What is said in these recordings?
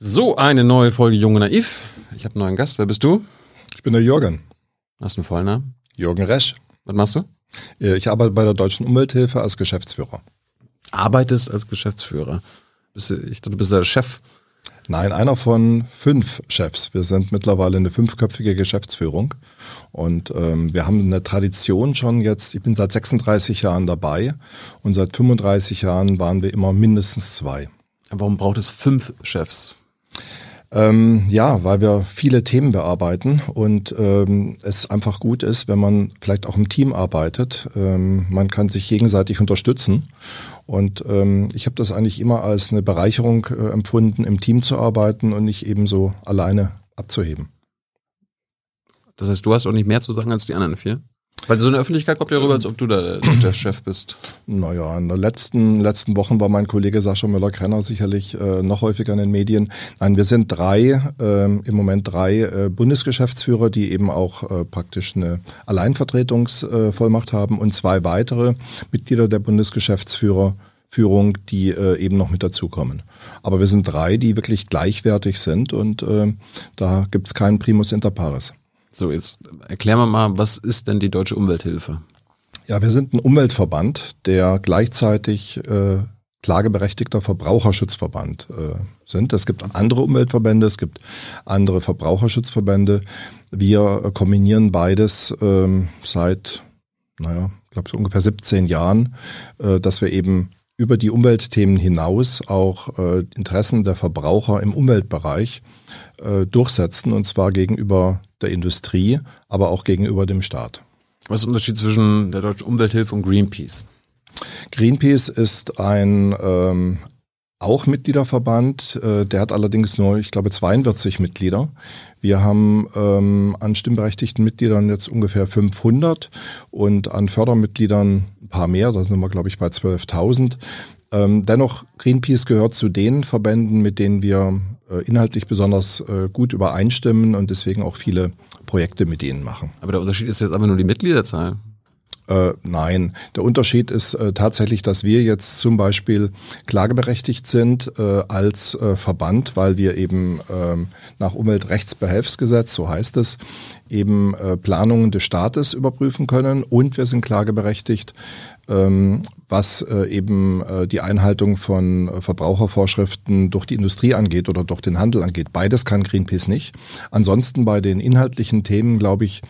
So, eine neue Folge Junge Naiv. Ich habe einen neuen Gast. Wer bist du? Ich bin der Jürgen. Hast du einen Vollnamen? Jürgen Resch. Was machst du? Äh, Ich arbeite bei der Deutschen Umwelthilfe als Geschäftsführer. Arbeitest als Geschäftsführer. Bist du, ich dachte, du bist der Chef. Nein, einer von fünf Chefs. Wir sind mittlerweile eine fünfköpfige Geschäftsführung und ähm, wir haben eine Tradition schon jetzt. Ich bin seit 36 Jahren dabei und seit 35 Jahren waren wir immer mindestens zwei. Warum braucht es fünf Chefs? Ähm, ja, weil wir viele Themen bearbeiten und ähm, es einfach gut ist, wenn man vielleicht auch im Team arbeitet. Ähm, man kann sich gegenseitig unterstützen. Und ähm, ich habe das eigentlich immer als eine Bereicherung äh, empfunden, im Team zu arbeiten und nicht eben so alleine abzuheben. Das heißt, du hast auch nicht mehr zu sagen als die anderen vier? Weil so eine Öffentlichkeit kommt ja rüber, als ob du da der, Chef bist. Naja, in den letzten, letzten Wochen war mein Kollege Sascha Müller-Krenner sicherlich äh, noch häufiger in den Medien. Nein, wir sind drei, ähm, im Moment drei äh, Bundesgeschäftsführer, die eben auch äh, praktisch eine Alleinvertretungsvollmacht haben und zwei weitere Mitglieder der Bundesgeschäftsführer. Führung, die äh, eben noch mit dazukommen. Aber wir sind drei, die wirklich gleichwertig sind und äh, da gibt's keinen Primus inter pares. So, jetzt erklär mir mal, was ist denn die Deutsche Umwelthilfe? Ja, wir sind ein Umweltverband, der gleichzeitig äh, klageberechtigter Verbraucherschutzverband äh, sind. Es gibt andere Umweltverbände, es gibt andere Verbraucherschutzverbände. Wir äh, kombinieren beides ähm, seit, naja, ich glaube so ungefähr 17 Jahren, äh, dass wir eben über die Umweltthemen hinaus auch äh, Interessen der Verbraucher im Umweltbereich äh, durchsetzen, und zwar gegenüber der Industrie, aber auch gegenüber dem Staat. Was ist der Unterschied zwischen der Deutschen Umwelthilfe und Greenpeace? Greenpeace ist ein ähm, auch Mitgliederverband, äh, der hat allerdings nur, ich glaube, 42 Mitglieder. Wir haben ähm, an stimmberechtigten Mitgliedern jetzt ungefähr 500 und an Fördermitgliedern ein paar mehr, da sind wir, glaube ich, bei 12.000. Ähm, dennoch, Greenpeace gehört zu den Verbänden, mit denen wir äh, inhaltlich besonders äh, gut übereinstimmen und deswegen auch viele Projekte mit denen machen. Aber der Unterschied ist jetzt einfach nur die Mitgliederzahl. Äh, nein, der Unterschied ist äh, tatsächlich, dass wir jetzt zum Beispiel klageberechtigt sind äh, als äh, Verband, weil wir eben ähm, nach Umweltrechtsbehelfsgesetz, so heißt es, eben äh, Planungen des Staates überprüfen können und wir sind klageberechtigt, was äh, eben äh, die Einhaltung von äh, Verbrauchervorschriften durch die Industrie angeht oder durch den Handel angeht. Beides kann Greenpeace nicht. Ansonsten bei den inhaltlichen Themen, glaube ich,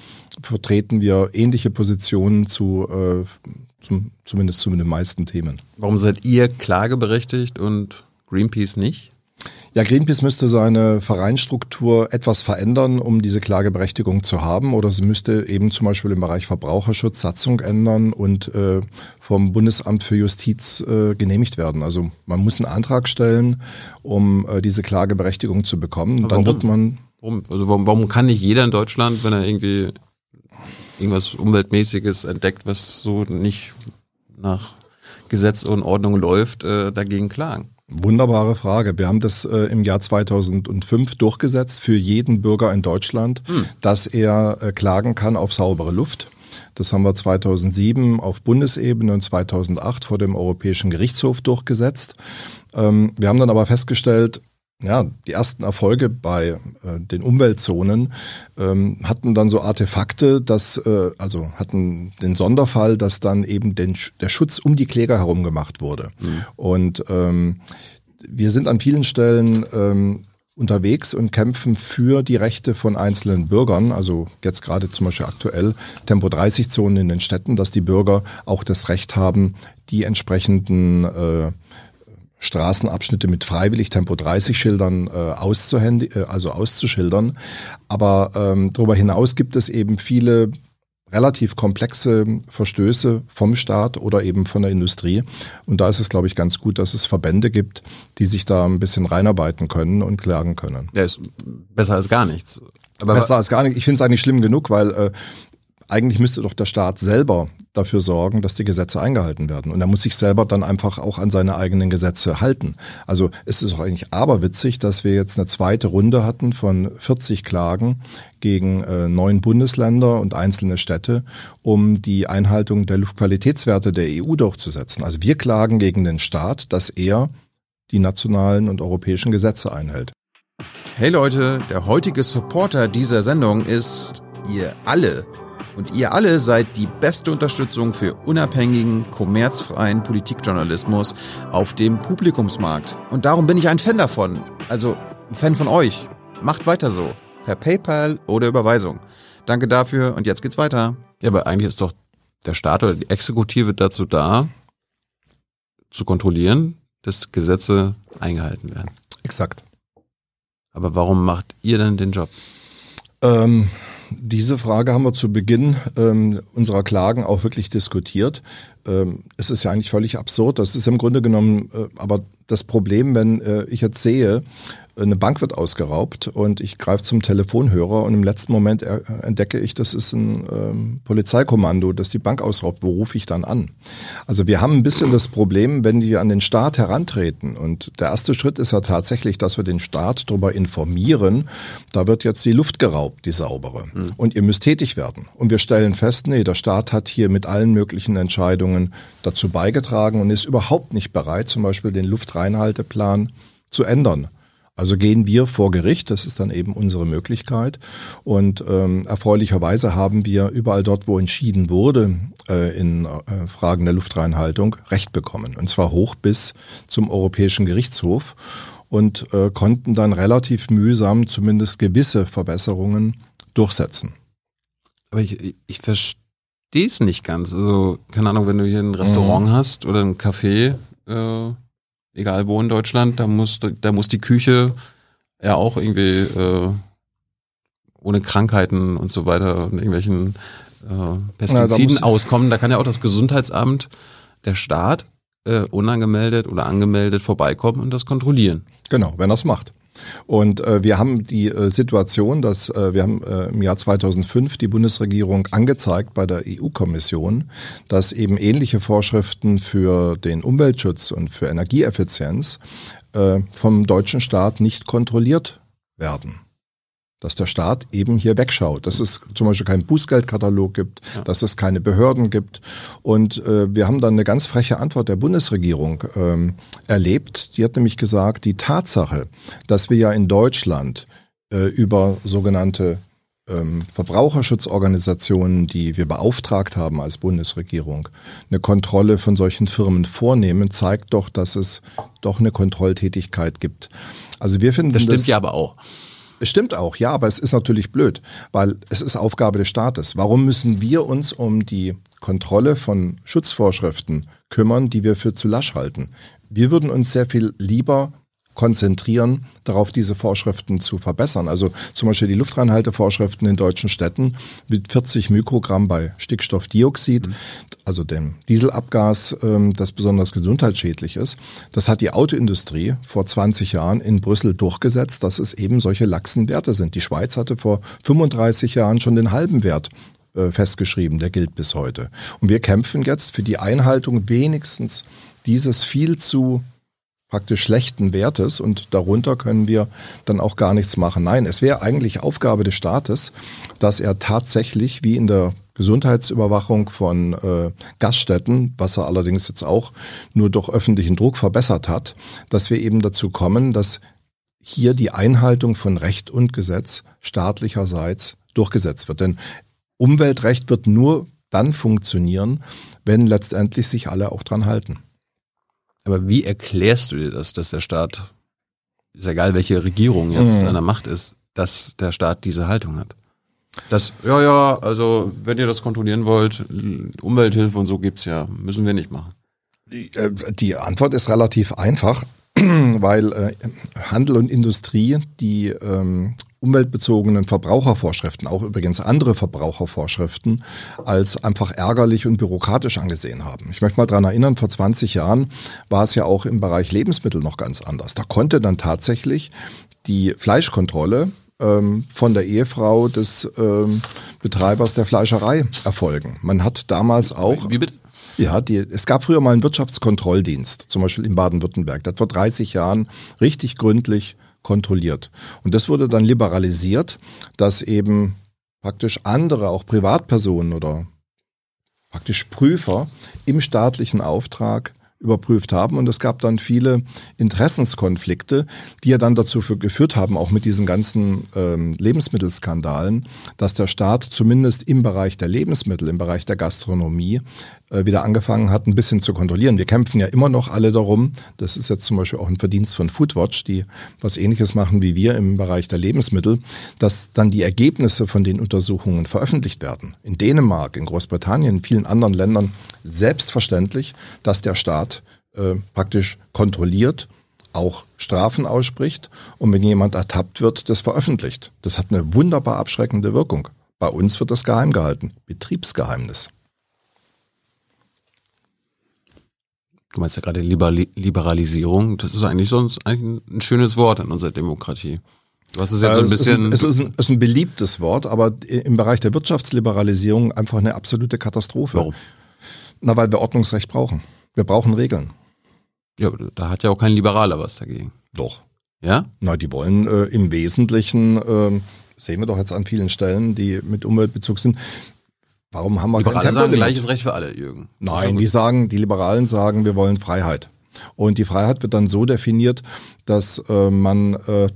vertreten wir ähnliche Positionen zu, zum, zumindest zu den meisten Themen. Warum seid ihr klageberechtigt und Greenpeace nicht? Ja, Greenpeace müsste seine Vereinsstruktur etwas verändern, um diese Klageberechtigung zu haben. Oder sie müsste eben zum Beispiel im Bereich Verbraucherschutz Satzung ändern und äh, vom Bundesamt für Justiz äh, genehmigt werden. Also man muss einen Antrag stellen, um äh, diese Klageberechtigung zu bekommen. Aber Dann warum? wird man Warum, also warum, warum kann nicht jeder in Deutschland, wenn er irgendwie irgendwas Umweltmäßiges entdeckt, was so nicht nach Gesetz und Ordnung läuft, äh, dagegen klagen? Wunderbare Frage. Wir haben das äh, im Jahr 2005 durchgesetzt für jeden Bürger in Deutschland, dass er äh, klagen kann auf saubere Luft. Das haben wir 2007 auf Bundesebene und 2008 vor dem Europäischen Gerichtshof durchgesetzt. Ähm, wir haben dann aber festgestellt, ja, die ersten Erfolge bei äh, den Umweltzonen ähm, hatten dann so Artefakte, dass äh, also hatten den Sonderfall, dass dann eben den, der Schutz um die Kläger herum gemacht wurde. Und ähm, wir sind an vielen Stellen ähm, unterwegs und kämpfen für die Rechte von einzelnen Bürgern. Also jetzt gerade zum Beispiel aktuell Tempo 30 Zonen in den Städten, dass die Bürger auch das Recht haben, die entsprechenden äh, Straßenabschnitte mit freiwillig Tempo 30 Schildern äh, auszuhändi äh, also auszuschildern. Aber ähm, darüber hinaus gibt es eben viele relativ komplexe Verstöße vom Staat oder eben von der Industrie. Und da ist es, glaube ich, ganz gut, dass es Verbände gibt, die sich da ein bisschen reinarbeiten können und klagen können. Ja, ist besser als gar nichts. Aber Besser als gar nicht. Ich finde es eigentlich schlimm genug, weil äh, eigentlich müsste doch der Staat selber dafür sorgen, dass die Gesetze eingehalten werden. Und er muss sich selber dann einfach auch an seine eigenen Gesetze halten. Also es ist doch eigentlich aberwitzig, dass wir jetzt eine zweite Runde hatten von 40 Klagen gegen äh, neun Bundesländer und einzelne Städte, um die Einhaltung der Luftqualitätswerte der EU durchzusetzen. Also wir klagen gegen den Staat, dass er die nationalen und europäischen Gesetze einhält. Hey Leute, der heutige Supporter dieser Sendung ist ihr alle. Und ihr alle seid die beste Unterstützung für unabhängigen, kommerzfreien Politikjournalismus auf dem Publikumsmarkt. Und darum bin ich ein Fan davon. Also ein Fan von euch. Macht weiter so. Per PayPal oder Überweisung. Danke dafür und jetzt geht's weiter. Ja, aber eigentlich ist doch der Staat oder die Exekutive dazu da, zu kontrollieren, dass Gesetze eingehalten werden. Exakt. Aber warum macht ihr denn den Job? Ähm, diese Frage haben wir zu Beginn ähm, unserer Klagen auch wirklich diskutiert. Ähm, es ist ja eigentlich völlig absurd. Das ist im Grunde genommen äh, aber das Problem, wenn äh, ich jetzt sehe, eine Bank wird ausgeraubt und ich greife zum Telefonhörer und im letzten Moment entdecke ich, das ist ein ähm, Polizeikommando, das die Bank ausraubt. Wo rufe ich dann an? Also wir haben ein bisschen das Problem, wenn die an den Staat herantreten und der erste Schritt ist ja tatsächlich, dass wir den Staat darüber informieren, da wird jetzt die Luft geraubt, die saubere. Mhm. Und ihr müsst tätig werden. Und wir stellen fest, nee, der Staat hat hier mit allen möglichen Entscheidungen dazu beigetragen und ist überhaupt nicht bereit, zum Beispiel den Luftreinhalteplan zu ändern. Also gehen wir vor Gericht, das ist dann eben unsere Möglichkeit. Und ähm, erfreulicherweise haben wir überall dort, wo entschieden wurde äh, in äh, Fragen der Luftreinhaltung, Recht bekommen. Und zwar hoch bis zum Europäischen Gerichtshof und äh, konnten dann relativ mühsam zumindest gewisse Verbesserungen durchsetzen. Aber ich, ich verstehe es nicht ganz. Also, keine Ahnung, wenn du hier ein Restaurant mhm. hast oder ein Café, äh, egal wo in Deutschland, da muss, da muss die Küche ja auch irgendwie äh, ohne Krankheiten und so weiter und irgendwelchen äh, Pestiziden ja, auskommen. Da kann ja auch das Gesundheitsamt, der Staat, äh, unangemeldet oder angemeldet vorbeikommen und das kontrollieren. Genau, wenn das macht. Und äh, wir haben die äh, Situation, dass äh, wir haben äh, im Jahr 2005 die Bundesregierung angezeigt bei der EU-Kommission, dass eben ähnliche Vorschriften für den Umweltschutz und für Energieeffizienz äh, vom deutschen Staat nicht kontrolliert werden dass der Staat eben hier wegschaut, dass es zum Beispiel keinen Bußgeldkatalog gibt, ja. dass es keine Behörden gibt. Und äh, wir haben dann eine ganz freche Antwort der Bundesregierung ähm, erlebt. Die hat nämlich gesagt, die Tatsache, dass wir ja in Deutschland äh, über sogenannte ähm, Verbraucherschutzorganisationen, die wir beauftragt haben als Bundesregierung, eine Kontrolle von solchen Firmen vornehmen, zeigt doch, dass es doch eine Kontrolltätigkeit gibt. Also wir finden das stimmt das, ja aber auch. Es stimmt auch, ja, aber es ist natürlich blöd, weil es ist Aufgabe des Staates. Warum müssen wir uns um die Kontrolle von Schutzvorschriften kümmern, die wir für zu lasch halten? Wir würden uns sehr viel lieber konzentrieren, darauf diese Vorschriften zu verbessern. Also zum Beispiel die Luftreinhaltevorschriften in deutschen Städten mit 40 Mikrogramm bei Stickstoffdioxid, mhm. also dem Dieselabgas, ähm, das besonders gesundheitsschädlich ist. Das hat die Autoindustrie vor 20 Jahren in Brüssel durchgesetzt, dass es eben solche laxen Werte sind. Die Schweiz hatte vor 35 Jahren schon den halben Wert äh, festgeschrieben, der gilt bis heute. Und wir kämpfen jetzt für die Einhaltung wenigstens dieses viel zu praktisch schlechten Wertes und darunter können wir dann auch gar nichts machen. Nein, es wäre eigentlich Aufgabe des Staates, dass er tatsächlich wie in der Gesundheitsüberwachung von äh, Gaststätten, was er allerdings jetzt auch nur durch öffentlichen Druck verbessert hat, dass wir eben dazu kommen, dass hier die Einhaltung von Recht und Gesetz staatlicherseits durchgesetzt wird. Denn Umweltrecht wird nur dann funktionieren, wenn letztendlich sich alle auch dran halten. Aber wie erklärst du dir das, dass der Staat, ist egal welche Regierung jetzt mhm. an der Macht ist, dass der Staat diese Haltung hat? Das, ja, ja, also wenn ihr das kontrollieren wollt, Umwelthilfe und so gibt's ja, müssen wir nicht machen. Die, äh, die Antwort ist relativ einfach, weil äh, Handel und Industrie die ähm, umweltbezogenen Verbrauchervorschriften, auch übrigens andere Verbrauchervorschriften, als einfach ärgerlich und bürokratisch angesehen haben. Ich möchte mal dran erinnern, vor 20 Jahren war es ja auch im Bereich Lebensmittel noch ganz anders. Da konnte dann tatsächlich die Fleischkontrolle ähm, von der Ehefrau des ähm, Betreibers der Fleischerei erfolgen. Man hat damals auch... Wie bitte? Ja, die, es gab früher mal einen Wirtschaftskontrolldienst, zum Beispiel in Baden-Württemberg. Der hat vor 30 Jahren richtig gründlich kontrolliert. Und das wurde dann liberalisiert, dass eben praktisch andere, auch Privatpersonen oder praktisch Prüfer im staatlichen Auftrag überprüft haben. Und es gab dann viele Interessenskonflikte, die ja dann dazu geführt haben, auch mit diesen ganzen ähm, Lebensmittelskandalen, dass der Staat zumindest im Bereich der Lebensmittel, im Bereich der Gastronomie wieder angefangen hat, ein bisschen zu kontrollieren. Wir kämpfen ja immer noch alle darum. Das ist jetzt zum Beispiel auch ein Verdienst von Foodwatch, die was ähnliches machen wie wir im Bereich der Lebensmittel, dass dann die Ergebnisse von den Untersuchungen veröffentlicht werden. In Dänemark, in Großbritannien, in vielen anderen Ländern selbstverständlich, dass der Staat äh, praktisch kontrolliert, auch Strafen ausspricht und wenn jemand ertappt wird, das veröffentlicht. Das hat eine wunderbar abschreckende Wirkung. Bei uns wird das geheim gehalten. Betriebsgeheimnis. Du meinst ja gerade Liberalisierung. Das ist eigentlich sonst eigentlich ein schönes Wort in unserer Demokratie. Du hast es jetzt so ein bisschen. Es ist ein, es ist ein, es ist ein beliebtes Wort, aber im Bereich der Wirtschaftsliberalisierung einfach eine absolute Katastrophe. Warum? Na, weil wir Ordnungsrecht brauchen. Wir brauchen Regeln. Ja, da hat ja auch kein Liberaler was dagegen. Doch. Ja? Na, die wollen äh, im Wesentlichen, äh, sehen wir doch jetzt an vielen Stellen, die mit Umweltbezug sind, Warum haben wir Liberale kein sagen gleiches Recht für alle, Jürgen. Nein, die sagen, die Liberalen sagen, wir wollen Freiheit. Und die Freiheit wird dann so definiert, dass äh, man äh,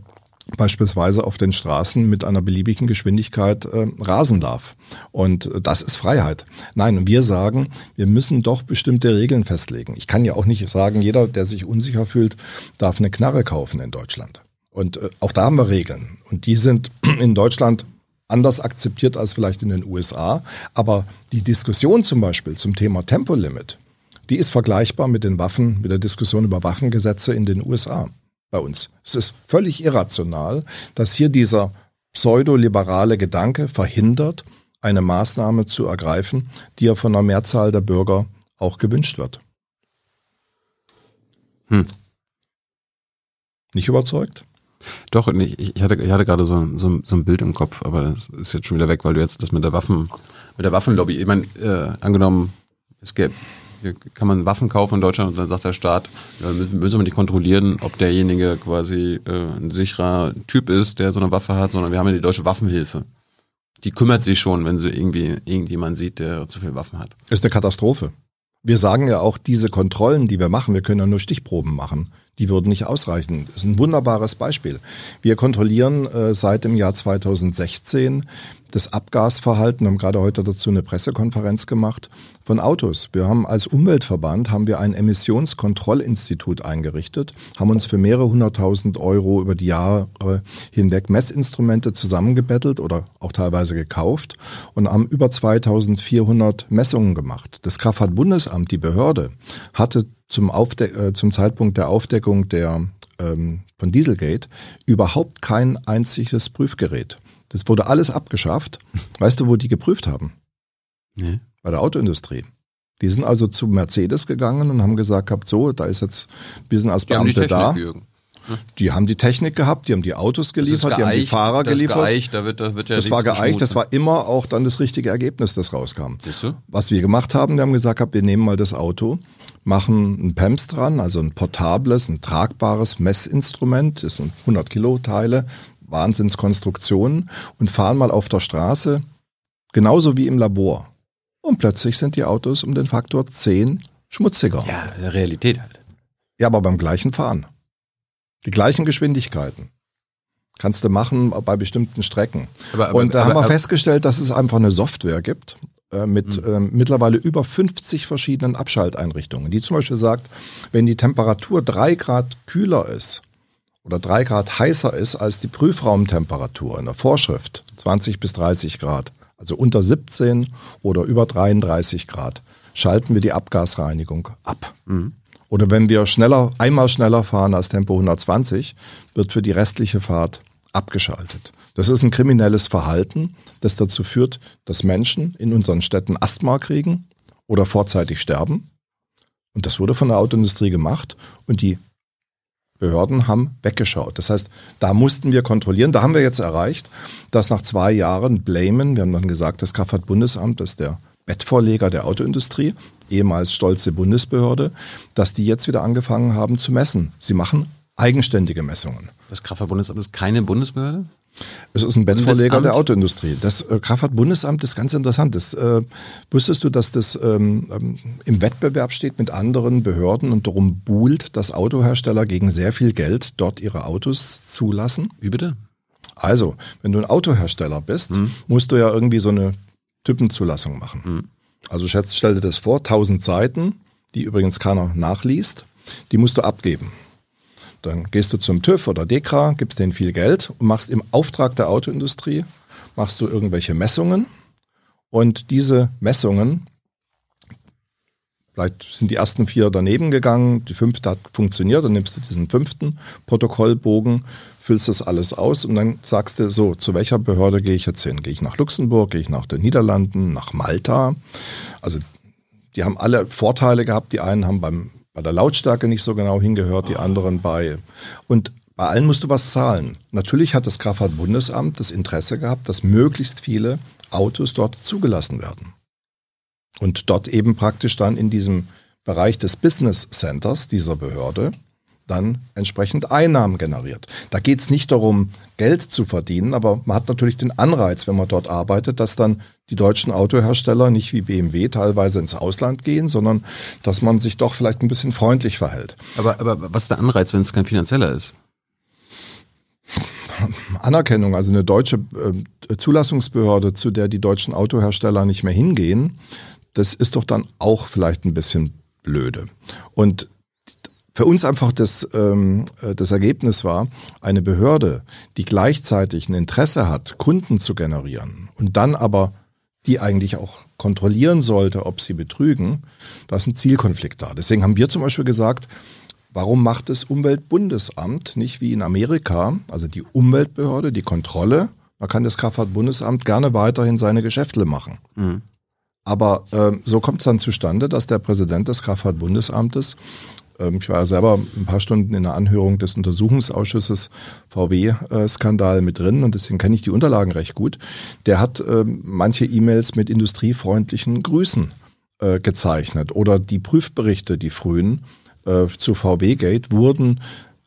beispielsweise auf den Straßen mit einer beliebigen Geschwindigkeit äh, rasen darf. Und das ist Freiheit. Nein, wir sagen, wir müssen doch bestimmte Regeln festlegen. Ich kann ja auch nicht sagen, jeder, der sich unsicher fühlt, darf eine Knarre kaufen in Deutschland. Und äh, auch da haben wir Regeln. Und die sind in Deutschland anders akzeptiert als vielleicht in den USA. Aber die Diskussion zum Beispiel zum Thema Tempolimit, die ist vergleichbar mit den Waffen, mit der Diskussion über Waffengesetze in den USA bei uns. Es ist völlig irrational, dass hier dieser pseudoliberale Gedanke verhindert, eine Maßnahme zu ergreifen, die ja von der Mehrzahl der Bürger auch gewünscht wird. Hm. Nicht überzeugt? Doch, ich, ich, hatte, ich hatte gerade so, so, so ein Bild im Kopf, aber das ist jetzt schon wieder weg, weil du jetzt das mit der Waffen, mit der Waffenlobby, ich meine, äh, angenommen, es gäbe, kann man Waffen kaufen in Deutschland und dann sagt der Staat, ja, müssen, müssen wir nicht kontrollieren, ob derjenige quasi äh, ein sicherer Typ ist, der so eine Waffe hat, sondern wir haben ja die deutsche Waffenhilfe. Die kümmert sich schon, wenn sie irgendwie irgendjemand sieht, der zu viel Waffen hat. Ist eine Katastrophe. Wir sagen ja auch, diese Kontrollen, die wir machen, wir können ja nur Stichproben machen die würden nicht ausreichen. Das ist ein wunderbares Beispiel. Wir kontrollieren äh, seit dem Jahr 2016 das Abgasverhalten, wir haben gerade heute dazu eine Pressekonferenz gemacht, von Autos. Wir haben als Umweltverband haben wir ein Emissionskontrollinstitut eingerichtet, haben uns für mehrere hunderttausend Euro über die Jahre hinweg Messinstrumente zusammengebettelt oder auch teilweise gekauft und haben über 2400 Messungen gemacht. Das Kraftfahrtbundesamt, die Behörde, hatte zum, Aufde äh, zum Zeitpunkt der Aufdeckung der, ähm, von Dieselgate überhaupt kein einziges Prüfgerät. Das wurde alles abgeschafft. Weißt du, wo die geprüft haben? Nee. Bei der Autoindustrie. Die sind also zu Mercedes gegangen und haben gesagt gehabt, so, da ist jetzt, wir sind als Beamte da. Jürgen. Die haben die Technik gehabt, die haben die Autos geliefert, geeicht, die haben die Fahrer das geliefert. Geeicht, da wird, da wird ja das war geeicht, das war immer auch dann das richtige Ergebnis, das rauskam. Was wir gemacht haben, wir haben gesagt, wir nehmen mal das Auto, machen ein PEMS dran, also ein portables, ein tragbares Messinstrument, das sind 100 Kilo Teile, Wahnsinnskonstruktionen und fahren mal auf der Straße, genauso wie im Labor. Und plötzlich sind die Autos um den Faktor 10 schmutziger. Ja, Realität halt. Ja, aber beim gleichen Fahren. Die gleichen Geschwindigkeiten. Kannst du machen bei bestimmten Strecken. Aber, aber, und da aber, haben wir festgestellt, dass es einfach eine Software gibt äh, mit mhm. äh, mittlerweile über 50 verschiedenen Abschalteinrichtungen, die zum Beispiel sagt, wenn die Temperatur drei Grad kühler ist oder drei Grad heißer ist als die Prüfraumtemperatur in der Vorschrift, 20 bis 30 Grad, also unter 17 oder über 33 Grad, schalten wir die Abgasreinigung ab. Mhm. Oder wenn wir schneller, einmal schneller fahren als Tempo 120, wird für die restliche Fahrt abgeschaltet. Das ist ein kriminelles Verhalten, das dazu führt, dass Menschen in unseren Städten Asthma kriegen oder vorzeitig sterben. Und das wurde von der Autoindustrie gemacht und die Behörden haben weggeschaut. Das heißt, da mussten wir kontrollieren. Da haben wir jetzt erreicht, dass nach zwei Jahren Blamen, wir haben dann gesagt, das Kraftfahrtbundesamt ist der Bettvorleger der Autoindustrie, ehemals stolze Bundesbehörde, dass die jetzt wieder angefangen haben zu messen. Sie machen eigenständige Messungen. Das Kraftfahrtbundesamt ist keine Bundesbehörde? Es ist ein Bettvorleger der Autoindustrie. Das äh, Kraftfahrtbundesamt ist ganz interessant. Das, äh, wusstest du, dass das ähm, ähm, im Wettbewerb steht mit anderen Behörden und darum buhlt, dass Autohersteller gegen sehr viel Geld dort ihre Autos zulassen? Wie bitte? Also, wenn du ein Autohersteller bist, hm. musst du ja irgendwie so eine Typenzulassung machen. Hm. Also schätz, stell dir das vor, 1000 Seiten, die übrigens keiner nachliest, die musst du abgeben. Dann gehst du zum TÜV oder DEKRA, gibst denen viel Geld und machst im Auftrag der Autoindustrie, machst du irgendwelche Messungen und diese Messungen, vielleicht sind die ersten vier daneben gegangen, die fünfte hat funktioniert, dann nimmst du diesen fünften Protokollbogen, füllst das alles aus und dann sagst du so, zu welcher Behörde gehe ich jetzt hin? Gehe ich nach Luxemburg, gehe ich nach den Niederlanden, nach Malta? Also die haben alle Vorteile gehabt. Die einen haben beim bei der Lautstärke nicht so genau hingehört, die anderen bei. Und bei allen musst du was zahlen. Natürlich hat das Kraftfahrtbundesamt das Interesse gehabt, dass möglichst viele Autos dort zugelassen werden. Und dort eben praktisch dann in diesem Bereich des Business Centers dieser Behörde dann entsprechend Einnahmen generiert. Da geht es nicht darum, Geld zu verdienen, aber man hat natürlich den Anreiz, wenn man dort arbeitet, dass dann die deutschen Autohersteller nicht wie BMW teilweise ins Ausland gehen, sondern dass man sich doch vielleicht ein bisschen freundlich verhält. Aber, aber was ist der Anreiz, wenn es kein finanzieller ist? Anerkennung, also eine deutsche äh, Zulassungsbehörde, zu der die deutschen Autohersteller nicht mehr hingehen, das ist doch dann auch vielleicht ein bisschen blöde. Und für uns einfach das, ähm, äh, das Ergebnis war, eine Behörde, die gleichzeitig ein Interesse hat, Kunden zu generieren und dann aber die eigentlich auch kontrollieren sollte, ob sie betrügen, da ist ein Zielkonflikt da. Deswegen haben wir zum Beispiel gesagt, warum macht das Umweltbundesamt nicht wie in Amerika, also die Umweltbehörde, die Kontrolle, da kann das Kraftfahrtbundesamt gerne weiterhin seine Geschäfte machen. Mhm. Aber äh, so kommt es dann zustande, dass der Präsident des Kraftfahrtbundesamtes ich war selber ein paar Stunden in der Anhörung des Untersuchungsausschusses VW-Skandal mit drin und deswegen kenne ich die Unterlagen recht gut. Der hat ähm, manche E-Mails mit industriefreundlichen Grüßen äh, gezeichnet oder die Prüfberichte, die frühen äh, zu VW-Gate wurden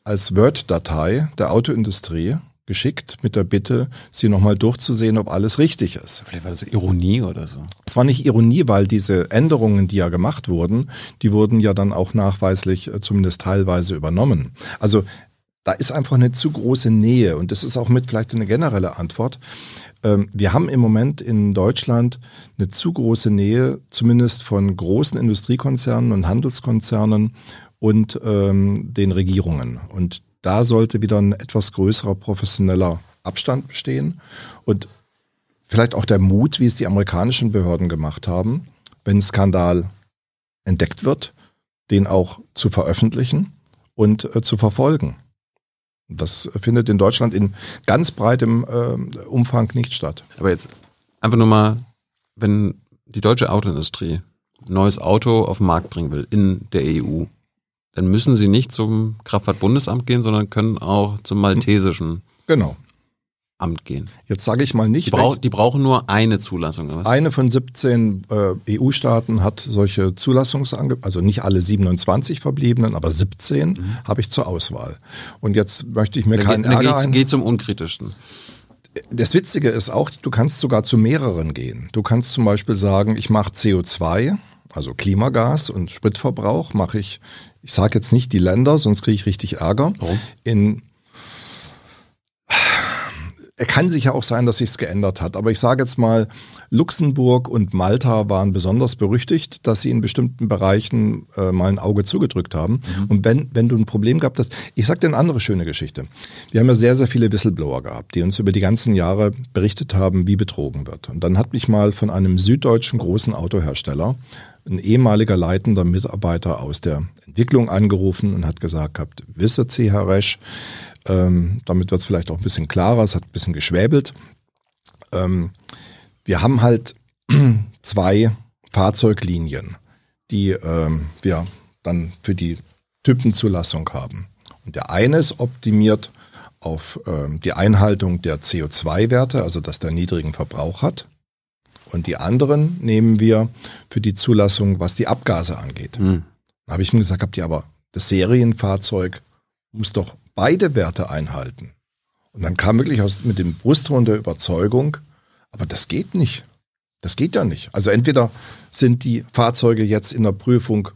als Word-Datei der Autoindustrie geschickt mit der Bitte, sie nochmal durchzusehen, ob alles richtig ist. Vielleicht war das Ironie oder so. Es war nicht Ironie, weil diese Änderungen, die ja gemacht wurden, die wurden ja dann auch nachweislich äh, zumindest teilweise übernommen. Also da ist einfach eine zu große Nähe und das ist auch mit vielleicht eine generelle Antwort. Ähm, wir haben im Moment in Deutschland eine zu große Nähe, zumindest von großen Industriekonzernen und Handelskonzernen und ähm, den Regierungen. Und da sollte wieder ein etwas größerer professioneller Abstand bestehen und vielleicht auch der Mut, wie es die amerikanischen Behörden gemacht haben, wenn ein Skandal entdeckt wird, den auch zu veröffentlichen und äh, zu verfolgen. Das findet in Deutschland in ganz breitem äh, Umfang nicht statt. Aber jetzt einfach nur mal, wenn die deutsche Autoindustrie ein neues Auto auf den Markt bringen will in der EU, dann müssen sie nicht zum Kraftfahrtbundesamt gehen, sondern können auch zum maltesischen genau. Amt gehen. Jetzt sage ich mal nicht. Die, brauch, die, brauchen nur eine Zulassung. Oder was? Eine von 17 äh, EU-Staaten hat solche Zulassungsangebote, also nicht alle 27 verbliebenen, aber 17 mhm. habe ich zur Auswahl. Und jetzt möchte ich mir dann keinen geht, Ärger ein. Geht zum unkritischsten. Das Witzige ist auch, du kannst sogar zu mehreren gehen. Du kannst zum Beispiel sagen, ich mache CO2, also Klimagas und Spritverbrauch, mache ich ich sage jetzt nicht die Länder, sonst kriege ich richtig Ärger. Warum? In er kann sicher auch sein, dass sich's geändert hat. Aber ich sage jetzt mal, Luxemburg und Malta waren besonders berüchtigt, dass sie in bestimmten Bereichen äh, mal ein Auge zugedrückt haben. Mhm. Und wenn, wenn du ein Problem gehabt hast, ich sage dir eine andere schöne Geschichte. Wir haben ja sehr, sehr viele Whistleblower gehabt, die uns über die ganzen Jahre berichtet haben, wie betrogen wird. Und dann hat mich mal von einem süddeutschen großen Autohersteller ein ehemaliger leitender Mitarbeiter aus der Entwicklung angerufen und hat gesagt gehabt, wisse C. Herr Resch, ähm, damit wird es vielleicht auch ein bisschen klarer, es hat ein bisschen geschwäbelt. Ähm, wir haben halt zwei Fahrzeuglinien, die ähm, wir dann für die Typenzulassung haben. Und der eine ist optimiert auf ähm, die Einhaltung der CO2-Werte, also dass der niedrigen Verbrauch hat. Und die anderen nehmen wir für die Zulassung, was die Abgase angeht. Mhm. Da habe ich ihm gesagt, habt ihr aber das Serienfahrzeug muss doch beide Werte einhalten. Und dann kam wirklich aus, mit dem Brustton der Überzeugung, aber das geht nicht. Das geht ja nicht. Also entweder sind die Fahrzeuge jetzt in der Prüfung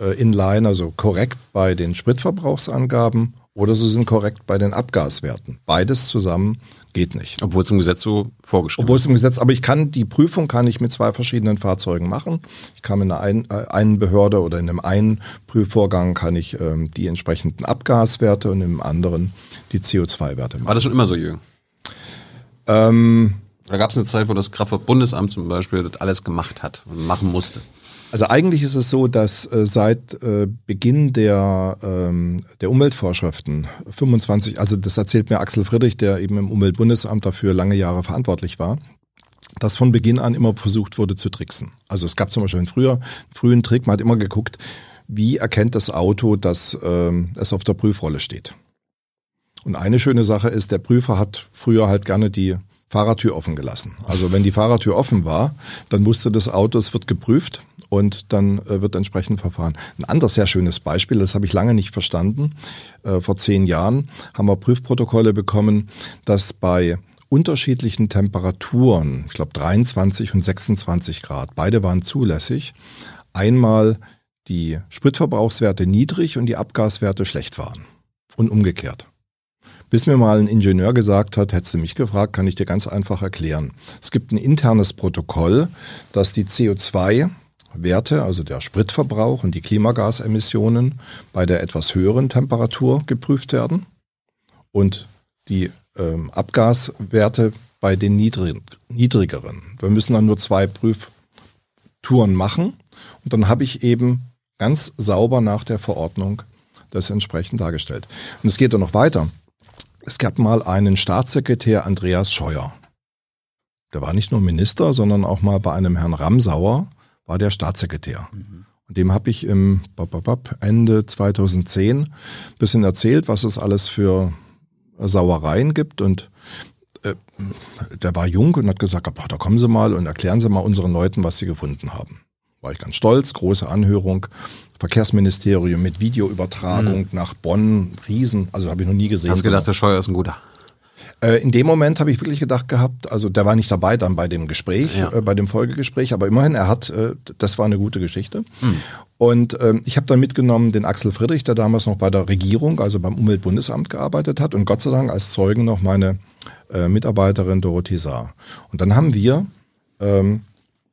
äh, inline, also korrekt bei den Spritverbrauchsangaben, oder sie sind korrekt bei den Abgaswerten. Beides zusammen geht nicht. Obwohl es im Gesetz so vorgeschrieben Obwohl es im Gesetz, aber ich kann die Prüfung kann ich mit zwei verschiedenen Fahrzeugen machen. Ich kann in einer ein, äh, einen Behörde oder in einem einen Prüfvorgang kann ich ähm, die entsprechenden Abgaswerte und im anderen die CO2-Werte machen. War das schon immer so, Jürgen? Ähm, da gab es eine Zeit, wo das Kraftfahrtbundesamt zum Beispiel das alles gemacht hat und machen musste. Also eigentlich ist es so, dass äh, seit äh, Beginn der, ähm, der Umweltvorschriften 25, also das erzählt mir Axel Friedrich, der eben im Umweltbundesamt dafür lange Jahre verantwortlich war, dass von Beginn an immer versucht wurde zu tricksen. Also es gab zum Beispiel früher, einen frühen Trick, man hat immer geguckt, wie erkennt das Auto, dass ähm, es auf der Prüfrolle steht. Und eine schöne Sache ist, der Prüfer hat früher halt gerne die Fahrertür offen gelassen. Also wenn die Fahrertür offen war, dann wusste das Auto, es wird geprüft und dann äh, wird entsprechend verfahren. Ein anderes sehr schönes Beispiel, das habe ich lange nicht verstanden. Äh, vor zehn Jahren haben wir Prüfprotokolle bekommen, dass bei unterschiedlichen Temperaturen, ich glaube 23 und 26 Grad, beide waren zulässig, einmal die Spritverbrauchswerte niedrig und die Abgaswerte schlecht waren. Und umgekehrt. Bis mir mal ein Ingenieur gesagt hat, hättest du mich gefragt, kann ich dir ganz einfach erklären. Es gibt ein internes Protokoll, dass die CO2 Werte, also der Spritverbrauch und die Klimagasemissionen bei der etwas höheren Temperatur geprüft werden und die ähm, Abgaswerte bei den niedrig, niedrigeren. Wir müssen dann nur zwei Prüftouren machen und dann habe ich eben ganz sauber nach der Verordnung das entsprechend dargestellt. Und es geht dann noch weiter. Es gab mal einen Staatssekretär Andreas Scheuer. Der war nicht nur Minister, sondern auch mal bei einem Herrn Ramsauer war der Staatssekretär. Mhm. Und dem habe ich im Ende 2010 ein bisschen erzählt, was es alles für Sauereien gibt. Und äh, der war jung und hat gesagt, da kommen Sie mal und erklären Sie mal unseren Leuten, was Sie gefunden haben. War ich ganz stolz, große Anhörung. Verkehrsministerium mit Videoübertragung mhm. nach Bonn, Riesen, also habe ich noch nie gesehen. Hast gedacht, der Scheuer ist ein guter? Äh, in dem Moment habe ich wirklich gedacht gehabt, also der war nicht dabei dann bei dem Gespräch, ja. äh, bei dem Folgegespräch, aber immerhin, er hat, äh, das war eine gute Geschichte. Mhm. Und ähm, ich habe dann mitgenommen den Axel Friedrich, der damals noch bei der Regierung, also beim Umweltbundesamt gearbeitet hat und Gott sei Dank als Zeugen noch meine äh, Mitarbeiterin Dorothee Saar. Und dann haben wir ähm,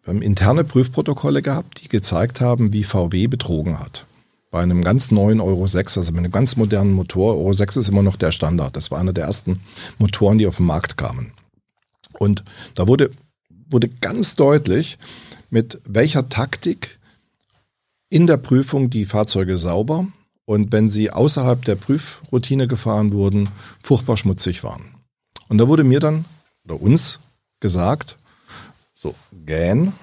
wir haben interne Prüfprotokolle gehabt, die gezeigt haben, wie VW betrogen hat. Bei einem ganz neuen Euro 6, also mit einem ganz modernen Motor. Euro 6 ist immer noch der Standard. Das war einer der ersten Motoren, die auf den Markt kamen. Und da wurde, wurde ganz deutlich, mit welcher Taktik in der Prüfung die Fahrzeuge sauber und wenn sie außerhalb der Prüfroutine gefahren wurden, furchtbar schmutzig waren. Und da wurde mir dann oder uns gesagt, GAN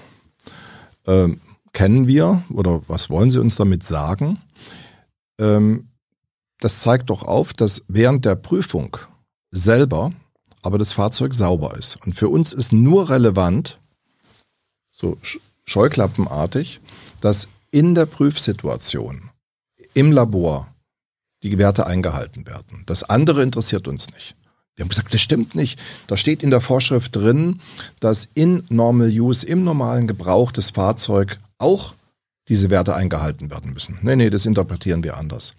ähm, kennen wir oder was wollen Sie uns damit sagen? Ähm, das zeigt doch auf, dass während der Prüfung selber aber das Fahrzeug sauber ist. Und für uns ist nur relevant, so scheuklappenartig, dass in der Prüfsituation im Labor die Werte eingehalten werden. Das andere interessiert uns nicht. Wir haben gesagt, das stimmt nicht. Da steht in der Vorschrift drin, dass in Normal Use, im normalen Gebrauch des Fahrzeugs auch diese Werte eingehalten werden müssen. Nee, nee, das interpretieren wir anders.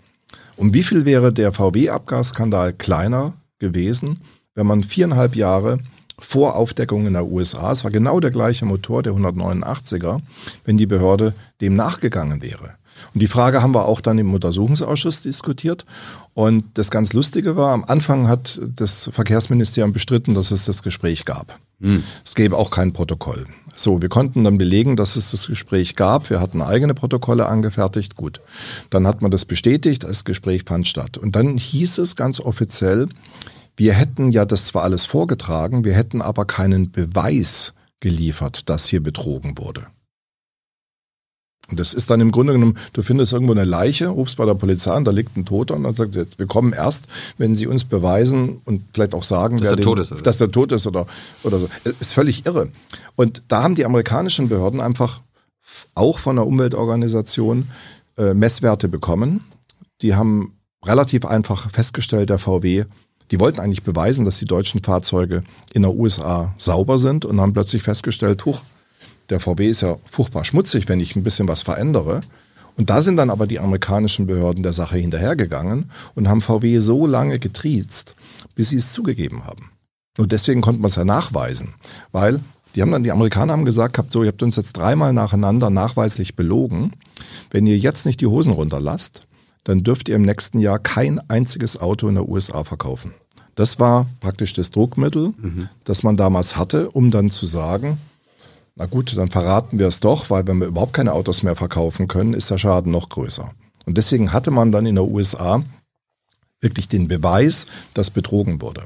Um wie viel wäre der VW-Abgasskandal kleiner gewesen, wenn man viereinhalb Jahre vor Aufdeckung in der USA, es war genau der gleiche Motor, der 189er, wenn die Behörde dem nachgegangen wäre. Und die Frage haben wir auch dann im Untersuchungsausschuss diskutiert. Und das ganz Lustige war, am Anfang hat das Verkehrsministerium bestritten, dass es das Gespräch gab. Hm. Es gäbe auch kein Protokoll. So, wir konnten dann belegen, dass es das Gespräch gab. Wir hatten eigene Protokolle angefertigt. Gut. Dann hat man das bestätigt, das Gespräch fand statt. Und dann hieß es ganz offiziell, wir hätten ja das zwar alles vorgetragen, wir hätten aber keinen Beweis geliefert, dass hier betrogen wurde. Und das ist dann im Grunde genommen, du findest irgendwo eine Leiche, rufst bei der Polizei an, da liegt ein Toter und dann sagt, wir kommen erst, wenn sie uns beweisen und vielleicht auch sagen, dass, der, den, tot ist, oder? dass der tot ist oder, oder so. Das ist völlig irre. Und da haben die amerikanischen Behörden einfach auch von der Umweltorganisation äh, Messwerte bekommen. Die haben relativ einfach festgestellt, der VW Die wollten eigentlich beweisen, dass die deutschen Fahrzeuge in der USA sauber sind und haben plötzlich festgestellt, huch, der VW ist ja furchtbar schmutzig, wenn ich ein bisschen was verändere. Und da sind dann aber die amerikanischen Behörden der Sache hinterhergegangen und haben VW so lange getriezt, bis sie es zugegeben haben. Und deswegen konnte man es ja nachweisen, weil die haben dann, die Amerikaner haben gesagt gehabt, so, ihr habt uns jetzt dreimal nacheinander nachweislich belogen. Wenn ihr jetzt nicht die Hosen runterlasst, dann dürft ihr im nächsten Jahr kein einziges Auto in der USA verkaufen. Das war praktisch das Druckmittel, mhm. das man damals hatte, um dann zu sagen, na gut, dann verraten wir es doch, weil wenn wir überhaupt keine Autos mehr verkaufen können, ist der Schaden noch größer. Und deswegen hatte man dann in der USA wirklich den Beweis, dass betrogen wurde.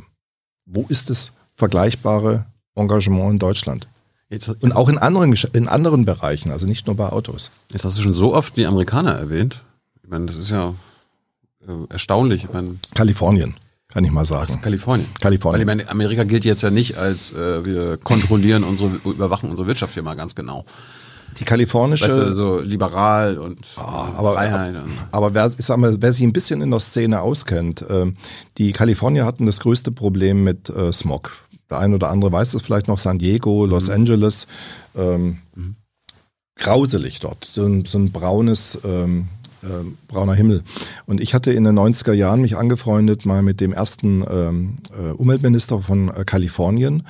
Wo ist das vergleichbare Engagement in Deutschland. Jetzt, jetzt, und auch in anderen, in anderen Bereichen, also nicht nur bei Autos. Jetzt hast du schon so oft die Amerikaner erwähnt. Ich meine, das ist ja äh, erstaunlich. Ich meine, Kalifornien, kann ich mal sagen. Kalifornien. Kalifornien. Weil Amerika gilt jetzt ja nicht als äh, wir kontrollieren unsere, überwachen unsere Wirtschaft hier mal ganz genau. Die kalifornische. Weißt du, so liberal und oh, aber, Freiheit. Aber, aber wer, ich sag mal, wer sich ein bisschen in der Szene auskennt, äh, die Kalifornier hatten das größte Problem mit äh, Smog. Der ein oder andere weiß es vielleicht noch, San Diego, Los mhm. Angeles. Ähm, mhm. Grauselig dort. So ein, so ein braunes, ähm, äh, brauner Himmel. Und ich hatte in den 90er Jahren mich angefreundet mal mit dem ersten ähm, äh, Umweltminister von äh, Kalifornien.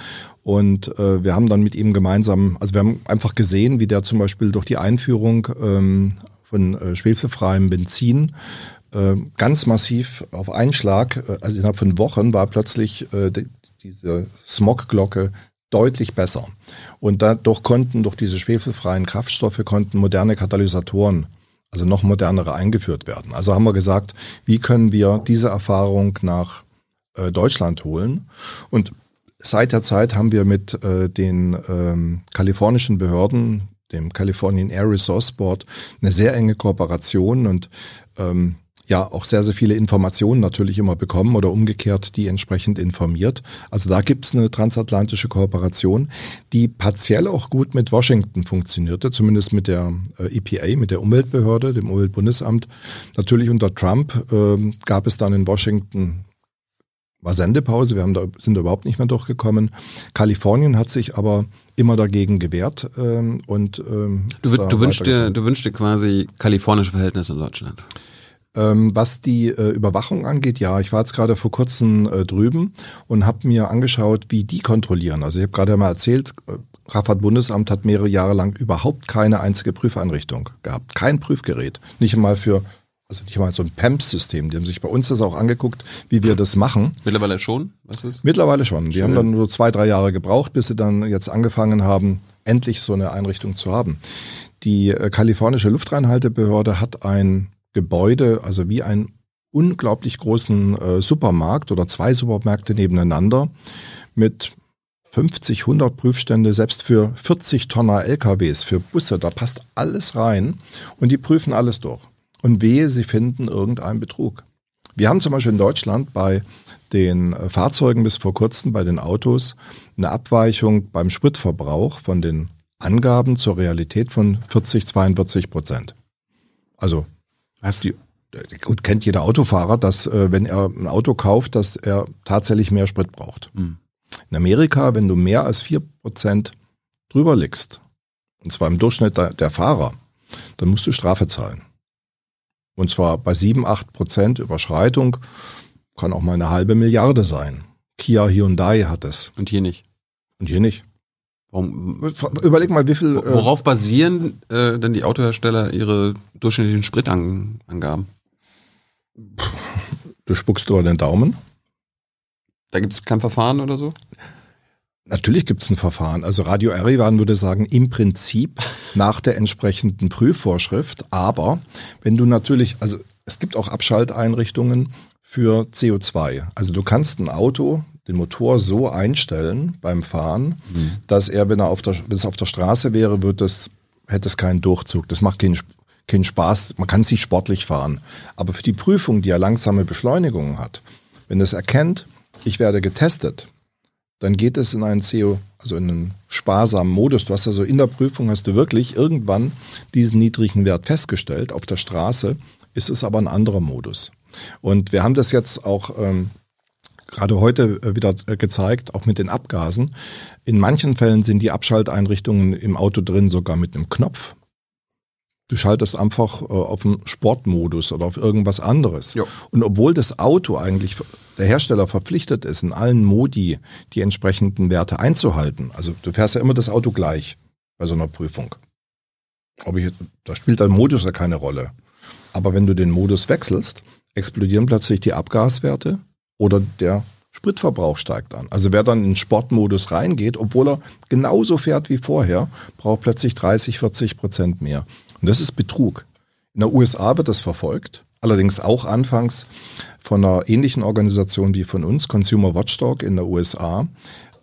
Und äh, wir haben dann mit ihm gemeinsam, also wir haben einfach gesehen, wie der zum Beispiel durch die Einführung ähm, von äh, schwefelfreiem Benzin äh, ganz massiv auf einen Schlag, äh, also innerhalb von Wochen war plötzlich äh, diese Smogglocke deutlich besser. Und dadurch konnten durch diese schwefelfreien Kraftstoffe konnten moderne Katalysatoren, also noch modernere eingeführt werden. Also haben wir gesagt, wie können wir diese Erfahrung nach äh, Deutschland holen? Und seit der Zeit haben wir mit äh, den ähm, kalifornischen Behörden, dem Californian Air Resource Board, eine sehr enge Kooperation und ähm, ja auch sehr, sehr viele Informationen natürlich immer bekommen oder umgekehrt die entsprechend informiert. Also da gibt's eine transatlantische Kooperation, die partiell auch gut mit Washington funktionierte, zumindest mit der äh, EPA, mit der Umweltbehörde, dem Umweltbundesamt. Natürlich unter Trump äh, gab es dann in Washington war Sendepause, wir haben da, sind da überhaupt nicht mehr durchgekommen. Kalifornien hat sich aber immer dagegen gewehrt ähm, und ähm, du, du wünschst dir, du wünschst dir quasi kalifornische Verhältnisse in Deutschland. Ähm, was die äh, Überwachung angeht, ja, ich war jetzt gerade vor kurzem äh, drüben und habe mir angeschaut, wie die kontrollieren. Also ich habe gerade mal erzählt, äh, Raffat-Bundesamt hat mehrere Jahre lang überhaupt keine einzige Prüfeinrichtung gehabt. Kein Prüfgerät. Nicht einmal für, also nicht einmal so ein PEMS-System. Die haben sich bei uns das auch angeguckt, wie wir das machen. Mittlerweile schon? Was ist? Mittlerweile schon. Die Schön. haben dann nur zwei, drei Jahre gebraucht, bis sie dann jetzt angefangen haben, endlich so eine Einrichtung zu haben. Die äh, kalifornische Luftreinhaltebehörde hat ein Gebäude, also wie einen unglaublich großen äh, Supermarkt oder zwei Supermärkte nebeneinander mit 50, 100 Prüfstände, selbst für 40 Tonner LKWs, für Busse, da passt alles rein und die prüfen alles durch. Und wehe, sie finden irgendeinen Betrug. Wir haben zum Beispiel in Deutschland bei den äh, Fahrzeugen bis vor kurzem, bei den Autos, eine Abweichung beim Spritverbrauch von den Angaben zur Realität von 40, 42 Prozent. Also was? Die, gut, kennt jeder Autofahrer, dass äh, wenn er ein Auto kauft, dass er tatsächlich mehr Sprit braucht. Mhm. In Amerika, wenn du mehr als vier Prozent drüber liegst, und zwar im Durchschnitt der, der Fahrer, dann musst du Strafe zahlen. Und zwar bei sieben, acht Prozent Überschreitung kann auch mal eine halbe Milliarde sein. Kia Hyundai hat es. Und hier nicht. Und hier nicht. Warum, Überleg mal, wie viel. Äh, Worauf basieren äh, denn die Autohersteller ihre durchschnittlichen Spritangaben? Du spuckst über den Daumen. Da gibt es kein Verfahren oder so? Natürlich gibt es ein Verfahren. Also Radio Erivan würde sagen, im Prinzip nach der entsprechenden Prüfvorschrift. Aber wenn du natürlich, also es gibt auch Abschalteinrichtungen für CO2. Also du kannst ein Auto den Motor so einstellen beim Fahren, mhm. dass er, wenn er auf der, wenn es auf der Straße wäre, wird es, hätte es keinen Durchzug. Das macht keinen, keinen Spaß. Man kann sich sportlich fahren. Aber für die Prüfung, die ja langsame Beschleunigungen hat, wenn es erkennt, ich werde getestet, dann geht es in einen CO, also in einen sparsamen Modus. Du hast also in der Prüfung hast du wirklich irgendwann diesen niedrigen Wert festgestellt. Auf der Straße ist es aber ein anderer Modus. Und wir haben das jetzt auch ähm, gerade heute äh, wieder äh, gezeigt, auch mit den Abgasen. In manchen Fällen sind die Abschalteinrichtungen im Auto drin sogar mit einem Knopf. Du schaltest einfach äh, auf den Sportmodus oder auf irgendwas anderes. Jo. Und obwohl das Auto eigentlich der Hersteller verpflichtet ist, in allen Modi die entsprechenden Werte einzuhalten. Also du fährst ja immer das Auto gleich bei so einer Prüfung. Ob ich, da spielt dein Modus ja keine Rolle. Aber wenn du den Modus wechselst, explodieren plötzlich die Abgaswerte oder der Spritverbrauch steigt an. Also wer dann in Sportmodus reingeht, obwohl er genauso fährt wie vorher, braucht plötzlich 30, 40 Prozent mehr. Und das ist Betrug. In der USA wird das verfolgt, allerdings auch anfangs von einer ähnlichen Organisation wie von uns, Consumer Watchdog in der USA,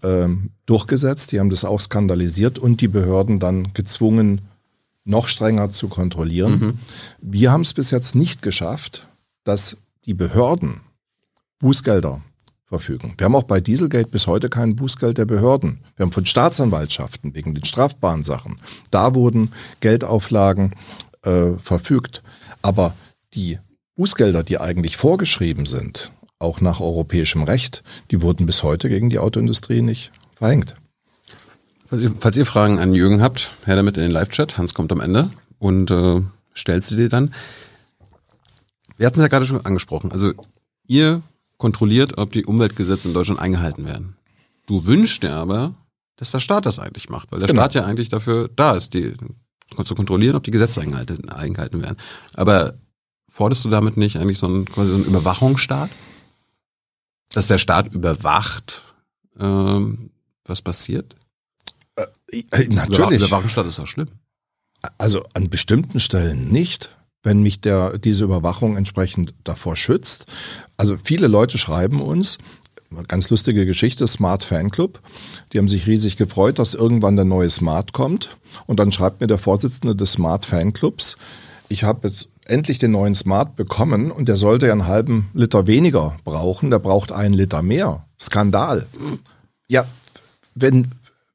ähm, durchgesetzt. Die haben das auch skandalisiert und die Behörden dann gezwungen, noch strenger zu kontrollieren. Mhm. Wir haben es bis jetzt nicht geschafft, dass die Behörden Bußgelder verfügen. Wir haben auch bei Dieselgate bis heute kein Bußgeld der Behörden. Wir haben von Staatsanwaltschaften wegen den strafbaren Sachen. Da wurden Geldauflagen äh, verfügt. Aber die Bußgelder, die eigentlich vorgeschrieben sind, auch nach europäischem Recht, die wurden bis heute gegen die Autoindustrie nicht verhängt. Falls ihr, falls ihr Fragen an Jürgen habt, her damit in den Live-Chat. Hans kommt am Ende und äh, stellt sie dir dann. Wir hatten es ja gerade schon angesprochen. Also ihr kontrolliert, ob die Umweltgesetze in Deutschland eingehalten werden. Du wünschst dir aber, dass der Staat das eigentlich macht, weil der genau. Staat ja eigentlich dafür da ist, die zu kontrollieren, ob die Gesetze eingehalten, eingehalten werden. Aber forderst du damit nicht eigentlich so einen, quasi so einen Überwachungsstaat? Dass der Staat überwacht, ähm, was passiert? Äh, natürlich. Überwachungsstaat ist doch schlimm. Also an bestimmten Stellen nicht, wenn mich der, diese Überwachung entsprechend davor schützt. Also viele Leute schreiben uns, ganz lustige Geschichte, Smart Fanclub. Die haben sich riesig gefreut, dass irgendwann der neue Smart kommt. Und dann schreibt mir der Vorsitzende des Smart Fanclubs, ich habe jetzt endlich den neuen Smart bekommen und der sollte ja einen halben Liter weniger brauchen. Der braucht einen Liter mehr. Skandal. Ja, wenn,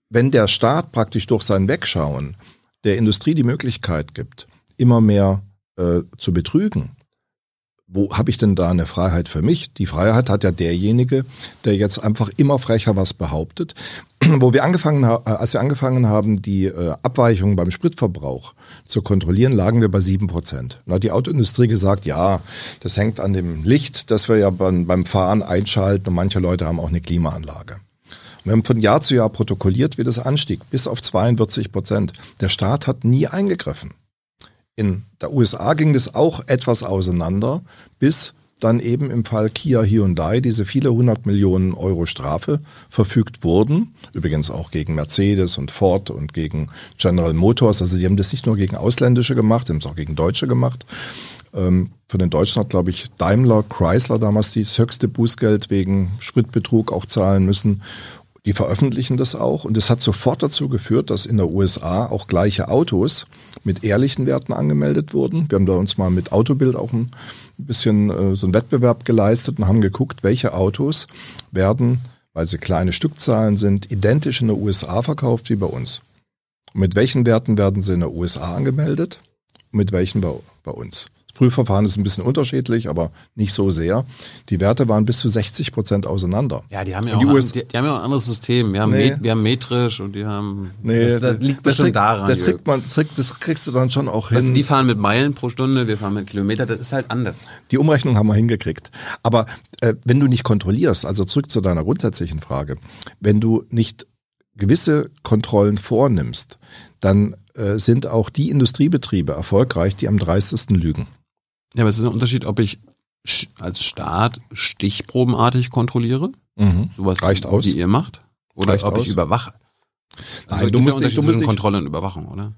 wenn der Staat praktisch durch sein Wegschauen der Industrie die Möglichkeit gibt, immer mehr äh, zu betrügen, wo habe ich denn da eine Freiheit für mich? Die Freiheit hat ja derjenige, der jetzt einfach immer frecher was behauptet. Wo wir angefangen haben, äh, als wir angefangen haben, die äh, Abweichungen beim Spritverbrauch zu kontrollieren, lagen wir bei sieben Prozent. Da hat die Autoindustrie gesagt, ja, das hängt an dem Licht, das wir ja beim, beim Fahren einschalten und manche Leute haben auch eine Klimaanlage. Wir haben von Jahr zu Jahr protokolliert, wie das anstieg, bis auf 42 Prozent. Der Staat hat nie eingegriffen. In der USA ging das auch etwas auseinander, bis dann eben im Fall Kia Hyundai diese viele hundert Millionen Euro Strafe verfügt wurden. Übrigens auch gegen Mercedes und Ford und gegen General Motors. Also die haben das nicht nur gegen Ausländische gemacht, die haben es auch gegen Deutsche gemacht. Ähm, von den Deutschen hat, glaube ich, Daimler, Chrysler damals das höchste Bußgeld wegen Spritbetrug auch zahlen müssen. Die veröffentlichen das auch und es hat sofort dazu geführt, dass in der USA auch gleiche Autos mit ehrlichen Werten angemeldet wurden. Wir haben da uns mal mit Autobild auch ein bisschen äh, so einen Wettbewerb geleistet und haben geguckt, welche Autos werden, weil sie kleine Stückzahlen sind, identisch in der USA verkauft wie bei uns. Und mit welchen Werten werden sie in der USA angemeldet und mit welchen bei, bei uns. Prüfverfahren ist ein bisschen unterschiedlich, aber nicht so sehr. Die Werte waren bis zu 60 Prozent auseinander. Ja, die haben ja, auch, die, ein, die, die haben ja auch ein anderes System. Wir haben, nee. Met, wir haben metrisch und die haben. Nee, das, das liegt bestimmt krieg, daran. Das, kriegt man, das, krieg, das kriegst du dann schon auch hin. Also die fahren mit Meilen pro Stunde, wir fahren mit Kilometer, das ist halt anders. Die Umrechnung haben wir hingekriegt. Aber äh, wenn du nicht kontrollierst, also zurück zu deiner grundsätzlichen Frage, wenn du nicht gewisse Kontrollen vornimmst, dann äh, sind auch die Industriebetriebe erfolgreich, die am dreistesten lügen. Ja, aber es ist ein Unterschied, ob ich als Staat stichprobenartig kontrolliere, mhm. sowas Reicht aus. wie ihr macht, oder Reicht ob aus. ich überwache. Also Nein, du musst nicht, du musst nicht Kontrolle und Überwachung, oder?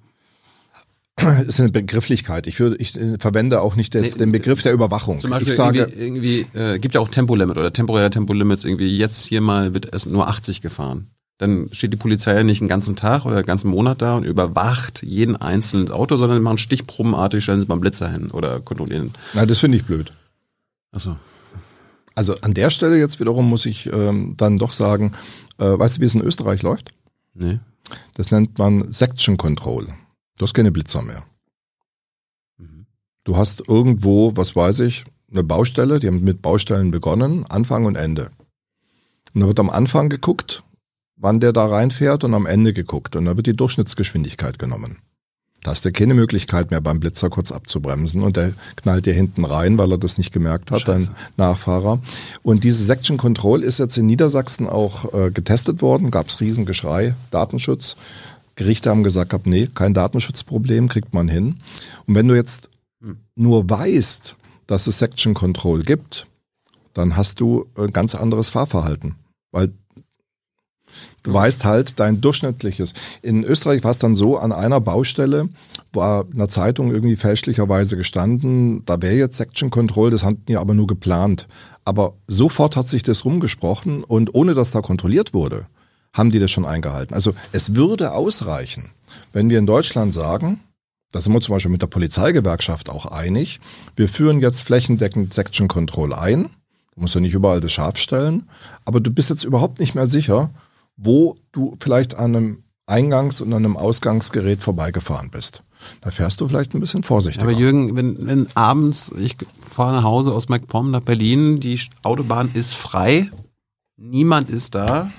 Das ist eine Begrifflichkeit. Ich, würde, ich verwende auch nicht jetzt nee, den Begriff der Überwachung. Zum Beispiel ich sage, irgendwie, irgendwie äh, gibt ja auch Tempolimit oder temporäre Tempolimits. Irgendwie jetzt hier mal wird es nur 80 gefahren. Dann steht die Polizei ja nicht einen ganzen Tag oder einen ganzen Monat da und überwacht jeden einzelnen Auto, sondern machen stichprobenartig, stellen sie mal Blitzer hin oder kontrollieren. Na, das finde ich blöd. Achso. Also an der Stelle jetzt wiederum muss ich ähm, dann doch sagen, äh, weißt du, wie es in Österreich läuft? Nee. Das nennt man Section Control. Du hast keine Blitzer mehr. Mhm. Du hast irgendwo, was weiß ich, eine Baustelle, die haben mit Baustellen begonnen, Anfang und Ende. Und da wird am Anfang geguckt, wann der da reinfährt und am Ende geguckt. Und da wird die Durchschnittsgeschwindigkeit genommen. Da hast du keine Möglichkeit mehr beim Blitzer kurz abzubremsen und der knallt dir hinten rein, weil er das nicht gemerkt hat, Scheiße. dein Nachfahrer. Und diese Section Control ist jetzt in Niedersachsen auch äh, getestet worden, gab's Riesengeschrei, Datenschutz. Gerichte haben gesagt, hab, nee, kein Datenschutzproblem, kriegt man hin. Und wenn du jetzt hm. nur weißt, dass es Section Control gibt, dann hast du ein ganz anderes Fahrverhalten. Weil Du weißt halt dein durchschnittliches. In Österreich war es dann so, an einer Baustelle war in der Zeitung irgendwie fälschlicherweise gestanden, da wäre jetzt Section Control, das hatten die aber nur geplant. Aber sofort hat sich das rumgesprochen und ohne dass da kontrolliert wurde, haben die das schon eingehalten. Also es würde ausreichen, wenn wir in Deutschland sagen, da sind wir zum Beispiel mit der Polizeigewerkschaft auch einig, wir führen jetzt flächendeckend Section Control ein. Du musst ja nicht überall das scharf stellen, aber du bist jetzt überhaupt nicht mehr sicher, wo du vielleicht an einem Eingangs- und an einem Ausgangsgerät vorbeigefahren bist. Da fährst du vielleicht ein bisschen vorsichtiger. Aber Jürgen, wenn, wenn abends, ich fahre nach Hause aus MacPom nach Berlin, die Autobahn ist frei, niemand ist da,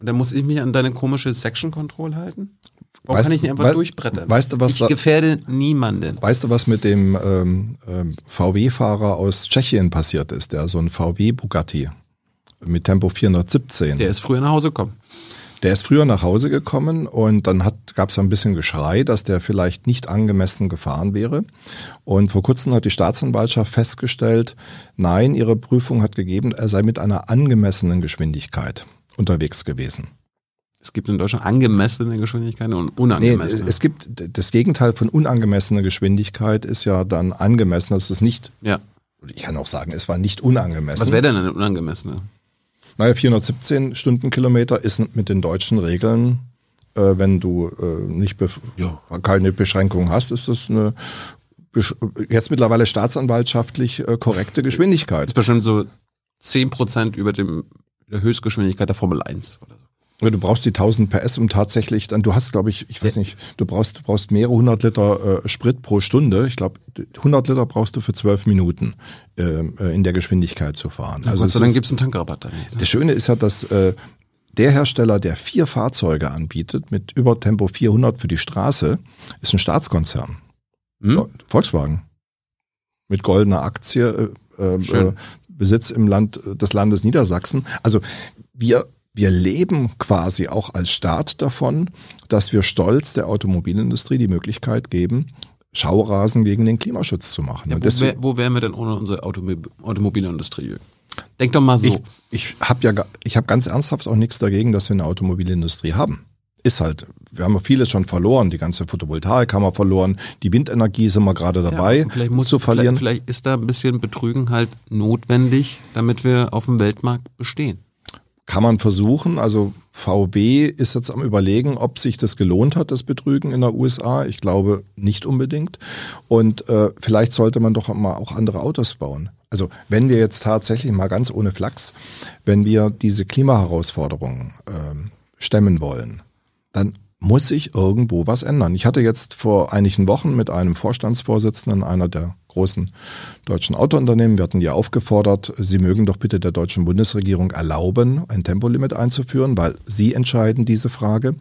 und dann muss ich mich an deine komische Section Control halten? Warum weißt, kann ich nicht einfach weißt, durchbrettern? Weißt du, was ich gefährde niemanden. Weißt du, was mit dem ähm, ähm, VW-Fahrer aus Tschechien passiert ist, der so ein VW Bugatti mit Tempo 417. Der ist früher nach Hause gekommen. Der ist früher nach Hause gekommen und dann gab es ein bisschen Geschrei, dass der vielleicht nicht angemessen gefahren wäre. Und vor kurzem hat die Staatsanwaltschaft festgestellt, nein, ihre Prüfung hat gegeben, er sei mit einer angemessenen Geschwindigkeit unterwegs gewesen. Es gibt in Deutschland angemessene Geschwindigkeiten und unangemessene. Nee, es gibt das Gegenteil von unangemessener Geschwindigkeit ist ja dann angemessen. Das ist nicht. Ja. Ich kann auch sagen, es war nicht unangemessen. Was wäre denn eine unangemessene? Naja, 417 Stundenkilometer ist mit den deutschen Regeln, äh, wenn du äh, nicht ja, keine Beschränkung hast, ist das eine jetzt mittlerweile staatsanwaltschaftlich äh, korrekte Geschwindigkeit. Das ist bestimmt so 10 Prozent über dem, der Höchstgeschwindigkeit der Formel 1 oder. Du brauchst die 1000 PS, um tatsächlich, dann du hast, glaube ich, ich weiß nicht, du brauchst, du brauchst mehrere hundert Liter äh, Sprit pro Stunde. Ich glaube, 100 Liter brauchst du für zwölf Minuten ähm, äh, in der Geschwindigkeit zu fahren. Ja, also Gott, dann gibt's einen Tankrabatt. Dann jetzt, ne? Das Schöne ist ja, dass äh, der Hersteller, der vier Fahrzeuge anbietet mit über Tempo 400 für die Straße, ist ein Staatskonzern. Hm? Volkswagen. Mit goldener Aktie, äh, äh, Besitz im Land des Landes Niedersachsen. Also wir wir leben quasi auch als Staat davon, dass wir stolz der Automobilindustrie die Möglichkeit geben, Schaurasen gegen den Klimaschutz zu machen. Ja, wo, wär, wo wären wir denn ohne unsere Automobil Automobilindustrie? Denk doch mal so. Ich, ich habe ja, ich habe ganz ernsthaft auch nichts dagegen, dass wir eine Automobilindustrie haben. Ist halt, wir haben vieles schon verloren, die ganze Photovoltaik haben wir verloren, die Windenergie sind wir gerade dabei ja, vielleicht muss, zu verlieren. Vielleicht, vielleicht ist da ein bisschen Betrügen halt notwendig, damit wir auf dem Weltmarkt bestehen. Kann man versuchen. Also VW ist jetzt am überlegen, ob sich das gelohnt hat, das Betrügen in der USA. Ich glaube nicht unbedingt. Und äh, vielleicht sollte man doch mal auch andere Autos bauen. Also wenn wir jetzt tatsächlich mal ganz ohne Flachs, wenn wir diese Klimaherausforderungen äh, stemmen wollen, dann muss sich irgendwo was ändern. Ich hatte jetzt vor einigen Wochen mit einem Vorstandsvorsitzenden einer der großen deutschen Autounternehmen, wir hatten die aufgefordert, sie mögen doch bitte der deutschen Bundesregierung erlauben, ein Tempolimit einzuführen, weil sie entscheiden diese Frage.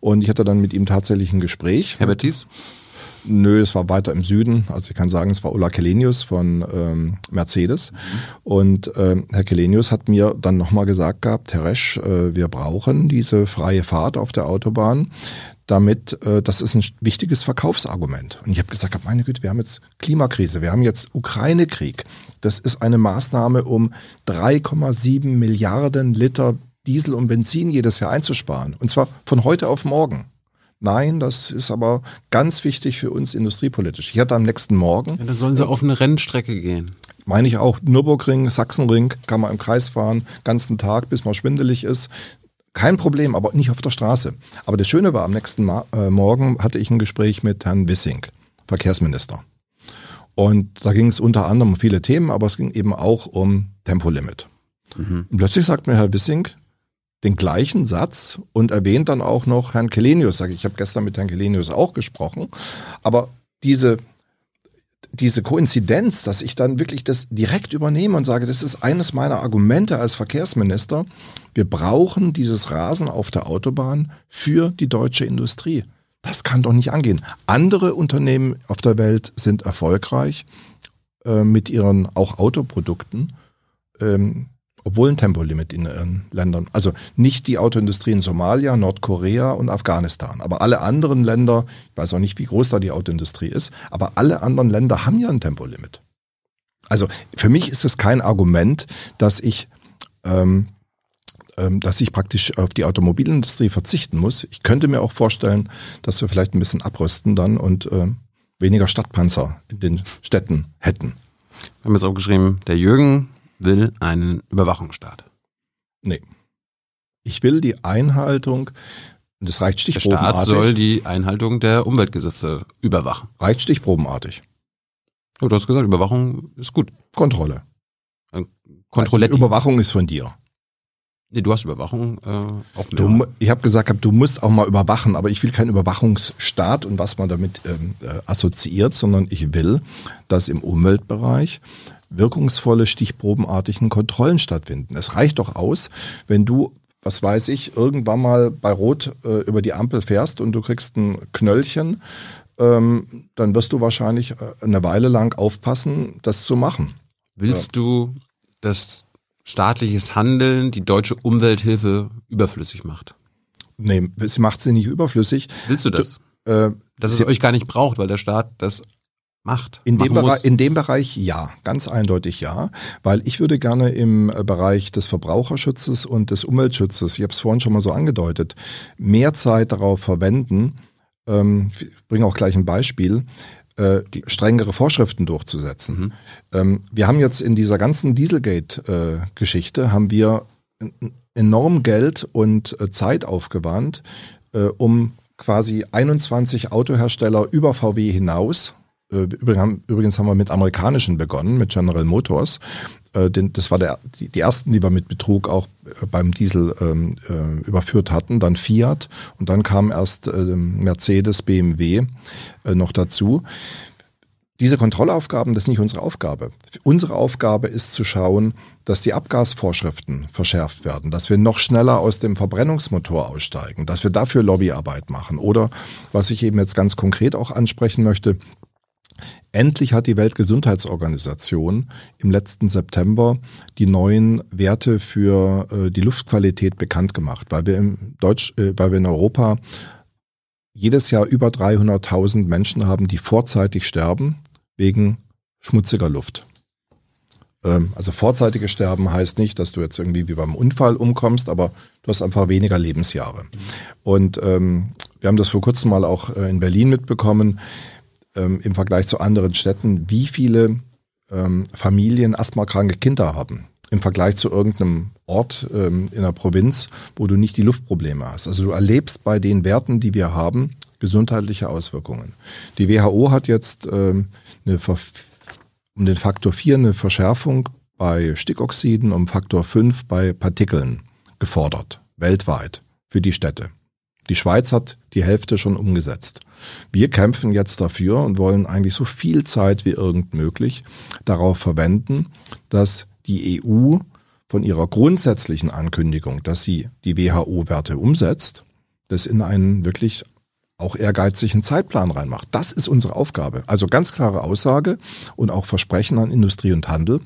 Und ich hatte dann mit ihm tatsächlich ein Gespräch. Herbert Thies? Nö, es war weiter im Süden. Also ich kann sagen, es war Ulla Kelenius von ähm, Mercedes. Mhm. Und ähm, Herr Kelenius hat mir dann nochmal gesagt gehabt, Herr Resch, äh, wir brauchen diese freie Fahrt auf der Autobahn, damit, äh, das ist ein wichtiges Verkaufsargument. Und ich habe gesagt, meine Güte, wir haben jetzt Klimakrise, wir haben jetzt Ukraine-Krieg. Das ist eine Maßnahme, um 3,7 Milliarden Liter Diesel und Benzin jedes Jahr einzusparen. Und zwar von heute auf morgen. Nein, das ist aber ganz wichtig für uns industriepolitisch. Ich hatte am nächsten Morgen. Ja, dann sollen sie auf eine Rennstrecke gehen. Meine ich auch. Nürburgring, Sachsenring, kann man im Kreis fahren, ganzen Tag, bis man schwindelig ist. Kein Problem, aber nicht auf der Straße. Aber das Schöne war, am nächsten Ma äh, Morgen hatte ich ein Gespräch mit Herrn Wissing, Verkehrsminister. Und da ging es unter anderem um viele Themen, aber es ging eben auch um Tempolimit. Mhm. Und plötzlich sagt mir Herr Wissing, den gleichen Satz und erwähnt dann auch noch Herrn Kelenius. Sag ich, ich habe gestern mit Herrn Kelenius auch gesprochen, aber diese diese Koinzidenz, dass ich dann wirklich das direkt übernehme und sage, das ist eines meiner Argumente als Verkehrsminister. Wir brauchen dieses Rasen auf der Autobahn für die deutsche Industrie. Das kann doch nicht angehen. Andere Unternehmen auf der Welt sind erfolgreich äh, mit ihren auch Autoprodukten. Ähm, obwohl ein Tempolimit in ihren Ländern. Also nicht die Autoindustrie in Somalia, Nordkorea und Afghanistan, aber alle anderen Länder, ich weiß auch nicht, wie groß da die Autoindustrie ist, aber alle anderen Länder haben ja ein Tempolimit. Also für mich ist es kein Argument, dass ich ähm, ähm, dass ich praktisch auf die Automobilindustrie verzichten muss. Ich könnte mir auch vorstellen, dass wir vielleicht ein bisschen abrüsten dann und äh, weniger Stadtpanzer in den Städten hätten. Wir haben jetzt auch geschrieben, der Jürgen will einen Überwachungsstaat. Nee. Ich will die Einhaltung, das reicht stichprobenartig. Der Staat soll die Einhaltung der Umweltgesetze überwachen. Reicht stichprobenartig. Ja, du hast gesagt, Überwachung ist gut. Kontrolle. Kontrolle. Überwachung ist von dir. Nee, du hast Überwachung äh, auch mehr. Du, ich habe gesagt, du musst auch mal überwachen, aber ich will keinen Überwachungsstaat und was man damit ähm, äh, assoziiert, sondern ich will, dass im Umweltbereich wirkungsvolle, stichprobenartigen Kontrollen stattfinden. Es reicht doch aus, wenn du was weiß ich, irgendwann mal bei Rot äh, über die Ampel fährst und du kriegst ein Knöllchen, ähm, dann wirst du wahrscheinlich äh, eine Weile lang aufpassen, das zu machen. Willst ja. du, dass staatliches Handeln die deutsche Umwelthilfe überflüssig macht? Nee, sie macht sie nicht überflüssig. Willst du das? Du, äh, dass es euch gar nicht braucht, weil der Staat das macht. In dem, Bereich, in dem Bereich ja, ganz eindeutig ja, weil ich würde gerne im äh, Bereich des Verbraucherschutzes und des Umweltschutzes, ich habe es vorhin schon mal so angedeutet, mehr Zeit darauf verwenden. Ähm, ich bringe auch gleich ein Beispiel äh, strengere Vorschriften durchzusetzen. Mhm. Ähm, wir haben jetzt in dieser ganzen Dieselgate-Geschichte äh, haben wir enorm Geld und äh, Zeit aufgewandt, äh, um quasi 21 Autohersteller über VW hinaus übrigens haben wir mit amerikanischen begonnen, mit General Motors. Äh, das war der, die ersten, die wir mit Betrug auch äh, beim Diesel ähm, überführt hatten. Dann Fiat und dann kam erst Mercedes, BMW noch dazu. Diese Kontrollaufgaben, das ist nicht unsere Aufgabe. Unsere Aufgabe ist zu schauen, dass die Abgasvorschriften verschärft werden, dass wir noch schneller aus dem Verbrennungsmotor aussteigen, dass wir dafür Lobbyarbeit machen. Oder was ich eben jetzt ganz konkret auch ansprechen möchte, Endlich hat die Weltgesundheitsorganisation im letzten September die neuen Werte für äh, die Luftqualität bekannt gemacht, weil wir in Deutsch, äh, weil wir in Europa jedes Jahr über 300.000 Menschen haben, die vorzeitig sterben wegen schmutziger Luft. Ähm, also vorzeitiges Sterben heißt nicht, dass du jetzt irgendwie wie beim Unfall umkommst, aber du hast einfach weniger Lebensjahre. Und ähm, wir haben das vor kurzem mal auch äh, in Berlin mitbekommen ähm, im Vergleich zu anderen Städten, wie viele ähm, Familien asthmakranke Kinder haben. Im Vergleich zu irgendeinem Ort ähm, in der Provinz, wo du nicht die Luftprobleme hast. Also du erlebst bei den Werten, die wir haben, gesundheitliche Auswirkungen. Die WHO hat jetzt ähm, eine um den Faktor 4 eine Verschärfung bei Stickoxiden, um Faktor 5 bei Partikeln gefordert, weltweit, für die Städte. Die Schweiz hat die Hälfte schon umgesetzt. Wir kämpfen jetzt dafür und wollen eigentlich so viel Zeit wie irgend möglich darauf verwenden, dass die EU von ihrer grundsätzlichen Ankündigung, dass sie die WHO-Werte umsetzt, das in einen wirklich auch ehrgeizigen Zeitplan reinmacht. Das ist unsere Aufgabe. Also ganz klare Aussage und auch Versprechen an Industrie und Handel.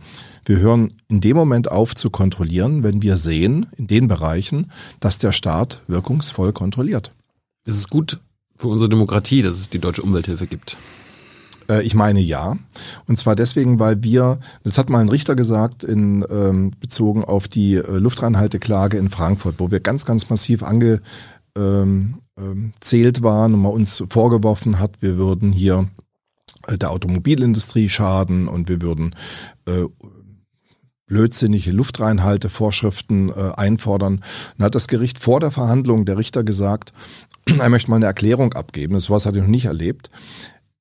Wir hören in dem Moment auf zu kontrollieren, wenn wir sehen, in den Bereichen, dass der Staat wirkungsvoll kontrolliert. Es ist gut für unsere Demokratie, dass es die deutsche Umwelthilfe gibt. Äh, ich meine ja. Und zwar deswegen, weil wir, das hat mal ein Richter gesagt, in, ähm, bezogen auf die äh, Luftreinhalteklage in Frankfurt, wo wir ganz, ganz massiv ange, ähm, ähm, waren und man uns vorgeworfen hat, wir würden hier äh, der Automobilindustrie schaden und wir würden äh, blödsinnige Luftreinhaltevorschriften äh, einfordern. Dann hat das Gericht vor der Verhandlung der Richter gesagt, er möchte mal eine Erklärung abgeben. Das was hat er noch nicht erlebt.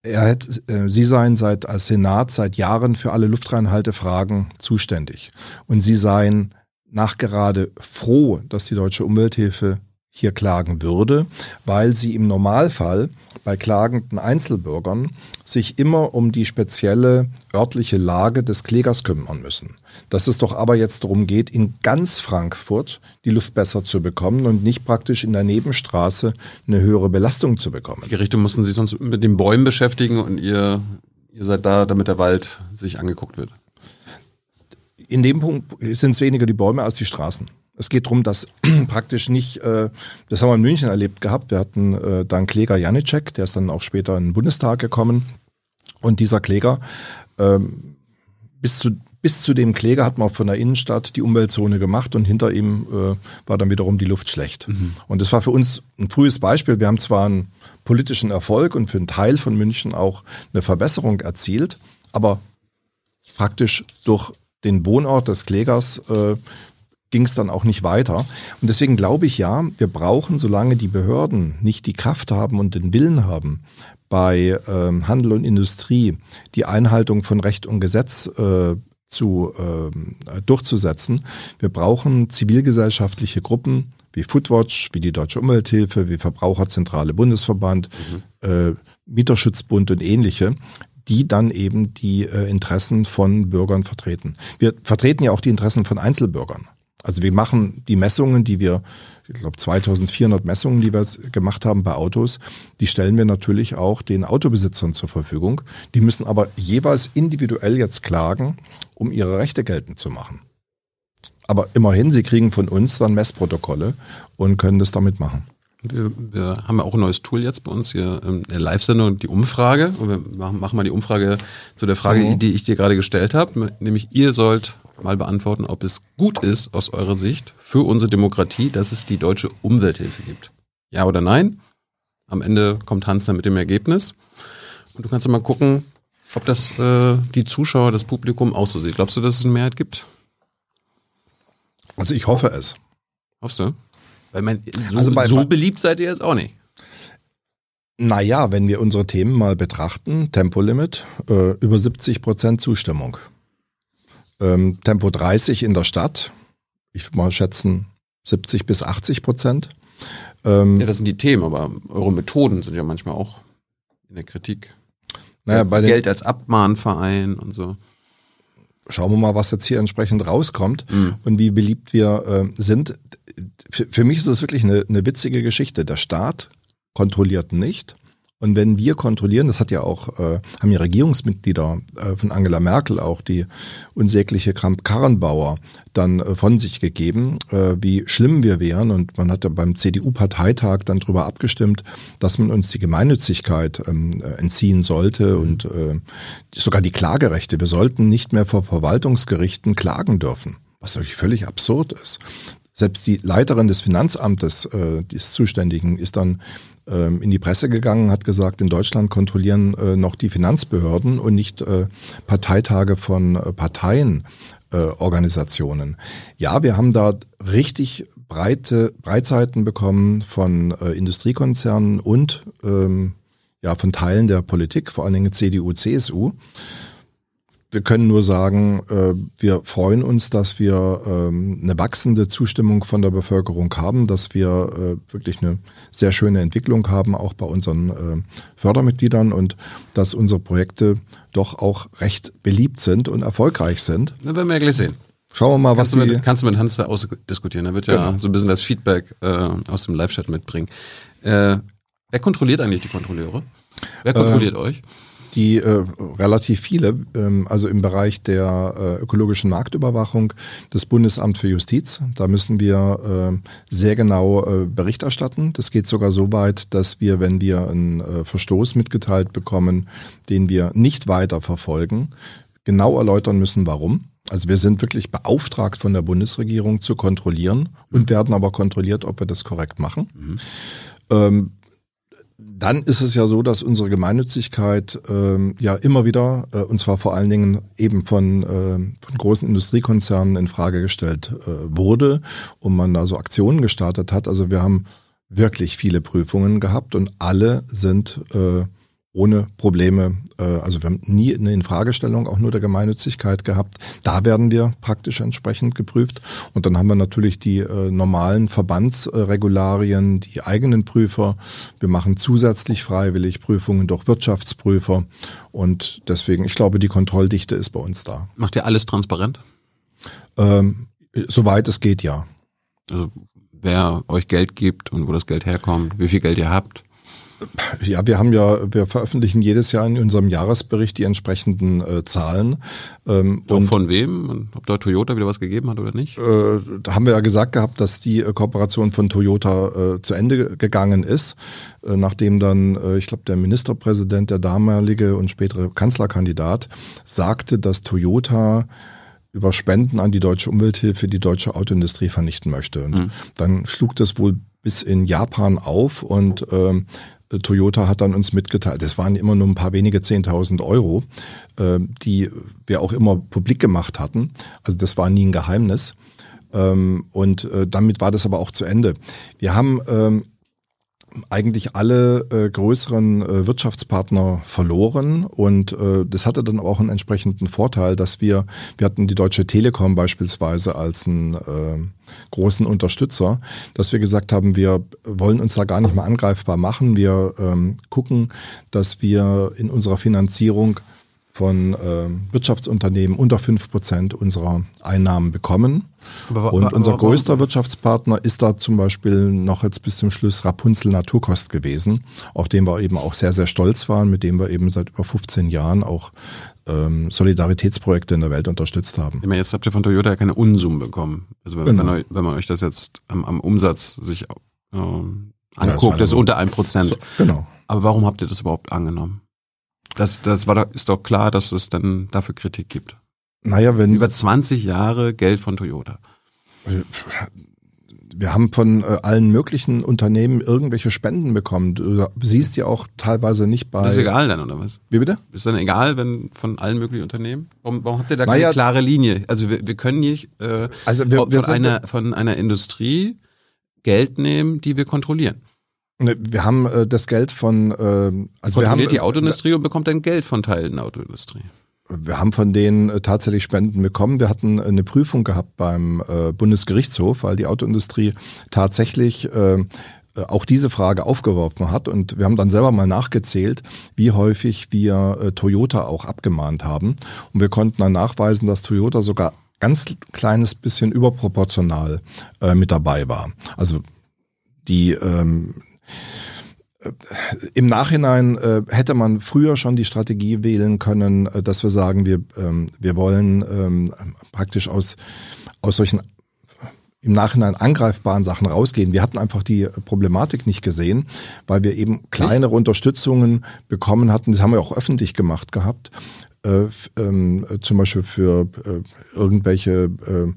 Er hat, äh, Sie seien seit als Senat seit Jahren für alle Luftreinhaltefragen zuständig und Sie seien nachgerade froh, dass die deutsche Umwelthilfe hier klagen würde, weil sie im Normalfall bei klagenden Einzelbürgern sich immer um die spezielle örtliche Lage des Klägers kümmern müssen. Dass es doch aber jetzt darum geht, in ganz Frankfurt die Luft besser zu bekommen und nicht praktisch in der Nebenstraße eine höhere Belastung zu bekommen. Die Gerichte mussten sich sonst mit den Bäumen beschäftigen und ihr, ihr seid da, damit der Wald sich angeguckt wird. In dem Punkt sind es weniger die Bäume als die Straßen. Es geht darum, dass praktisch nicht, äh, das haben wir in München erlebt gehabt, wir hatten äh, dann Kläger Janicek, der ist dann auch später in den Bundestag gekommen. Und dieser Kläger, ähm, bis zu bis zu dem Kläger hat man von der Innenstadt die Umweltzone gemacht und hinter ihm äh, war dann wiederum die Luft schlecht. Mhm. Und das war für uns ein frühes Beispiel. Wir haben zwar einen politischen Erfolg und für einen Teil von München auch eine Verbesserung erzielt, aber praktisch durch den Wohnort des Klägers äh, ging es dann auch nicht weiter. Und deswegen glaube ich ja, wir brauchen, solange die Behörden nicht die Kraft haben und den Willen haben, bei ähm, Handel und Industrie die Einhaltung von Recht und Gesetz äh, zu äh, durchzusetzen. Wir brauchen zivilgesellschaftliche Gruppen wie Foodwatch, wie die Deutsche Umwelthilfe, wie Verbraucherzentrale Bundesverband, mhm. äh, Mieterschutzbund und ähnliche, die dann eben die äh, Interessen von Bürgern vertreten. Wir vertreten ja auch die Interessen von Einzelbürgern. Also wir machen die Messungen, die wir, ich glaube 2400 Messungen, die wir gemacht haben bei Autos, die stellen wir natürlich auch den Autobesitzern zur Verfügung. Die müssen aber jeweils individuell jetzt klagen, um ihre Rechte geltend zu machen. Aber immerhin, sie kriegen von uns dann Messprotokolle und können das damit machen. Wir, wir haben ja auch ein neues Tool jetzt bei uns hier in der Live-Sendung, die Umfrage. Und wir machen, machen mal die Umfrage zu der Frage, mhm. die ich dir gerade gestellt habe. Nämlich, ihr sollt mal beantworten, ob es gut ist aus eurer Sicht für unsere Demokratie, dass es die deutsche Umwelthilfe gibt. Ja oder nein? Am Ende kommt Hans dann mit dem Ergebnis. Und du kannst mal gucken, ob das äh, die Zuschauer, das Publikum auch so sieht. Glaubst du, dass es eine Mehrheit gibt? Also ich hoffe es. Hoffst du? Weil man, so, also bei, so beliebt seid ihr jetzt auch nicht. Naja, wenn wir unsere Themen mal betrachten, Tempolimit, äh, über 70 Prozent Zustimmung. Ähm, Tempo 30 in der Stadt, ich würde mal schätzen 70 bis 80 Prozent. Ähm, ja, das sind die Themen, aber eure Methoden sind ja manchmal auch in der Kritik. Naja, bei Geld als Abmahnverein und so. Schauen wir mal, was jetzt hier entsprechend rauskommt mhm. und wie beliebt wir äh, sind. Für, für, mich ist es wirklich eine, eine witzige Geschichte. Der Staat kontrolliert nicht. Und wenn wir kontrollieren, das hat ja auch, äh, haben ja Regierungsmitglieder äh, von Angela Merkel auch die unsägliche Kramp-Karrenbauer dann äh, von sich gegeben, äh, wie schlimm wir wären. Und man hat ja beim CDU-Parteitag dann darüber abgestimmt, dass man uns die Gemeinnützigkeit ähm, äh, entziehen sollte und äh, sogar die Klagerechte. Wir sollten nicht mehr vor Verwaltungsgerichten klagen dürfen, was natürlich völlig absurd ist. Selbst die Leiterin des Finanzamtes, äh, des Zuständigen, ist dann ähm, in die Presse gegangen, hat gesagt, in Deutschland kontrollieren äh, noch die Finanzbehörden und nicht äh, Parteitage von äh, Parteien. Organisationen. Ja, wir haben da richtig breite Breitseiten bekommen von äh, Industriekonzernen und ähm, ja von Teilen der Politik, vor allen Dingen CDU, CSU wir können nur sagen, äh, wir freuen uns, dass wir ähm, eine wachsende Zustimmung von der Bevölkerung haben, dass wir äh, wirklich eine sehr schöne Entwicklung haben, auch bei unseren äh, Fördermitgliedern und dass unsere Projekte doch auch recht beliebt sind und erfolgreich sind. Das werden wir ja gleich sehen. Schauen wir mal, kannst was du mit, Kannst du mit Hans da ausdiskutieren. Er wird ja genau. so ein bisschen das Feedback äh, aus dem Live-Chat mitbringen. Äh, wer kontrolliert eigentlich die Kontrolleure? Wer kontrolliert ähm, euch? Die äh, relativ viele, ähm, also im Bereich der äh, ökologischen Marktüberwachung, das Bundesamt für Justiz. Da müssen wir äh, sehr genau äh, Bericht erstatten. Das geht sogar so weit, dass wir, wenn wir einen äh, Verstoß mitgeteilt bekommen, den wir nicht weiter verfolgen, genau erläutern müssen, warum. Also wir sind wirklich beauftragt von der Bundesregierung zu kontrollieren und werden aber kontrolliert, ob wir das korrekt machen. Mhm. Ähm, dann ist es ja so, dass unsere Gemeinnützigkeit ähm, ja immer wieder, äh, und zwar vor allen Dingen eben von, äh, von großen Industriekonzernen in Frage gestellt äh, wurde und man da so Aktionen gestartet hat. Also wir haben wirklich viele Prüfungen gehabt und alle sind äh, ohne Probleme. Äh, also wir haben nie eine Infragestellung auch nur der Gemeinnützigkeit gehabt. Da werden wir praktisch entsprechend geprüft. Und dann haben wir natürlich die äh, normalen Verbandsregularien, die eigenen Prüfer. Wir machen zusätzlich freiwillig Prüfungen durch Wirtschaftsprüfer. Und deswegen, ich glaube, die Kontrolldichte ist bei uns da. Macht ihr alles transparent? Ähm, soweit es geht, ja. Also wer euch Geld gibt und wo das Geld herkommt, wie viel Geld ihr habt? Ja, wir haben ja, wir veröffentlichen jedes Jahr in unserem Jahresbericht die entsprechenden äh, Zahlen. Ähm, und von wem? Ob da Toyota wieder was gegeben hat oder nicht? Äh, da haben wir ja gesagt gehabt, dass die äh, Kooperation von Toyota äh, zu Ende gegangen ist, äh, nachdem dann, äh, ich glaube, der Ministerpräsident, der damalige und spätere Kanzlerkandidat, sagte, dass Toyota über Spenden an die deutsche Umwelthilfe die deutsche Autoindustrie vernichten möchte. Und mhm. dann schlug das wohl bis in Japan auf und ähm, Toyota hat dann uns mitgeteilt, es waren immer nur ein paar wenige 10.000 Euro, äh, die wir auch immer publik gemacht hatten. Also das war nie ein Geheimnis. Ähm, und äh, damit war das aber auch zu Ende. Wir haben ähm, eigentlich alle äh, größeren äh, Wirtschaftspartner verloren und äh, das hatte dann auch einen entsprechenden Vorteil, dass wir, wir hatten die Deutsche Telekom beispielsweise als einen äh, großen Unterstützer, dass wir gesagt haben, wir wollen uns da gar nicht mehr angreifbar machen. Wir ähm, gucken, dass wir in unserer Finanzierung von äh, Wirtschaftsunternehmen unter fünf Prozent unserer Einnahmen bekommen. Aber, und aber, unser aber, größter Wirtschaftspartner ist da zum Beispiel noch jetzt bis zum Schluss Rapunzel Naturkost gewesen, auf dem wir eben auch sehr, sehr stolz waren, mit dem wir eben seit über 15 Jahren auch ähm, Solidaritätsprojekte in der Welt unterstützt haben. Ich meine, jetzt habt ihr von Toyota ja keine Unsummen bekommen. Also wenn, genau. wenn, wenn man euch das jetzt am, am Umsatz sich äh, anguckt, ja, das ist unter ein Prozent. So, genau. Aber warum habt ihr das überhaupt angenommen? Das, das war ist doch klar, dass es dann dafür Kritik gibt. Naja, wenn. Über 20 Jahre Geld von Toyota. Wir haben von äh, allen möglichen Unternehmen irgendwelche Spenden bekommen. Du siehst ja auch teilweise nicht bei. Das ist egal dann, oder was? Wie bitte? Ist dann egal, wenn von allen möglichen Unternehmen? Warum, warum habt ihr da keine naja, klare Linie? Also wir, wir können nicht äh, also wir, wir von, einer, von einer Industrie Geld nehmen, die wir kontrollieren. Ne, wir haben äh, das Geld von, äh, also wir haben die Autoindustrie äh, und bekommt dann Geld von Teilen der Autoindustrie. Wir haben von denen äh, tatsächlich Spenden bekommen. Wir hatten eine Prüfung gehabt beim äh, Bundesgerichtshof, weil die Autoindustrie tatsächlich äh, auch diese Frage aufgeworfen hat. Und wir haben dann selber mal nachgezählt, wie häufig wir äh, Toyota auch abgemahnt haben. Und wir konnten dann nachweisen, dass Toyota sogar ganz kleines bisschen überproportional äh, mit dabei war. Also die ähm, im Nachhinein äh, hätte man früher schon die Strategie wählen können, äh, dass wir sagen, wir, ähm, wir wollen ähm, praktisch aus, aus solchen im Nachhinein angreifbaren Sachen rausgehen. Wir hatten einfach die Problematik nicht gesehen, weil wir eben kleinere Unterstützungen bekommen hatten. Das haben wir auch öffentlich gemacht gehabt. Äh, ähm, zum Beispiel für äh, irgendwelche äh, äh,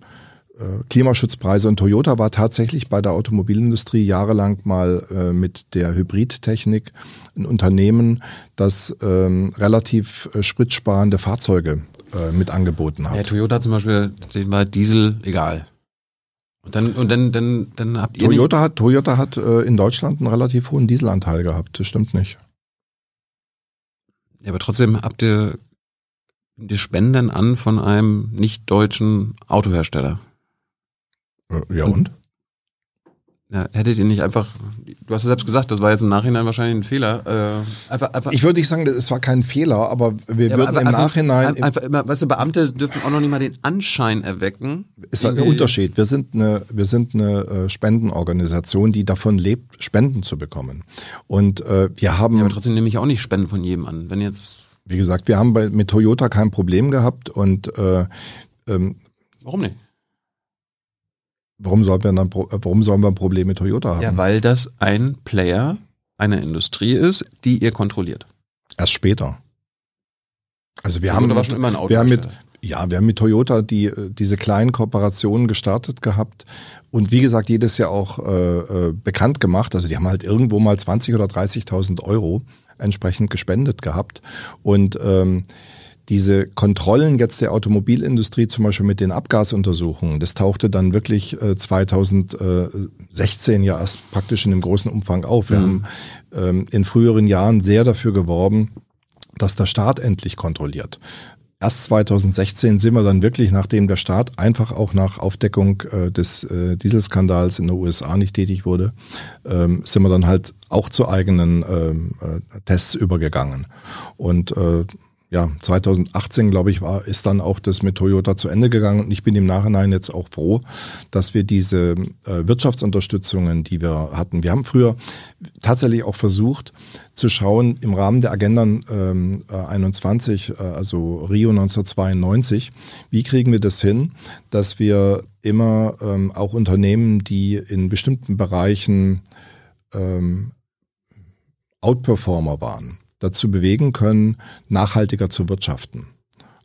Klimaschutzpreise und Toyota war tatsächlich bei der Automobilindustrie jahrelang mal äh, mit der Hybridtechnik ein Unternehmen, das ähm, relativ äh, spritsparende Fahrzeuge äh, mit angeboten hat. Ja, Toyota zum Beispiel, den war Diesel egal. Und dann, und dann, dann, dann habt ihr. Toyota hat, Toyota hat äh, in Deutschland einen relativ hohen Dieselanteil gehabt, das stimmt nicht. Ja, aber trotzdem habt ihr die Spenden an von einem nicht deutschen Autohersteller. Äh, ja und? Ja, hättet ihr nicht einfach, du hast es selbst gesagt, das war jetzt im Nachhinein wahrscheinlich ein Fehler. Äh, einfach, einfach, ich würde nicht sagen, es war kein Fehler, aber wir ja, würden aber im einfach, Nachhinein. Einfach, immer, weißt du, Beamte dürfen auch noch nicht mal den Anschein erwecken. Es war ein Unterschied. Wir sind eine, wir sind eine äh, Spendenorganisation, die davon lebt, Spenden zu bekommen. Und äh, wir haben. Ja, aber trotzdem nehme ich auch nicht Spenden von jedem an. Wenn jetzt. Wie gesagt, wir haben bei, mit Toyota kein Problem gehabt und äh, ähm, Warum nicht? Warum sollen wir dann, warum sollen wir ein Problem mit Toyota haben? Ja, weil das ein Player eine Industrie ist, die ihr kontrolliert. Erst später. Also wir Toyota haben, war schon immer ein wir haben mit, ja, wir haben mit Toyota die, diese kleinen Kooperationen gestartet gehabt und wie gesagt jedes Jahr auch äh, äh bekannt gemacht. Also die haben halt irgendwo mal 20 oder 30.000 Euro entsprechend gespendet gehabt und ähm, diese Kontrollen jetzt der Automobilindustrie, zum Beispiel mit den Abgasuntersuchungen, das tauchte dann wirklich äh, 2016 ja erst praktisch in einem großen Umfang auf. Wir mhm. haben ähm, in früheren Jahren sehr dafür geworben, dass der Staat endlich kontrolliert. Erst 2016 sind wir dann wirklich, nachdem der Staat einfach auch nach Aufdeckung äh, des äh, Dieselskandals in den USA nicht tätig wurde, ähm, sind wir dann halt auch zu eigenen ähm, äh, Tests übergegangen. Und äh, ja, 2018, glaube ich, war, ist dann auch das mit Toyota zu Ende gegangen. Und ich bin im Nachhinein jetzt auch froh, dass wir diese äh, Wirtschaftsunterstützungen, die wir hatten, wir haben früher tatsächlich auch versucht zu schauen im Rahmen der Agenda ähm, 21, äh, also Rio 1992, wie kriegen wir das hin, dass wir immer ähm, auch Unternehmen, die in bestimmten Bereichen ähm, Outperformer waren, dazu bewegen können, nachhaltiger zu wirtschaften.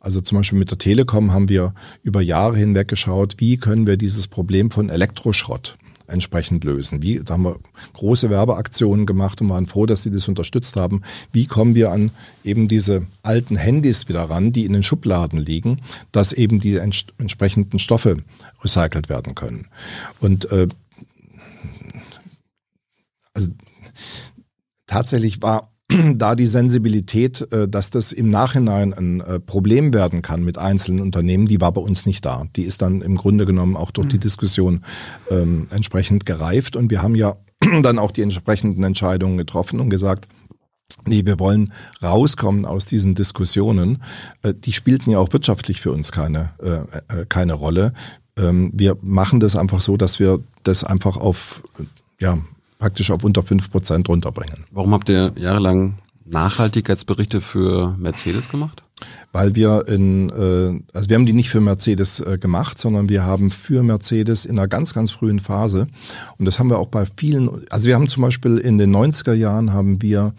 Also zum Beispiel mit der Telekom haben wir über Jahre hinweg geschaut, wie können wir dieses Problem von Elektroschrott entsprechend lösen. Wie, da haben wir große Werbeaktionen gemacht und waren froh, dass sie das unterstützt haben. Wie kommen wir an eben diese alten Handys wieder ran, die in den Schubladen liegen, dass eben die ents entsprechenden Stoffe recycelt werden können. Und äh, also tatsächlich war da die Sensibilität, äh, dass das im Nachhinein ein äh, Problem werden kann mit einzelnen Unternehmen, die war bei uns nicht da. Die ist dann im Grunde genommen auch durch die mhm. Diskussion ähm, entsprechend gereift und wir haben ja dann auch die entsprechenden Entscheidungen getroffen und gesagt, Nee, wir wollen rauskommen aus diesen Diskussionen. Äh, die spielten ja auch wirtschaftlich für uns keine, äh, keine Rolle. Ähm, wir machen das einfach so, dass wir das einfach auf ja, praktisch auf unter fünf Prozent runterbringen. Warum habt ihr jahrelang Nachhaltigkeitsberichte für Mercedes gemacht? Weil wir in, äh, also wir haben die nicht für Mercedes äh, gemacht, sondern wir haben für Mercedes in einer ganz, ganz frühen Phase, und das haben wir auch bei vielen, also wir haben zum Beispiel in den 90er Jahren haben wir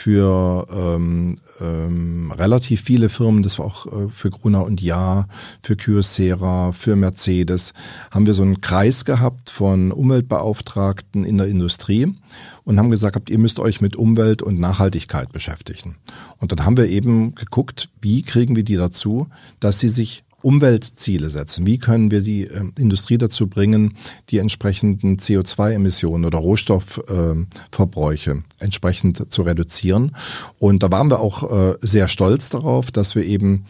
für ähm, ähm, relativ viele Firmen, das war auch äh, für Gruner und Ja, für Kyocera, für Mercedes, haben wir so einen Kreis gehabt von Umweltbeauftragten in der Industrie und haben gesagt, ihr müsst euch mit Umwelt und Nachhaltigkeit beschäftigen. Und dann haben wir eben geguckt, wie kriegen wir die dazu, dass sie sich Umweltziele setzen. Wie können wir die äh, Industrie dazu bringen, die entsprechenden CO2-Emissionen oder Rohstoffverbräuche äh, entsprechend zu reduzieren? Und da waren wir auch äh, sehr stolz darauf, dass wir eben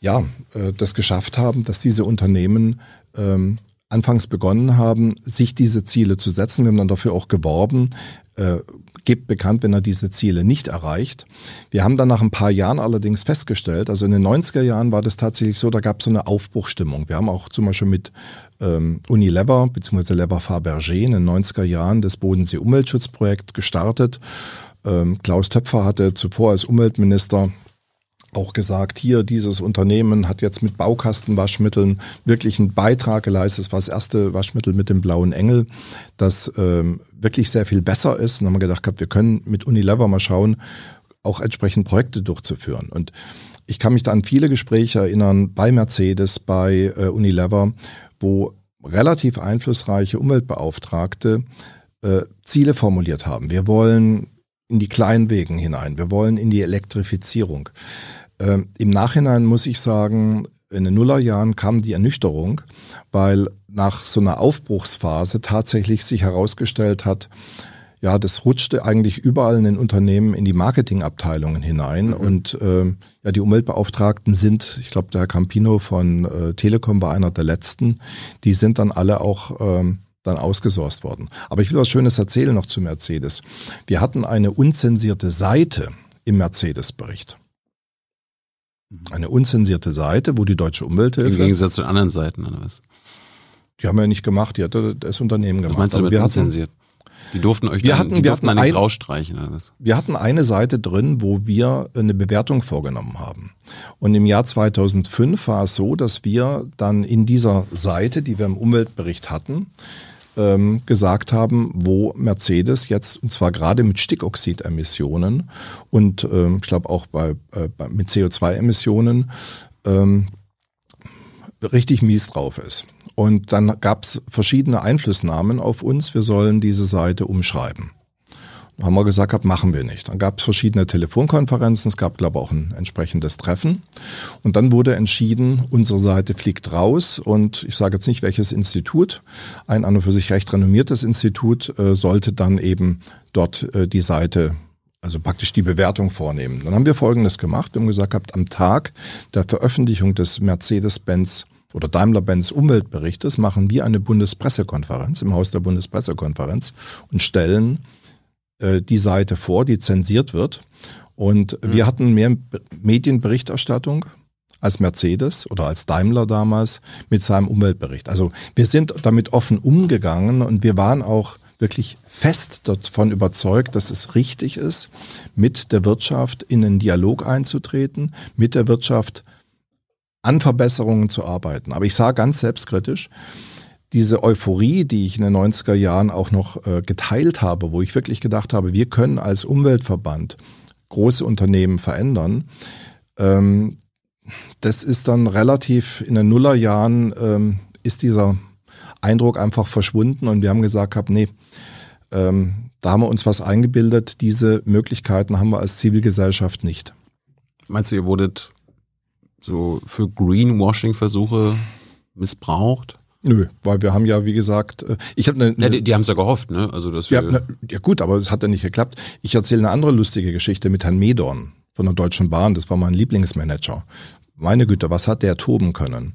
ja äh, das geschafft haben, dass diese Unternehmen ähm, anfangs begonnen haben, sich diese Ziele zu setzen. Wir haben dann dafür auch geworben, äh, gibt bekannt, wenn er diese Ziele nicht erreicht. Wir haben dann nach ein paar Jahren allerdings festgestellt, also in den 90er Jahren war das tatsächlich so, da gab es so eine Aufbruchstimmung. Wir haben auch zum Beispiel mit ähm, Unilever bzw. Lever Fabergé in den 90er Jahren das Bodensee Umweltschutzprojekt gestartet. Ähm, Klaus Töpfer hatte zuvor als Umweltminister auch gesagt, hier dieses Unternehmen hat jetzt mit Baukastenwaschmitteln wirklich einen Beitrag geleistet. Es war das erste Waschmittel mit dem blauen Engel, das ähm, wirklich sehr viel besser ist. Und haben wir gedacht, wir können mit Unilever mal schauen, auch entsprechend Projekte durchzuführen. Und ich kann mich da an viele Gespräche erinnern bei Mercedes, bei äh, Unilever, wo relativ einflussreiche Umweltbeauftragte äh, Ziele formuliert haben. Wir wollen in die Kleinwegen hinein, wir wollen in die Elektrifizierung. Ähm, Im Nachhinein muss ich sagen, in den Nullerjahren kam die Ernüchterung, weil nach so einer Aufbruchsphase tatsächlich sich herausgestellt hat, ja, das rutschte eigentlich überall in den Unternehmen in die Marketingabteilungen hinein mhm. und äh, ja, die Umweltbeauftragten sind, ich glaube, der Herr Campino von äh, Telekom war einer der letzten, die sind dann alle auch ähm, dann ausgesourced worden. Aber ich will was Schönes erzählen noch zu Mercedes. Wir hatten eine unzensierte Seite im Mercedes-Bericht. Eine unzensierte Seite, wo die deutsche Umwelthilfe. Im Gegensatz zu anderen Seiten, oder was? Die haben wir nicht gemacht, die hat das Unternehmen gemacht. Was meinst du mit unzensiert? Die durften euch wir dann, hatten, wir durften hatten nichts rausstreichen oder was? Wir hatten eine Seite drin, wo wir eine Bewertung vorgenommen haben. Und im Jahr 2005 war es so, dass wir dann in dieser Seite, die wir im Umweltbericht hatten, ähm, gesagt haben, wo Mercedes jetzt, und zwar gerade mit Stickoxidemissionen und ähm, ich glaube auch bei, äh, bei, mit CO2-Emissionen ähm, richtig mies drauf ist. Und dann gab es verschiedene Einflussnahmen auf uns, wir sollen diese Seite umschreiben. Haben wir gesagt, machen wir nicht. Dann gab es verschiedene Telefonkonferenzen, es gab, glaube ich, auch ein entsprechendes Treffen. Und dann wurde entschieden, unsere Seite fliegt raus und ich sage jetzt nicht welches Institut, ein an und für sich recht renommiertes Institut äh, sollte dann eben dort äh, die Seite also praktisch die Bewertung vornehmen. Dann haben wir Folgendes gemacht. Wir haben gesagt, gehabt, am Tag der Veröffentlichung des Mercedes-Benz oder Daimler-Benz Umweltberichtes machen wir eine Bundespressekonferenz im Haus der Bundespressekonferenz und stellen äh, die Seite vor, die zensiert wird. Und mhm. wir hatten mehr Medienberichterstattung als Mercedes oder als Daimler damals mit seinem Umweltbericht. Also wir sind damit offen umgegangen und wir waren auch wirklich fest davon überzeugt, dass es richtig ist, mit der Wirtschaft in einen Dialog einzutreten, mit der Wirtschaft an Verbesserungen zu arbeiten. Aber ich sage ganz selbstkritisch, diese Euphorie, die ich in den 90er Jahren auch noch äh, geteilt habe, wo ich wirklich gedacht habe, wir können als Umweltverband große Unternehmen verändern, ähm, das ist dann relativ in den Nullerjahren ähm, ist dieser Eindruck einfach verschwunden und wir haben gesagt, hab, nee, ähm, da haben wir uns was eingebildet, diese Möglichkeiten haben wir als Zivilgesellschaft nicht. Meinst du, ihr wurdet so für Greenwashing-Versuche missbraucht? Nö, weil wir haben ja, wie gesagt, äh, ich habe eine. Ja, die, die haben es ja gehofft, ne? Also dass wir ja, na, ja gut, aber es hat ja nicht geklappt. Ich erzähle eine andere lustige Geschichte mit Herrn Medorn von der Deutschen Bahn. Das war mein Lieblingsmanager. Meine Güte, was hat der toben können?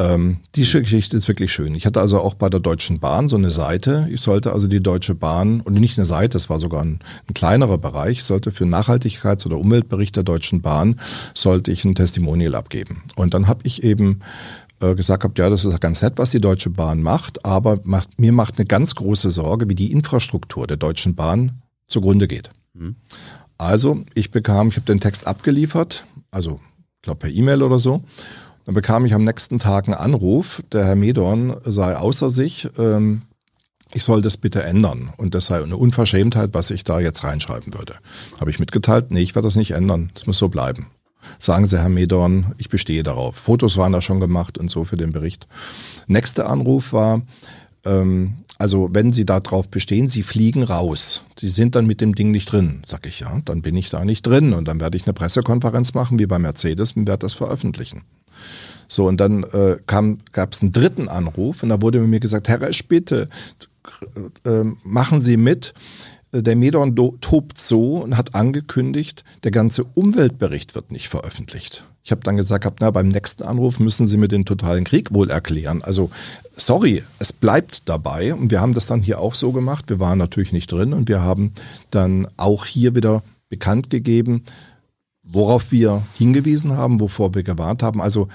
Ähm, die Geschichte ist wirklich schön. Ich hatte also auch bei der Deutschen Bahn so eine Seite. Ich sollte also die Deutsche Bahn, und nicht eine Seite, es war sogar ein, ein kleinerer Bereich, ich sollte für Nachhaltigkeits- oder Umweltbericht der Deutschen Bahn, sollte ich ein Testimonial abgeben. Und dann habe ich eben gesagt habe, ja, das ist ganz nett, was die Deutsche Bahn macht, aber macht, mir macht eine ganz große Sorge, wie die Infrastruktur der Deutschen Bahn zugrunde geht. Mhm. Also ich bekam, ich habe den Text abgeliefert, also ich glaube per E-Mail oder so. Dann bekam ich am nächsten Tag einen Anruf, der Herr Medorn sei außer sich, ähm, ich soll das bitte ändern und das sei eine Unverschämtheit, was ich da jetzt reinschreiben würde. Habe ich mitgeteilt, nee, ich werde das nicht ändern, das muss so bleiben. Sagen Sie, Herr Medorn, ich bestehe darauf. Fotos waren da schon gemacht und so für den Bericht. Nächster Anruf war, ähm, also wenn Sie darauf bestehen, Sie fliegen raus. Sie sind dann mit dem Ding nicht drin. Sag ich, ja, dann bin ich da nicht drin und dann werde ich eine Pressekonferenz machen, wie bei Mercedes, und werde das veröffentlichen. So, und dann äh, gab es einen dritten Anruf und da wurde mir gesagt, Herr Resch, bitte, äh, machen Sie mit. Der Medon tobt so und hat angekündigt, der ganze Umweltbericht wird nicht veröffentlicht. Ich habe dann gesagt, hab, na, beim nächsten Anruf müssen Sie mir den totalen Krieg wohl erklären. Also sorry, es bleibt dabei. Und wir haben das dann hier auch so gemacht. Wir waren natürlich nicht drin und wir haben dann auch hier wieder bekannt gegeben, worauf wir hingewiesen haben, wovor wir gewarnt haben. Also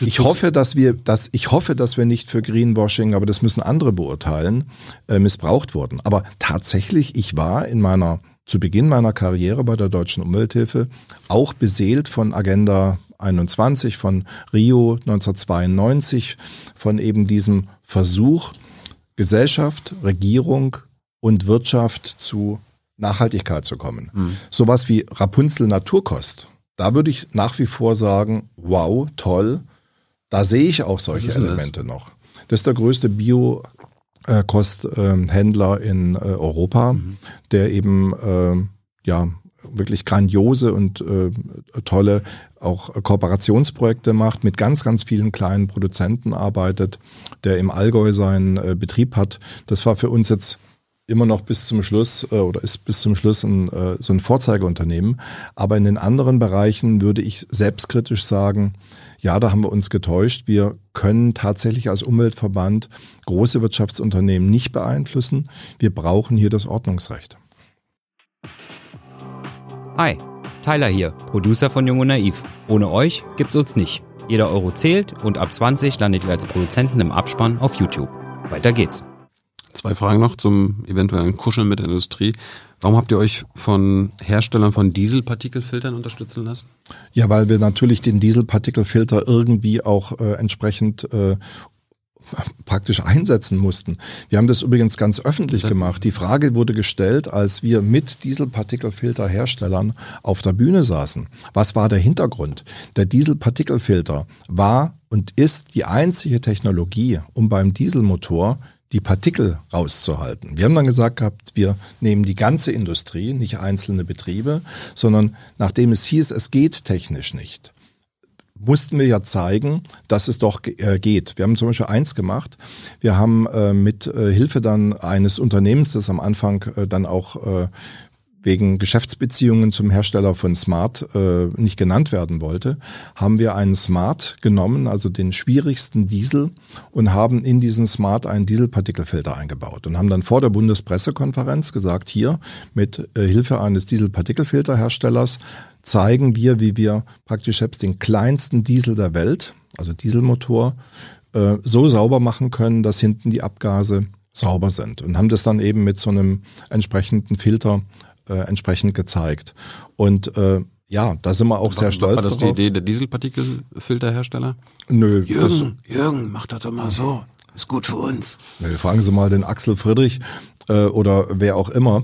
ich hoffe, dass wir, dass ich hoffe, dass wir nicht für Greenwashing, aber das müssen andere beurteilen, äh, missbraucht wurden. Aber tatsächlich, ich war in meiner zu Beginn meiner Karriere bei der Deutschen Umwelthilfe auch beseelt von Agenda 21, von Rio 1992, von eben diesem Versuch, Gesellschaft, Regierung und Wirtschaft zu Nachhaltigkeit zu kommen. Mhm. Sowas wie Rapunzel Naturkost. Da würde ich nach wie vor sagen, wow, toll. Da sehe ich auch solche Elemente das? noch. Das ist der größte Bio Kosthändler in äh, Europa, mhm. der eben äh, ja wirklich grandiose und äh, tolle auch Kooperationsprojekte macht, mit ganz, ganz vielen kleinen Produzenten arbeitet, der im Allgäu seinen äh, Betrieb hat. Das war für uns jetzt immer noch bis zum Schluss äh, oder ist bis zum Schluss ein, äh, so ein Vorzeigeunternehmen. Aber in den anderen Bereichen würde ich selbstkritisch sagen, ja, da haben wir uns getäuscht. Wir können tatsächlich als Umweltverband große Wirtschaftsunternehmen nicht beeinflussen. Wir brauchen hier das Ordnungsrecht. Hi, Tyler hier, Producer von Jung und Naiv. Ohne euch gibt's uns nicht. Jeder Euro zählt und ab 20 landet ihr als Produzenten im Abspann auf YouTube. Weiter geht's. Zwei Fragen noch zum eventuellen Kuscheln mit der Industrie. Warum habt ihr euch von Herstellern von Dieselpartikelfiltern unterstützen lassen? Ja, weil wir natürlich den Dieselpartikelfilter irgendwie auch äh, entsprechend äh, praktisch einsetzen mussten. Wir haben das übrigens ganz öffentlich gemacht. Die Frage wurde gestellt, als wir mit Dieselpartikelfilterherstellern auf der Bühne saßen. Was war der Hintergrund? Der Dieselpartikelfilter war und ist die einzige Technologie, um beim Dieselmotor die Partikel rauszuhalten. Wir haben dann gesagt gehabt, wir nehmen die ganze Industrie, nicht einzelne Betriebe, sondern nachdem es hieß, es geht technisch nicht, mussten wir ja zeigen, dass es doch äh, geht. Wir haben zum Beispiel eins gemacht. Wir haben äh, mit äh, Hilfe dann eines Unternehmens, das am Anfang dann auch wegen Geschäftsbeziehungen zum Hersteller von Smart äh, nicht genannt werden wollte, haben wir einen Smart genommen, also den schwierigsten Diesel, und haben in diesen Smart einen Dieselpartikelfilter eingebaut und haben dann vor der Bundespressekonferenz gesagt, hier mit äh, Hilfe eines Dieselpartikelfilterherstellers zeigen wir, wie wir praktisch selbst den kleinsten Diesel der Welt, also Dieselmotor, äh, so sauber machen können, dass hinten die Abgase sauber sind und haben das dann eben mit so einem entsprechenden Filter äh, entsprechend gezeigt. Und äh, ja, da sind wir auch war, sehr stolz. War das darauf. die Idee der Dieselpartikelfilterhersteller? Nö. Jürgen, Jürgen, mach das doch mal so. Ist gut für uns. Nö, fragen Sie mal den Axel Friedrich äh, oder wer auch immer.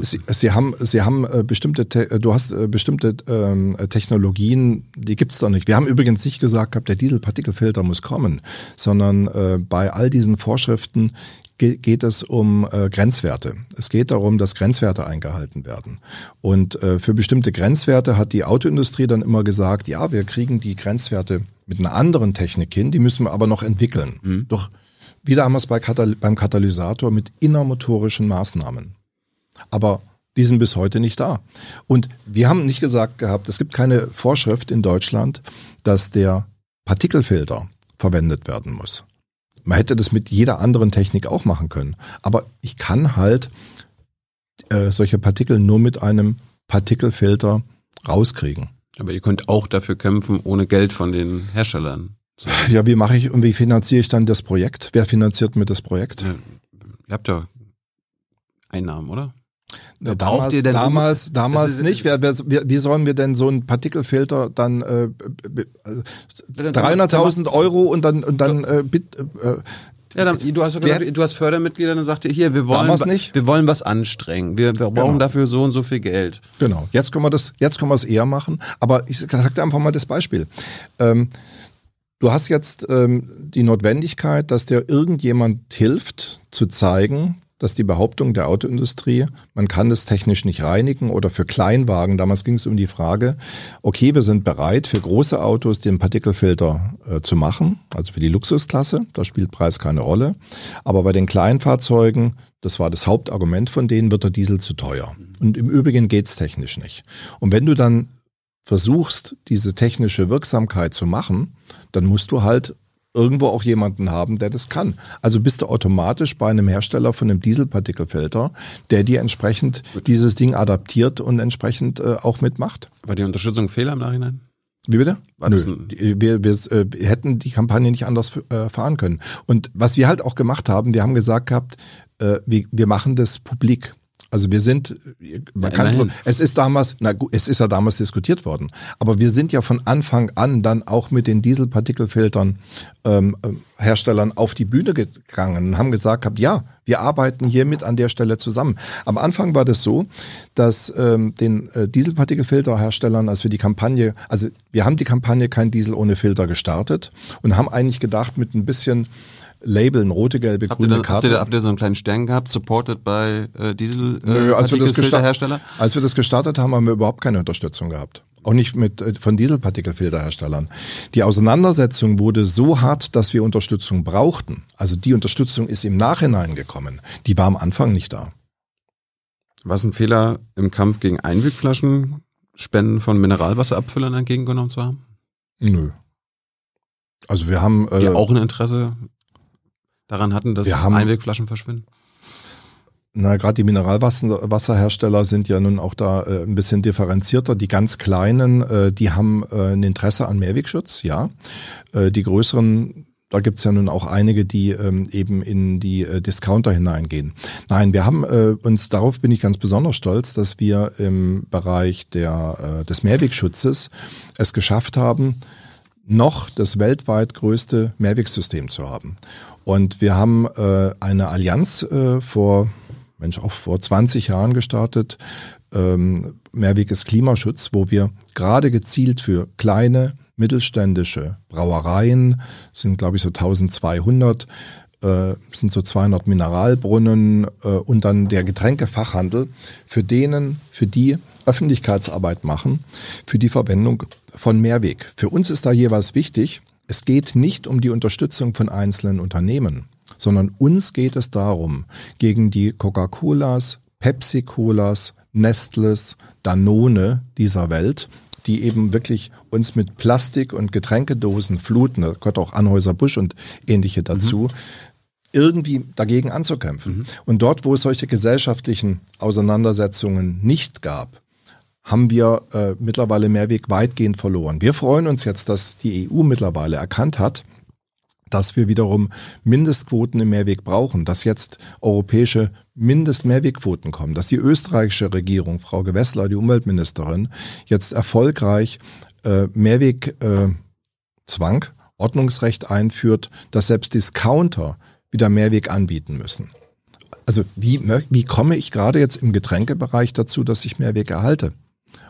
Sie, Sie haben, Sie haben äh, bestimmte, äh, du hast äh, bestimmte ähm, Technologien, die gibt's da nicht. Wir haben übrigens nicht gesagt gehabt, der Dieselpartikelfilter muss kommen, sondern äh, bei all diesen Vorschriften geht es um äh, Grenzwerte. Es geht darum, dass Grenzwerte eingehalten werden. Und äh, für bestimmte Grenzwerte hat die Autoindustrie dann immer gesagt, ja, wir kriegen die Grenzwerte mit einer anderen Technik hin, die müssen wir aber noch entwickeln. Mhm. Doch wieder haben wir es bei Katal beim Katalysator mit innermotorischen Maßnahmen. Aber die sind bis heute nicht da. Und wir haben nicht gesagt gehabt, es gibt keine Vorschrift in Deutschland, dass der Partikelfilter verwendet werden muss. Man hätte das mit jeder anderen Technik auch machen können. Aber ich kann halt äh, solche Partikel nur mit einem Partikelfilter rauskriegen. Aber ihr könnt auch dafür kämpfen, ohne Geld von den Herstellern. Ja, wie mache ich und wie finanziere ich dann das Projekt? Wer finanziert mir das Projekt? Ja, ihr habt ja Einnahmen, oder? Ja, damals, damals, damals nicht. Wer, wer, wie sollen wir denn so einen Partikelfilter dann äh, 300.000 Euro und dann und dann äh, bit, äh, ja, dann, du hast ja gesagt, du hast Fördermitglieder, dann sagte hier, wir wollen, nicht. wir wollen was anstrengen. Wir, wir brauchen genau. dafür so und so viel Geld. Genau. Jetzt können wir das, jetzt können wir es eher machen. Aber ich sag dir einfach mal das Beispiel. Ähm, du hast jetzt ähm, die Notwendigkeit, dass dir irgendjemand hilft, zu zeigen, dass die Behauptung der Autoindustrie, man kann es technisch nicht reinigen oder für Kleinwagen, damals ging es um die Frage, okay, wir sind bereit für große Autos den Partikelfilter äh, zu machen, also für die Luxusklasse, da spielt Preis keine Rolle, aber bei den Kleinfahrzeugen, das war das Hauptargument von denen, wird der Diesel zu teuer. Und im Übrigen geht's technisch nicht. Und wenn du dann versuchst, diese technische Wirksamkeit zu machen, dann musst du halt irgendwo auch jemanden haben, der das kann. Also bist du automatisch bei einem Hersteller von einem Dieselpartikelfilter, der dir entsprechend dieses Ding adaptiert und entsprechend äh, auch mitmacht. War die Unterstützung Fehler im Nachhinein? Wie bitte? War Nö, wir, wir, äh, wir hätten die Kampagne nicht anders äh, fahren können. Und was wir halt auch gemacht haben, wir haben gesagt gehabt, äh, wir, wir machen das publik. Also wir sind, man ja, kann, es ist damals, na gut, es ist ja damals diskutiert worden, aber wir sind ja von Anfang an dann auch mit den Dieselpartikelfiltern ähm, ähm, Herstellern auf die Bühne gegangen und haben gesagt, hab, ja, wir arbeiten hiermit an der Stelle zusammen. Am Anfang war das so, dass ähm, den äh, Dieselpartikelfilterherstellern, als wir die Kampagne, also wir haben die Kampagne kein Diesel ohne Filter gestartet und haben eigentlich gedacht, mit ein bisschen Labeln, rote, gelbe, habt grüne ihr, Karte. Habt ihr, habt ihr so einen kleinen Stern gehabt, supported by äh, Diesel äh, Nö, als wir, das gestartet, als wir das gestartet haben, haben wir überhaupt keine Unterstützung gehabt. Auch nicht mit äh, von Dieselpartikelfilterherstellern. Die Auseinandersetzung wurde so hart, dass wir Unterstützung brauchten. Also die Unterstützung ist im Nachhinein gekommen. Die war am Anfang nicht da. War es ein Fehler im Kampf gegen Einwegflaschen, Spenden von Mineralwasserabfüllern entgegengenommen zu haben? Nö. Also wir haben äh, auch ein Interesse daran hatten, dass haben, Einwegflaschen verschwinden? Na, gerade die Mineralwasserhersteller sind ja nun auch da äh, ein bisschen differenzierter. Die ganz kleinen, äh, die haben äh, ein Interesse an Mehrwegschutz, ja. Äh, die größeren da gibt's ja nun auch einige, die ähm, eben in die äh, Discounter hineingehen. Nein, wir haben äh, uns, darauf bin ich ganz besonders stolz, dass wir im Bereich der, äh, des Mehrwegschutzes es geschafft haben, noch das weltweit größte Mehrwegsystem zu haben. Und wir haben äh, eine Allianz äh, vor, Mensch, auch vor 20 Jahren gestartet, ähm, Mehrweg ist Klimaschutz, wo wir gerade gezielt für kleine mittelständische Brauereien, sind glaube ich so 1200, äh, sind so 200 Mineralbrunnen äh, und dann der Getränkefachhandel, für denen, für die Öffentlichkeitsarbeit machen, für die Verwendung von Mehrweg. Für uns ist da jeweils wichtig, es geht nicht um die Unterstützung von einzelnen Unternehmen, sondern uns geht es darum, gegen die Coca-Colas, Pepsi-Colas, Nestles, Danone dieser Welt, die eben wirklich uns mit Plastik und Getränkedosen fluten, da gehört auch Anhäuser Busch und ähnliche dazu, mhm. irgendwie dagegen anzukämpfen. Mhm. Und dort, wo es solche gesellschaftlichen Auseinandersetzungen nicht gab, haben wir äh, mittlerweile Mehrweg weitgehend verloren. Wir freuen uns jetzt, dass die EU mittlerweile erkannt hat, dass wir wiederum Mindestquoten im Mehrweg brauchen, dass jetzt europäische Mindestmehrwegquoten kommen, dass die österreichische Regierung, Frau Gewessler, die Umweltministerin, jetzt erfolgreich äh, Mehrwegzwang, äh, Ordnungsrecht einführt, dass selbst Discounter wieder Mehrweg anbieten müssen. Also wie, wie komme ich gerade jetzt im Getränkebereich dazu, dass ich Mehrweg erhalte?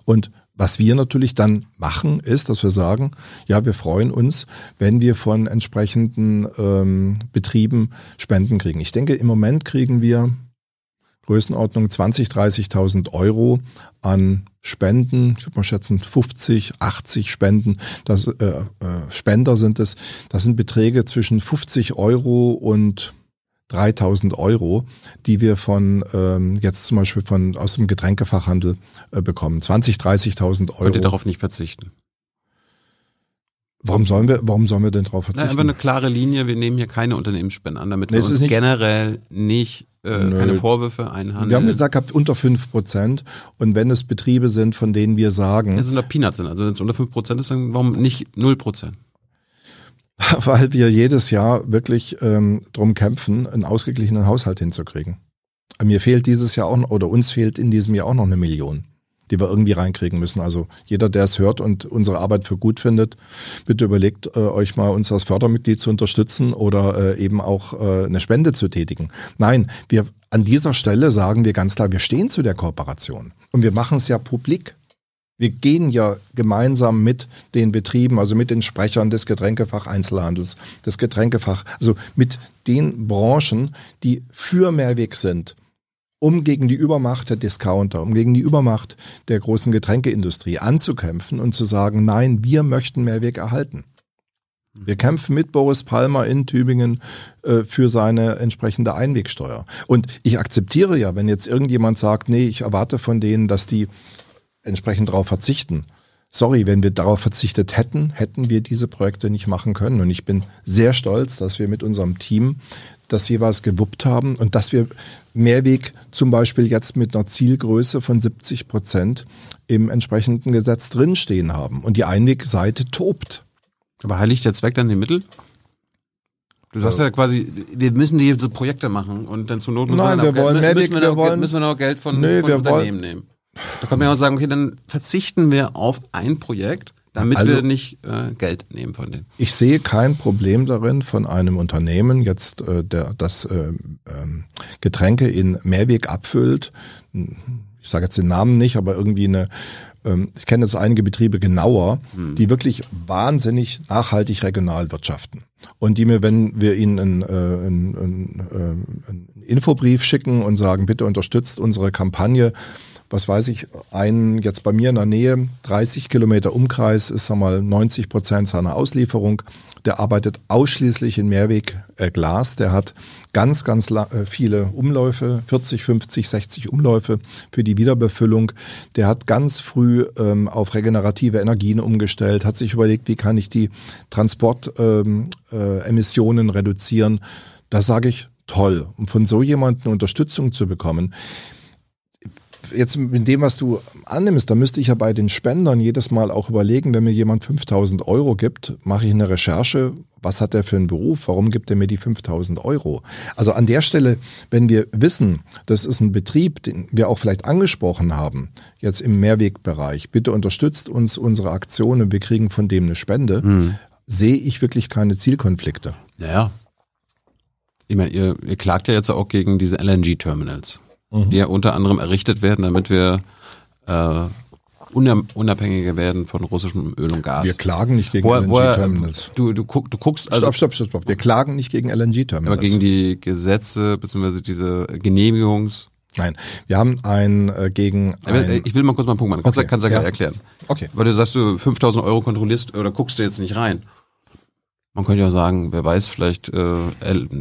Und was wir natürlich dann machen, ist, dass wir sagen, ja, wir freuen uns, wenn wir von entsprechenden ähm, Betrieben Spenden kriegen. Ich denke, im Moment kriegen wir Größenordnung 20, 30.000 Euro an Spenden. Ich würde mal schätzen 50, 80 Spenden. Das, äh, äh, Spender sind es. Das sind Beträge zwischen 50 Euro und 3000 Euro, die wir von ähm, jetzt zum Beispiel von aus dem Getränkefachhandel äh, bekommen. 20, 30.000 Euro. Könnt ihr darauf nicht verzichten? Warum sollen wir, warum sollen wir denn darauf verzichten? Na, einfach eine klare Linie. Wir nehmen hier keine Unternehmensspenden an, damit nee, wir uns nicht, generell nicht äh, keine Vorwürfe einhandeln. Wir haben gesagt, habt unter fünf Prozent. Und wenn es Betriebe sind, von denen wir sagen. Es sind da Peanuts sind. Also wenn es unter fünf Prozent ist, dann warum nicht null Prozent? weil wir jedes Jahr wirklich ähm, drum kämpfen, einen ausgeglichenen Haushalt hinzukriegen. Mir fehlt dieses Jahr auch oder uns fehlt in diesem Jahr auch noch eine Million, die wir irgendwie reinkriegen müssen. Also jeder, der es hört und unsere Arbeit für gut findet, bitte überlegt äh, euch mal, uns als Fördermitglied zu unterstützen oder äh, eben auch äh, eine Spende zu tätigen. Nein, wir an dieser Stelle sagen wir ganz klar, wir stehen zu der Kooperation und wir machen es ja publik. Wir gehen ja gemeinsam mit den Betrieben, also mit den Sprechern des Getränkefach Einzelhandels, des Getränkefach, also mit den Branchen, die für Mehrweg sind, um gegen die Übermacht der Discounter, um gegen die Übermacht der großen Getränkeindustrie anzukämpfen und zu sagen, nein, wir möchten Mehrweg erhalten. Wir kämpfen mit Boris Palmer in Tübingen äh, für seine entsprechende Einwegsteuer. Und ich akzeptiere ja, wenn jetzt irgendjemand sagt, nee, ich erwarte von denen, dass die entsprechend darauf verzichten. Sorry, wenn wir darauf verzichtet hätten, hätten wir diese Projekte nicht machen können. Und ich bin sehr stolz, dass wir mit unserem Team das jeweils gewuppt haben und dass wir Mehrweg zum Beispiel jetzt mit einer Zielgröße von 70 Prozent im entsprechenden Gesetz drinstehen haben. Und die Einwegseite tobt. Aber heiligt der Zweck dann die Mittel? Du sagst ja quasi, wir müssen die so Projekte machen und dann zur Not müssen Nein, wir, wir wollen Mehrweg, müssen wir, wir wollen, müssen wir noch Geld von, nee, von Unternehmen wollen, nehmen. Da kann man ja auch sagen, okay, dann verzichten wir auf ein Projekt, damit also, wir nicht äh, Geld nehmen von denen. Ich sehe kein Problem darin, von einem Unternehmen jetzt, äh, der das äh, ähm, Getränke in Mehrweg abfüllt, ich sage jetzt den Namen nicht, aber irgendwie eine ähm, ich kenne jetzt einige Betriebe genauer, hm. die wirklich wahnsinnig nachhaltig regional wirtschaften. Und die mir, wenn wir ihnen einen, äh, einen, einen, äh, einen Infobrief schicken und sagen, bitte unterstützt unsere Kampagne, was weiß ich, ein jetzt bei mir in der Nähe, 30 Kilometer Umkreis ist einmal 90 Prozent seiner Auslieferung. Der arbeitet ausschließlich in Mehrweg äh. Der hat ganz, ganz äh, viele Umläufe, 40, 50, 60 Umläufe für die Wiederbefüllung. Der hat ganz früh ähm, auf regenerative Energien umgestellt, hat sich überlegt, wie kann ich die Transportemissionen ähm, äh, reduzieren. Da sage ich, toll. Um von so jemandem Unterstützung zu bekommen, jetzt mit dem, was du annimmst, da müsste ich ja bei den Spendern jedes Mal auch überlegen, wenn mir jemand 5000 Euro gibt, mache ich eine Recherche, was hat er für einen Beruf, warum gibt er mir die 5000 Euro? Also an der Stelle, wenn wir wissen, das ist ein Betrieb, den wir auch vielleicht angesprochen haben, jetzt im Mehrwegbereich, bitte unterstützt uns unsere Aktionen, wir kriegen von dem eine Spende, mhm. sehe ich wirklich keine Zielkonflikte. Naja. Ich meine, ihr, ihr klagt ja jetzt auch gegen diese LNG-Terminals mhm. die ja unter anderem errichtet werden, damit wir äh, unabhängiger werden von russischem Öl und Gas. Wir klagen nicht gegen LNG-Terminals. Du, du, guck, du guckst also. Stopp, stopp, stopp, stopp. Wir klagen nicht gegen LNG-Terminals. Aber gegen die Gesetze bzw. diese Genehmigungs. Nein, wir haben ein äh, gegen. Ein ich will mal kurz mal einen Punkt machen. Kannst, okay. kannst du ja erklären. Okay. Weil du sagst, du 5000 Euro kontrollierst oder guckst du jetzt nicht rein. Man könnte ja sagen, wer weiß, vielleicht äh,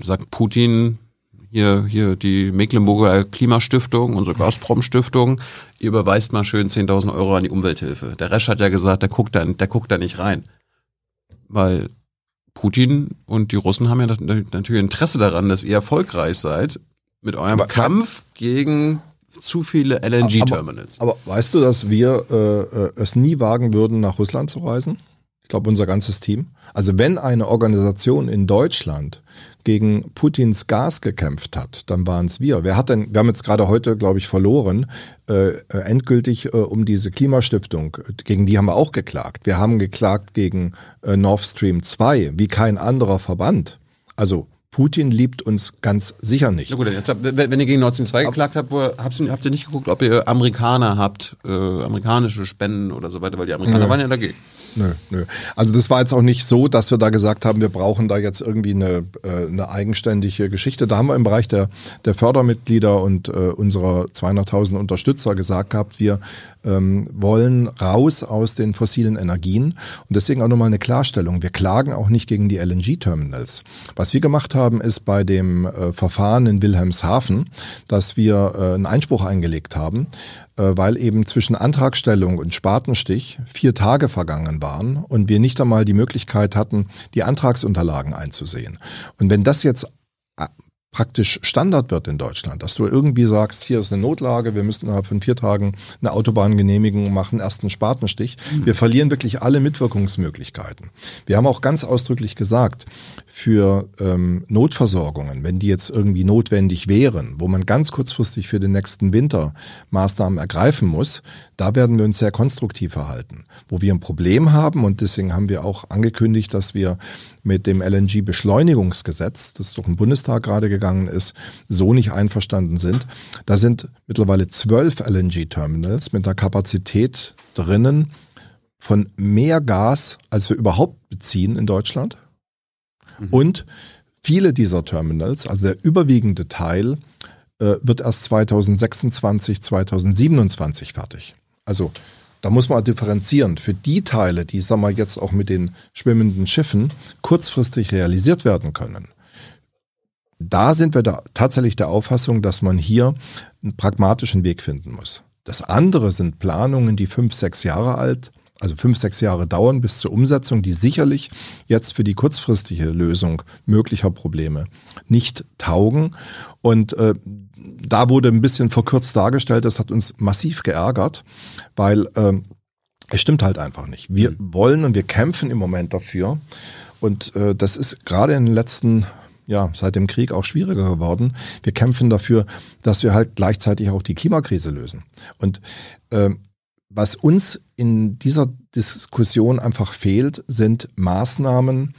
sagt Putin, hier, hier die Mecklenburger Klimastiftung, unsere Gazprom-Stiftung, ihr überweist mal schön 10.000 Euro an die Umwelthilfe. Der Resch hat ja gesagt, der guckt da, der guckt da nicht rein. Weil Putin und die Russen haben ja natürlich Interesse daran, dass ihr erfolgreich seid mit eurem aber, Kampf gegen zu viele LNG-Terminals. Aber, aber, weißt du, dass wir äh, äh, es nie wagen würden, nach Russland zu reisen? Ich glaube, unser ganzes Team. Also wenn eine Organisation in Deutschland gegen Putins Gas gekämpft hat, dann waren es wir. Wer hat denn, wir haben jetzt gerade heute, glaube ich, verloren, äh, äh, endgültig äh, um diese Klimastiftung. Gegen die haben wir auch geklagt. Wir haben geklagt gegen äh, Nord Stream 2, wie kein anderer Verband. Also Putin liebt uns ganz sicher nicht. Na gut, jetzt, wenn ihr gegen Nord Stream 2 geklagt habt, wo, habt, ihr, habt ihr nicht geguckt, ob ihr Amerikaner habt, äh, amerikanische Spenden oder so weiter, weil die Amerikaner ja. waren ja dagegen. Nö, nö. Also das war jetzt auch nicht so, dass wir da gesagt haben, wir brauchen da jetzt irgendwie eine, äh, eine eigenständige Geschichte. Da haben wir im Bereich der, der Fördermitglieder und äh, unserer 200.000 Unterstützer gesagt gehabt, wir ähm, wollen raus aus den fossilen Energien. Und deswegen auch nochmal eine Klarstellung. Wir klagen auch nicht gegen die LNG-Terminals. Was wir gemacht haben, ist bei dem äh, Verfahren in Wilhelmshaven, dass wir äh, einen Einspruch eingelegt haben, weil eben zwischen Antragstellung und Spatenstich vier Tage vergangen waren und wir nicht einmal die Möglichkeit hatten, die Antragsunterlagen einzusehen. Und wenn das jetzt äh, praktisch Standard wird in Deutschland, dass du irgendwie sagst, hier ist eine Notlage, wir müssen innerhalb von vier Tagen eine Autobahngenehmigung machen, ersten Spatenstich. Mhm. Wir verlieren wirklich alle Mitwirkungsmöglichkeiten. Wir haben auch ganz ausdrücklich gesagt, für ähm, Notversorgungen, wenn die jetzt irgendwie notwendig wären, wo man ganz kurzfristig für den nächsten Winter Maßnahmen ergreifen muss, da werden wir uns sehr konstruktiv verhalten. Wo wir ein Problem haben, und deswegen haben wir auch angekündigt, dass wir mit dem LNG-Beschleunigungsgesetz, das durch den Bundestag gerade gegangen ist, so nicht einverstanden sind. Da sind mittlerweile zwölf LNG-Terminals mit einer Kapazität drinnen von mehr Gas, als wir überhaupt beziehen in Deutschland. Mhm. Und viele dieser Terminals, also der überwiegende Teil, äh, wird erst 2026, 2027 fertig. Also da muss man differenzieren. Für die Teile, die, sagen wir jetzt auch mit den schwimmenden Schiffen kurzfristig realisiert werden können, da sind wir da tatsächlich der Auffassung, dass man hier einen pragmatischen Weg finden muss. Das andere sind Planungen, die fünf, sechs Jahre alt, also fünf, sechs Jahre dauern bis zur Umsetzung, die sicherlich jetzt für die kurzfristige Lösung möglicher Probleme nicht taugen. Und äh, da wurde ein bisschen verkürzt dargestellt, das hat uns massiv geärgert, weil äh, es stimmt halt einfach nicht. Wir mhm. wollen und wir kämpfen im Moment dafür. Und äh, das ist gerade in den letzten ja, seit dem Krieg auch schwieriger geworden. Wir kämpfen dafür, dass wir halt gleichzeitig auch die Klimakrise lösen. Und äh, was uns in dieser Diskussion einfach fehlt, sind Maßnahmen,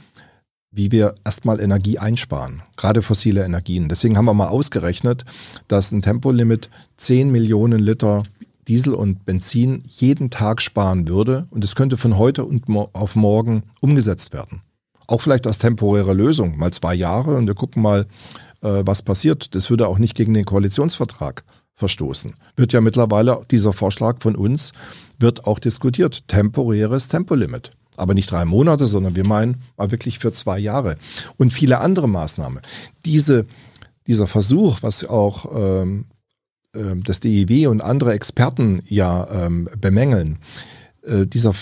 wie wir erstmal Energie einsparen, gerade fossile Energien. Deswegen haben wir mal ausgerechnet, dass ein Tempolimit 10 Millionen Liter Diesel und Benzin jeden Tag sparen würde und es könnte von heute und auf morgen umgesetzt werden. Auch vielleicht als temporäre Lösung, mal zwei Jahre und wir gucken mal, äh, was passiert. Das würde auch nicht gegen den Koalitionsvertrag verstoßen. Wird ja mittlerweile dieser Vorschlag von uns, wird auch diskutiert. Temporäres Tempolimit aber nicht drei Monate, sondern wir meinen mal wirklich für zwei Jahre. Und viele andere Maßnahmen. Diese, dieser Versuch, was auch ähm, äh, das DIW und andere Experten ja ähm, bemängeln, äh, dieser,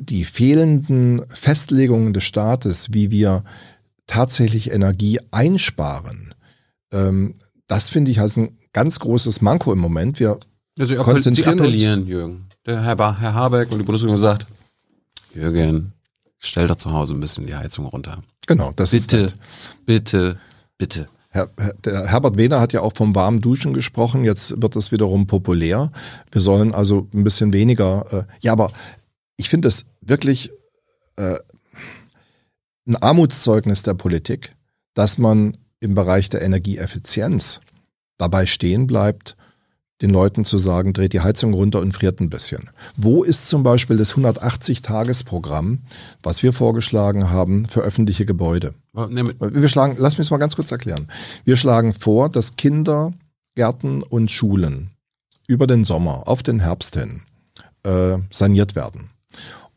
die fehlenden Festlegungen des Staates, wie wir tatsächlich Energie einsparen, ähm, das finde ich als ein ganz großes Manko im Moment. Wir also konzentrieren Sie appellieren, Jürgen. Der Herr, Herr Habeck und die Bundesregierung sagt, Jürgen, stell doch zu Hause ein bisschen die Heizung runter. Genau, das bitte, ist bitte, bitte. Herr, der Herbert Wehner hat ja auch vom warmen Duschen gesprochen. Jetzt wird das wiederum populär. Wir sollen also ein bisschen weniger. Äh, ja, aber ich finde es wirklich äh, ein Armutszeugnis der Politik, dass man im Bereich der Energieeffizienz dabei stehen bleibt, den Leuten zu sagen, dreht die Heizung runter und friert ein bisschen. Wo ist zum Beispiel das 180-Tages-Programm, was wir vorgeschlagen haben für öffentliche Gebäude? Wir schlagen, lass mich es mal ganz kurz erklären. Wir schlagen vor, dass Kinder, Gärten und Schulen über den Sommer auf den Herbst hin äh, saniert werden.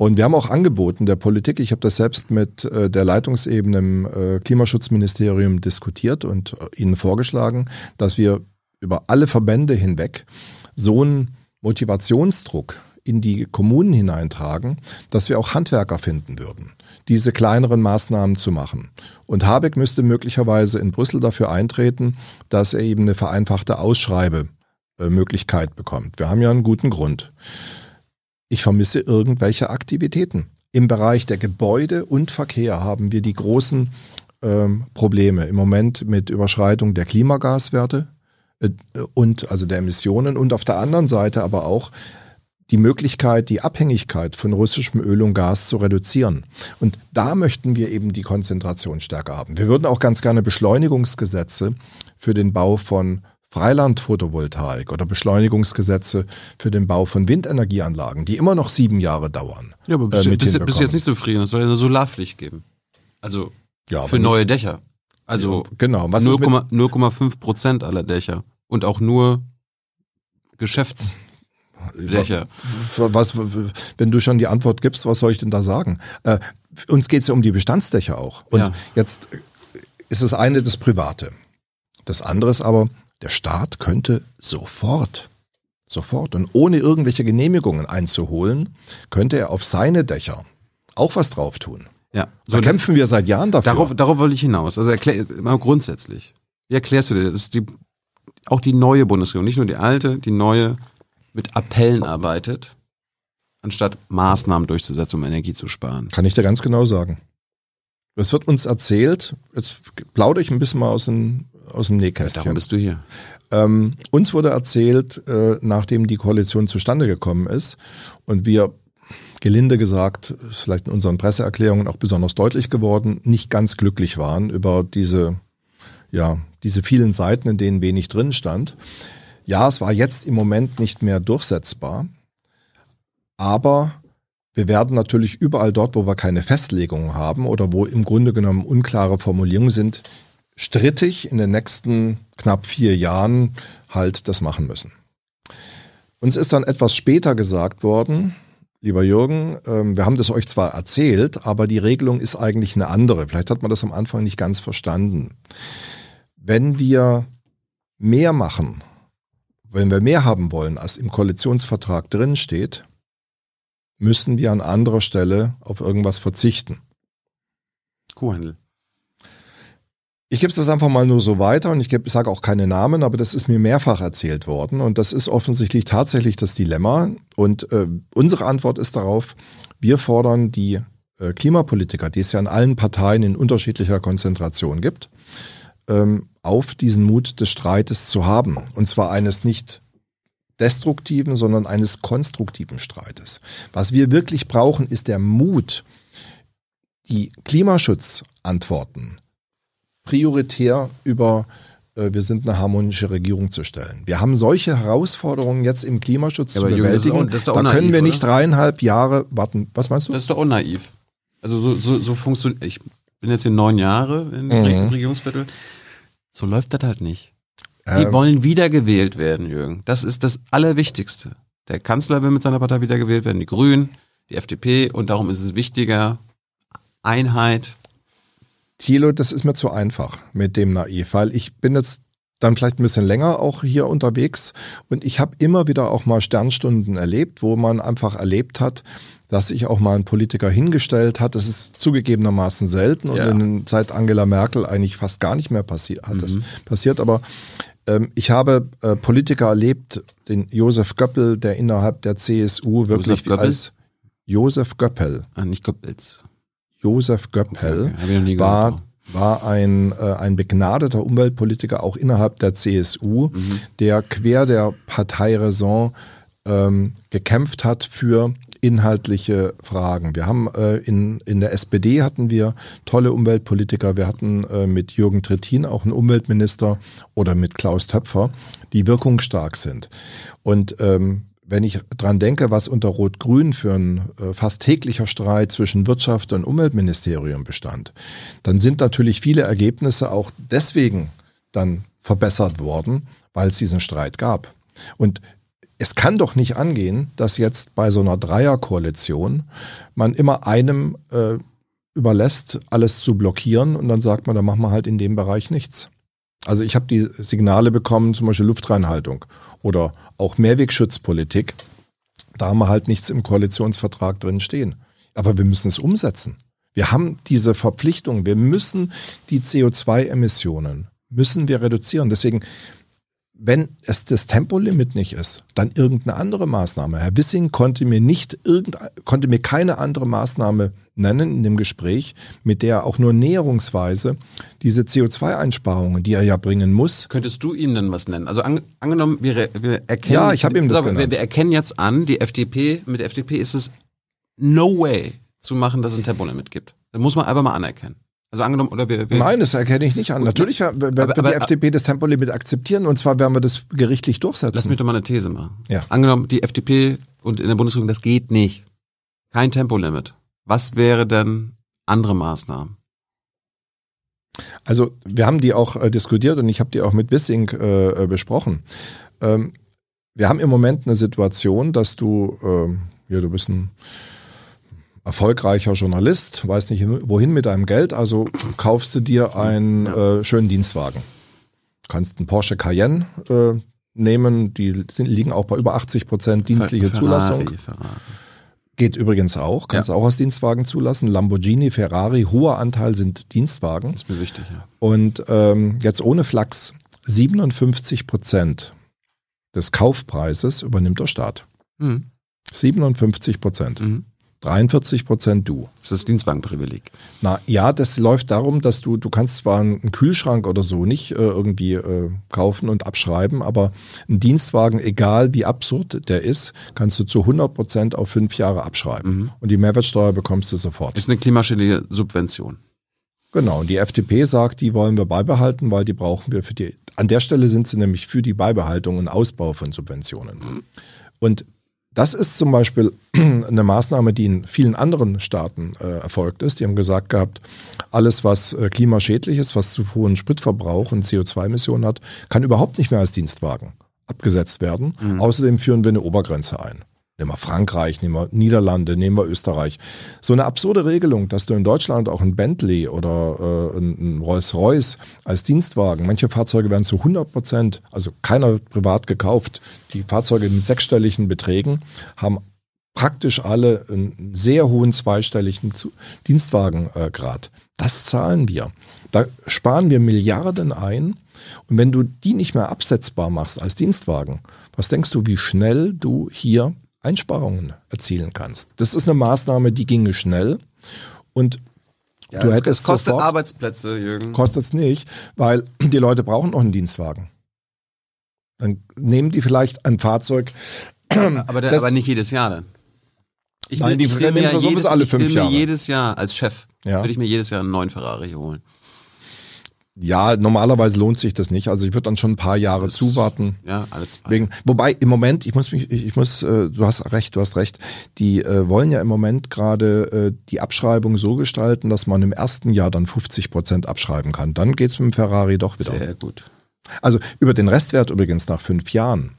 Und wir haben auch angeboten der Politik, ich habe das selbst mit äh, der Leitungsebene im äh, Klimaschutzministerium diskutiert und äh, ihnen vorgeschlagen, dass wir über alle Verbände hinweg so einen Motivationsdruck in die Kommunen hineintragen, dass wir auch Handwerker finden würden, diese kleineren Maßnahmen zu machen. Und Habeck müsste möglicherweise in Brüssel dafür eintreten, dass er eben eine vereinfachte Ausschreibemöglichkeit bekommt. Wir haben ja einen guten Grund ich vermisse irgendwelche Aktivitäten. Im Bereich der Gebäude und Verkehr haben wir die großen ähm, Probleme im Moment mit Überschreitung der Klimagaswerte äh, und also der Emissionen und auf der anderen Seite aber auch die Möglichkeit, die Abhängigkeit von russischem Öl und Gas zu reduzieren. Und da möchten wir eben die Konzentration stärker haben. Wir würden auch ganz gerne Beschleunigungsgesetze für den Bau von Freilandphotovoltaik oder Beschleunigungsgesetze für den Bau von Windenergieanlagen, die immer noch sieben Jahre dauern. Ja, aber bis, äh, bis, bis jetzt nicht zufrieden. Es soll ja eine Solarpflicht geben. Also ja, für neue Dächer. Also ja, genau. 0,5 Prozent aller Dächer. Und auch nur Geschäftsdächer. Was, wenn du schon die Antwort gibst, was soll ich denn da sagen? Äh, uns geht es ja um die Bestandsdächer auch. Und ja. jetzt ist es eine das Private. Das andere ist aber, der Staat könnte sofort, sofort und ohne irgendwelche Genehmigungen einzuholen, könnte er auf seine Dächer auch was drauf tun. Ja. So da kämpfen wir seit Jahren dafür. Darauf, darauf wollte ich hinaus. Also erklär, mal grundsätzlich. Wie erklärst du dir, dass die, auch die neue Bundesregierung, nicht nur die alte, die neue, mit Appellen arbeitet, anstatt Maßnahmen durchzusetzen, um Energie zu sparen? Kann ich dir ganz genau sagen. Es wird uns erzählt, jetzt plaudere ich ein bisschen mal aus dem, aus dem Nähkästchen. Darum bist du hier. Ähm, uns wurde erzählt, äh, nachdem die Koalition zustande gekommen ist und wir gelinde gesagt, vielleicht in unseren Presseerklärungen auch besonders deutlich geworden, nicht ganz glücklich waren über diese, ja, diese vielen Seiten, in denen wenig drin stand. Ja, es war jetzt im Moment nicht mehr durchsetzbar, aber wir werden natürlich überall dort, wo wir keine Festlegungen haben oder wo im Grunde genommen unklare Formulierungen sind, strittig in den nächsten knapp vier Jahren halt das machen müssen. Uns ist dann etwas später gesagt worden, lieber Jürgen, ähm, wir haben das euch zwar erzählt, aber die Regelung ist eigentlich eine andere. Vielleicht hat man das am Anfang nicht ganz verstanden. Wenn wir mehr machen, wenn wir mehr haben wollen, als im Koalitionsvertrag drin steht, müssen wir an anderer Stelle auf irgendwas verzichten. Kuhhandel. Ich gebe das einfach mal nur so weiter und ich, sage auch keine Namen, aber das ist mir mehrfach erzählt worden und das ist offensichtlich tatsächlich das Dilemma. Und äh, unsere Antwort ist darauf, wir fordern die äh, Klimapolitiker, die es ja in allen Parteien in unterschiedlicher Konzentration gibt, ähm, auf diesen Mut des Streites zu haben. Und zwar eines nicht destruktiven, sondern eines konstruktiven Streites. Was wir wirklich brauchen, ist der Mut, die Klimaschutzantworten prioritär über äh, wir sind eine harmonische Regierung zu stellen. Wir haben solche Herausforderungen jetzt im Klimaschutz ja, zu bewältigen. Jürgen, das ist doch, das ist da können wir nicht dreieinhalb Jahre warten. Was meinst du? Das ist doch unnaiv. Also so, so, so funktioniert. Ich bin jetzt hier neun Jahre im mhm. Regierungsviertel. So läuft das halt nicht. Die ähm, wollen wiedergewählt werden, Jürgen. Das ist das Allerwichtigste. Der Kanzler will mit seiner Partei wiedergewählt werden, die Grünen, die FDP und darum ist es wichtiger, Einheit, Thilo, das ist mir zu einfach mit dem Naiv, weil ich bin jetzt dann vielleicht ein bisschen länger auch hier unterwegs und ich habe immer wieder auch mal Sternstunden erlebt, wo man einfach erlebt hat, dass sich auch mal ein Politiker hingestellt hat. Das ist zugegebenermaßen selten und ja. in, seit Angela Merkel eigentlich fast gar nicht mehr passiert hat. Mhm. Das passiert, aber ähm, ich habe äh, Politiker erlebt, den Josef Göppel, der innerhalb der CSU wirklich Josef als Josef Göppel. Ah, nicht Goebbels. Josef Göppel okay, war war ein, äh, ein begnadeter Umweltpolitiker auch innerhalb der CSU, mhm. der quer der Parteiräson ähm, gekämpft hat für inhaltliche Fragen. Wir haben äh, in, in der SPD hatten wir tolle Umweltpolitiker. Wir hatten äh, mit Jürgen Trittin auch einen Umweltminister oder mit Klaus Töpfer, die wirkungsstark sind. Und ähm, wenn ich dran denke, was unter Rot-Grün für ein äh, fast täglicher Streit zwischen Wirtschaft und Umweltministerium bestand, dann sind natürlich viele Ergebnisse auch deswegen dann verbessert worden, weil es diesen Streit gab. Und es kann doch nicht angehen, dass jetzt bei so einer Dreierkoalition man immer einem äh, überlässt, alles zu blockieren und dann sagt man, dann machen wir halt in dem Bereich nichts. Also ich habe die Signale bekommen, zum Beispiel Luftreinhaltung oder auch Mehrwegschutzpolitik. Da haben wir halt nichts im Koalitionsvertrag drin stehen. Aber wir müssen es umsetzen. Wir haben diese Verpflichtung. Wir müssen die CO2-Emissionen müssen wir reduzieren. Deswegen wenn es das Tempolimit nicht ist, dann irgendeine andere Maßnahme. Herr Wissing konnte mir nicht irgend, konnte mir keine andere Maßnahme nennen in dem Gespräch, mit der auch nur näherungsweise diese CO2-Einsparungen, die er ja bringen muss. Könntest du ihm denn was nennen? Also an, angenommen, wir, wir erkennen. Ja, ich habe ihm das also, wir, wir erkennen jetzt an, die FDP, mit der FDP ist es no way zu machen, dass es ein Tempolimit gibt. Das muss man einfach mal anerkennen. Also angenommen, oder wir, wir Nein, das erkenne ich nicht an. Natürlich wird aber, aber, die FDP das Tempolimit akzeptieren und zwar werden wir das gerichtlich durchsetzen. Lass mich doch mal eine These machen. Ja. Angenommen, die FDP und in der Bundesregierung, das geht nicht. Kein Tempolimit. Was wäre denn andere Maßnahmen? Also wir haben die auch äh, diskutiert und ich habe die auch mit Wissing äh, äh, besprochen. Ähm, wir haben im Moment eine Situation, dass du, äh, ja, du bist ein erfolgreicher Journalist, weiß nicht wohin mit deinem Geld, also kaufst du dir einen äh, schönen Dienstwagen. Kannst einen Porsche Cayenne äh, nehmen, die sind, liegen auch bei über 80 Prozent dienstliche Ferrari, Zulassung. Ferrari. Geht übrigens auch, kannst ja. auch als Dienstwagen zulassen. Lamborghini, Ferrari, hoher Anteil sind Dienstwagen. ist mir wichtig, ja. Und ähm, jetzt ohne Flachs, 57 Prozent des Kaufpreises übernimmt der Staat. Mhm. 57 Prozent. Mhm. 43 Prozent du. Das ist das Dienstwagenprivileg. Na ja, das läuft darum, dass du, du kannst zwar einen Kühlschrank oder so nicht äh, irgendwie äh, kaufen und abschreiben, aber einen Dienstwagen, egal wie absurd der ist, kannst du zu 100 Prozent auf fünf Jahre abschreiben. Mhm. Und die Mehrwertsteuer bekommst du sofort. Ist eine klimaschädliche Subvention. Genau, und die FDP sagt, die wollen wir beibehalten, weil die brauchen wir für die. An der Stelle sind sie nämlich für die Beibehaltung und Ausbau von Subventionen. Und das ist zum Beispiel eine Maßnahme, die in vielen anderen Staaten äh, erfolgt ist. Die haben gesagt gehabt, alles, was äh, klimaschädlich ist, was zu hohen Spritverbrauch und CO2-Emissionen hat, kann überhaupt nicht mehr als Dienstwagen abgesetzt werden. Mhm. Außerdem führen wir eine Obergrenze ein. Nehmen wir Frankreich, nehmen wir Niederlande, nehmen wir Österreich. So eine absurde Regelung, dass du in Deutschland auch ein Bentley oder äh, ein Rolls-Royce als Dienstwagen, manche Fahrzeuge werden zu 100 Prozent, also keiner privat gekauft, die Fahrzeuge mit sechsstelligen Beträgen haben praktisch alle einen sehr hohen zweistelligen Dienstwagengrad. Das zahlen wir. Da sparen wir Milliarden ein. Und wenn du die nicht mehr absetzbar machst als Dienstwagen, was denkst du, wie schnell du hier Einsparungen erzielen kannst. Das ist eine Maßnahme, die ginge schnell und ja, du hättest es kostet sofort, Arbeitsplätze, Jürgen. Kostet es nicht, weil die Leute brauchen noch einen Dienstwagen. Dann nehmen die vielleicht ein Fahrzeug. Aber, der, aber nicht jedes Jahr dann. Ich will, Nein, die ich will mir jedes, alle fünf ich will Jahre. mir jedes Jahr als Chef, ja. würde ich mir jedes Jahr einen neuen Ferrari holen. Ja, normalerweise lohnt sich das nicht. Also ich würde dann schon ein paar Jahre das, zuwarten. Ja, alle zwei. Wegen, wobei im Moment, ich muss mich, ich muss, äh, du hast recht, du hast recht. Die äh, wollen ja im Moment gerade äh, die Abschreibung so gestalten, dass man im ersten Jahr dann 50 Prozent abschreiben kann. Dann geht's mit dem Ferrari doch wieder. Sehr gut. Also über den Restwert übrigens nach fünf Jahren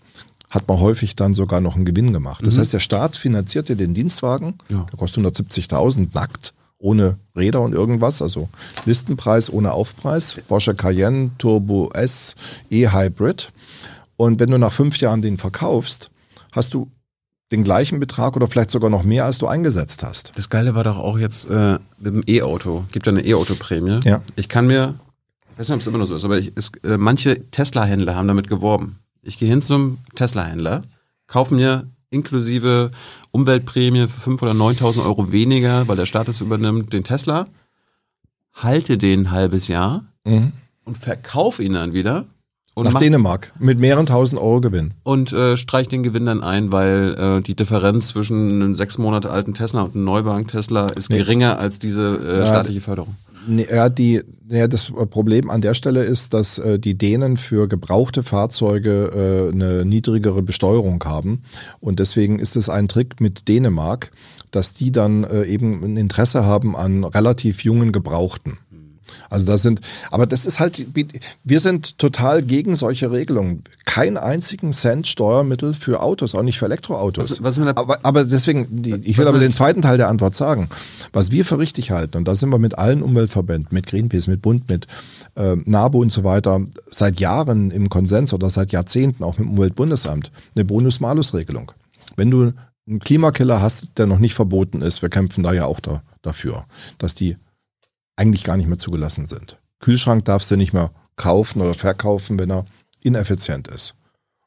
hat man häufig dann sogar noch einen Gewinn gemacht. Das mhm. heißt, der Staat finanzierte den Dienstwagen, ja. der kostet 170.000 nackt ohne Räder und irgendwas, also Listenpreis ohne Aufpreis, Porsche Cayenne, Turbo S, E-Hybrid. Und wenn du nach fünf Jahren den verkaufst, hast du den gleichen Betrag oder vielleicht sogar noch mehr, als du eingesetzt hast. Das Geile war doch auch jetzt äh, mit dem E-Auto. Gibt ja eine E-Auto-Prämie. Ja. Ich kann mir, ich weiß nicht, ob es immer noch so ist, aber ich, es, äh, manche Tesla-Händler haben damit geworben. Ich gehe hin zum Tesla-Händler, kaufe mir inklusive Umweltprämie für 5.000 oder 9.000 Euro weniger, weil der Staat es übernimmt, den Tesla, halte den ein halbes Jahr mhm. und verkaufe ihn dann wieder. Nach Dänemark mit mehreren tausend Euro Gewinn. Und äh, streich den Gewinn dann ein, weil äh, die Differenz zwischen einem sechs Monate alten Tesla und einem Neuwagen Tesla ist nee. geringer als diese äh, staatliche Förderung. Ja, die, ja, das Problem an der Stelle ist, dass äh, die Dänen für gebrauchte Fahrzeuge äh, eine niedrigere Besteuerung haben. Und deswegen ist es ein Trick mit Dänemark, dass die dann äh, eben ein Interesse haben an relativ jungen Gebrauchten. Also das sind, aber das ist halt, wir sind total gegen solche Regelungen. Kein einzigen Cent Steuermittel für Autos, auch nicht für Elektroautos. Was, was aber, aber deswegen, ich will aber den zweiten Teil der Antwort sagen. Was wir für richtig halten, und da sind wir mit allen Umweltverbänden, mit Greenpeace, mit Bund, mit äh, NABU und so weiter, seit Jahren im Konsens oder seit Jahrzehnten auch mit dem Umweltbundesamt, eine Bonus-Malus-Regelung. Wenn du einen Klimakiller hast, der noch nicht verboten ist, wir kämpfen da ja auch da, dafür, dass die eigentlich gar nicht mehr zugelassen sind. Kühlschrank darfst du nicht mehr kaufen oder verkaufen, wenn er ineffizient ist.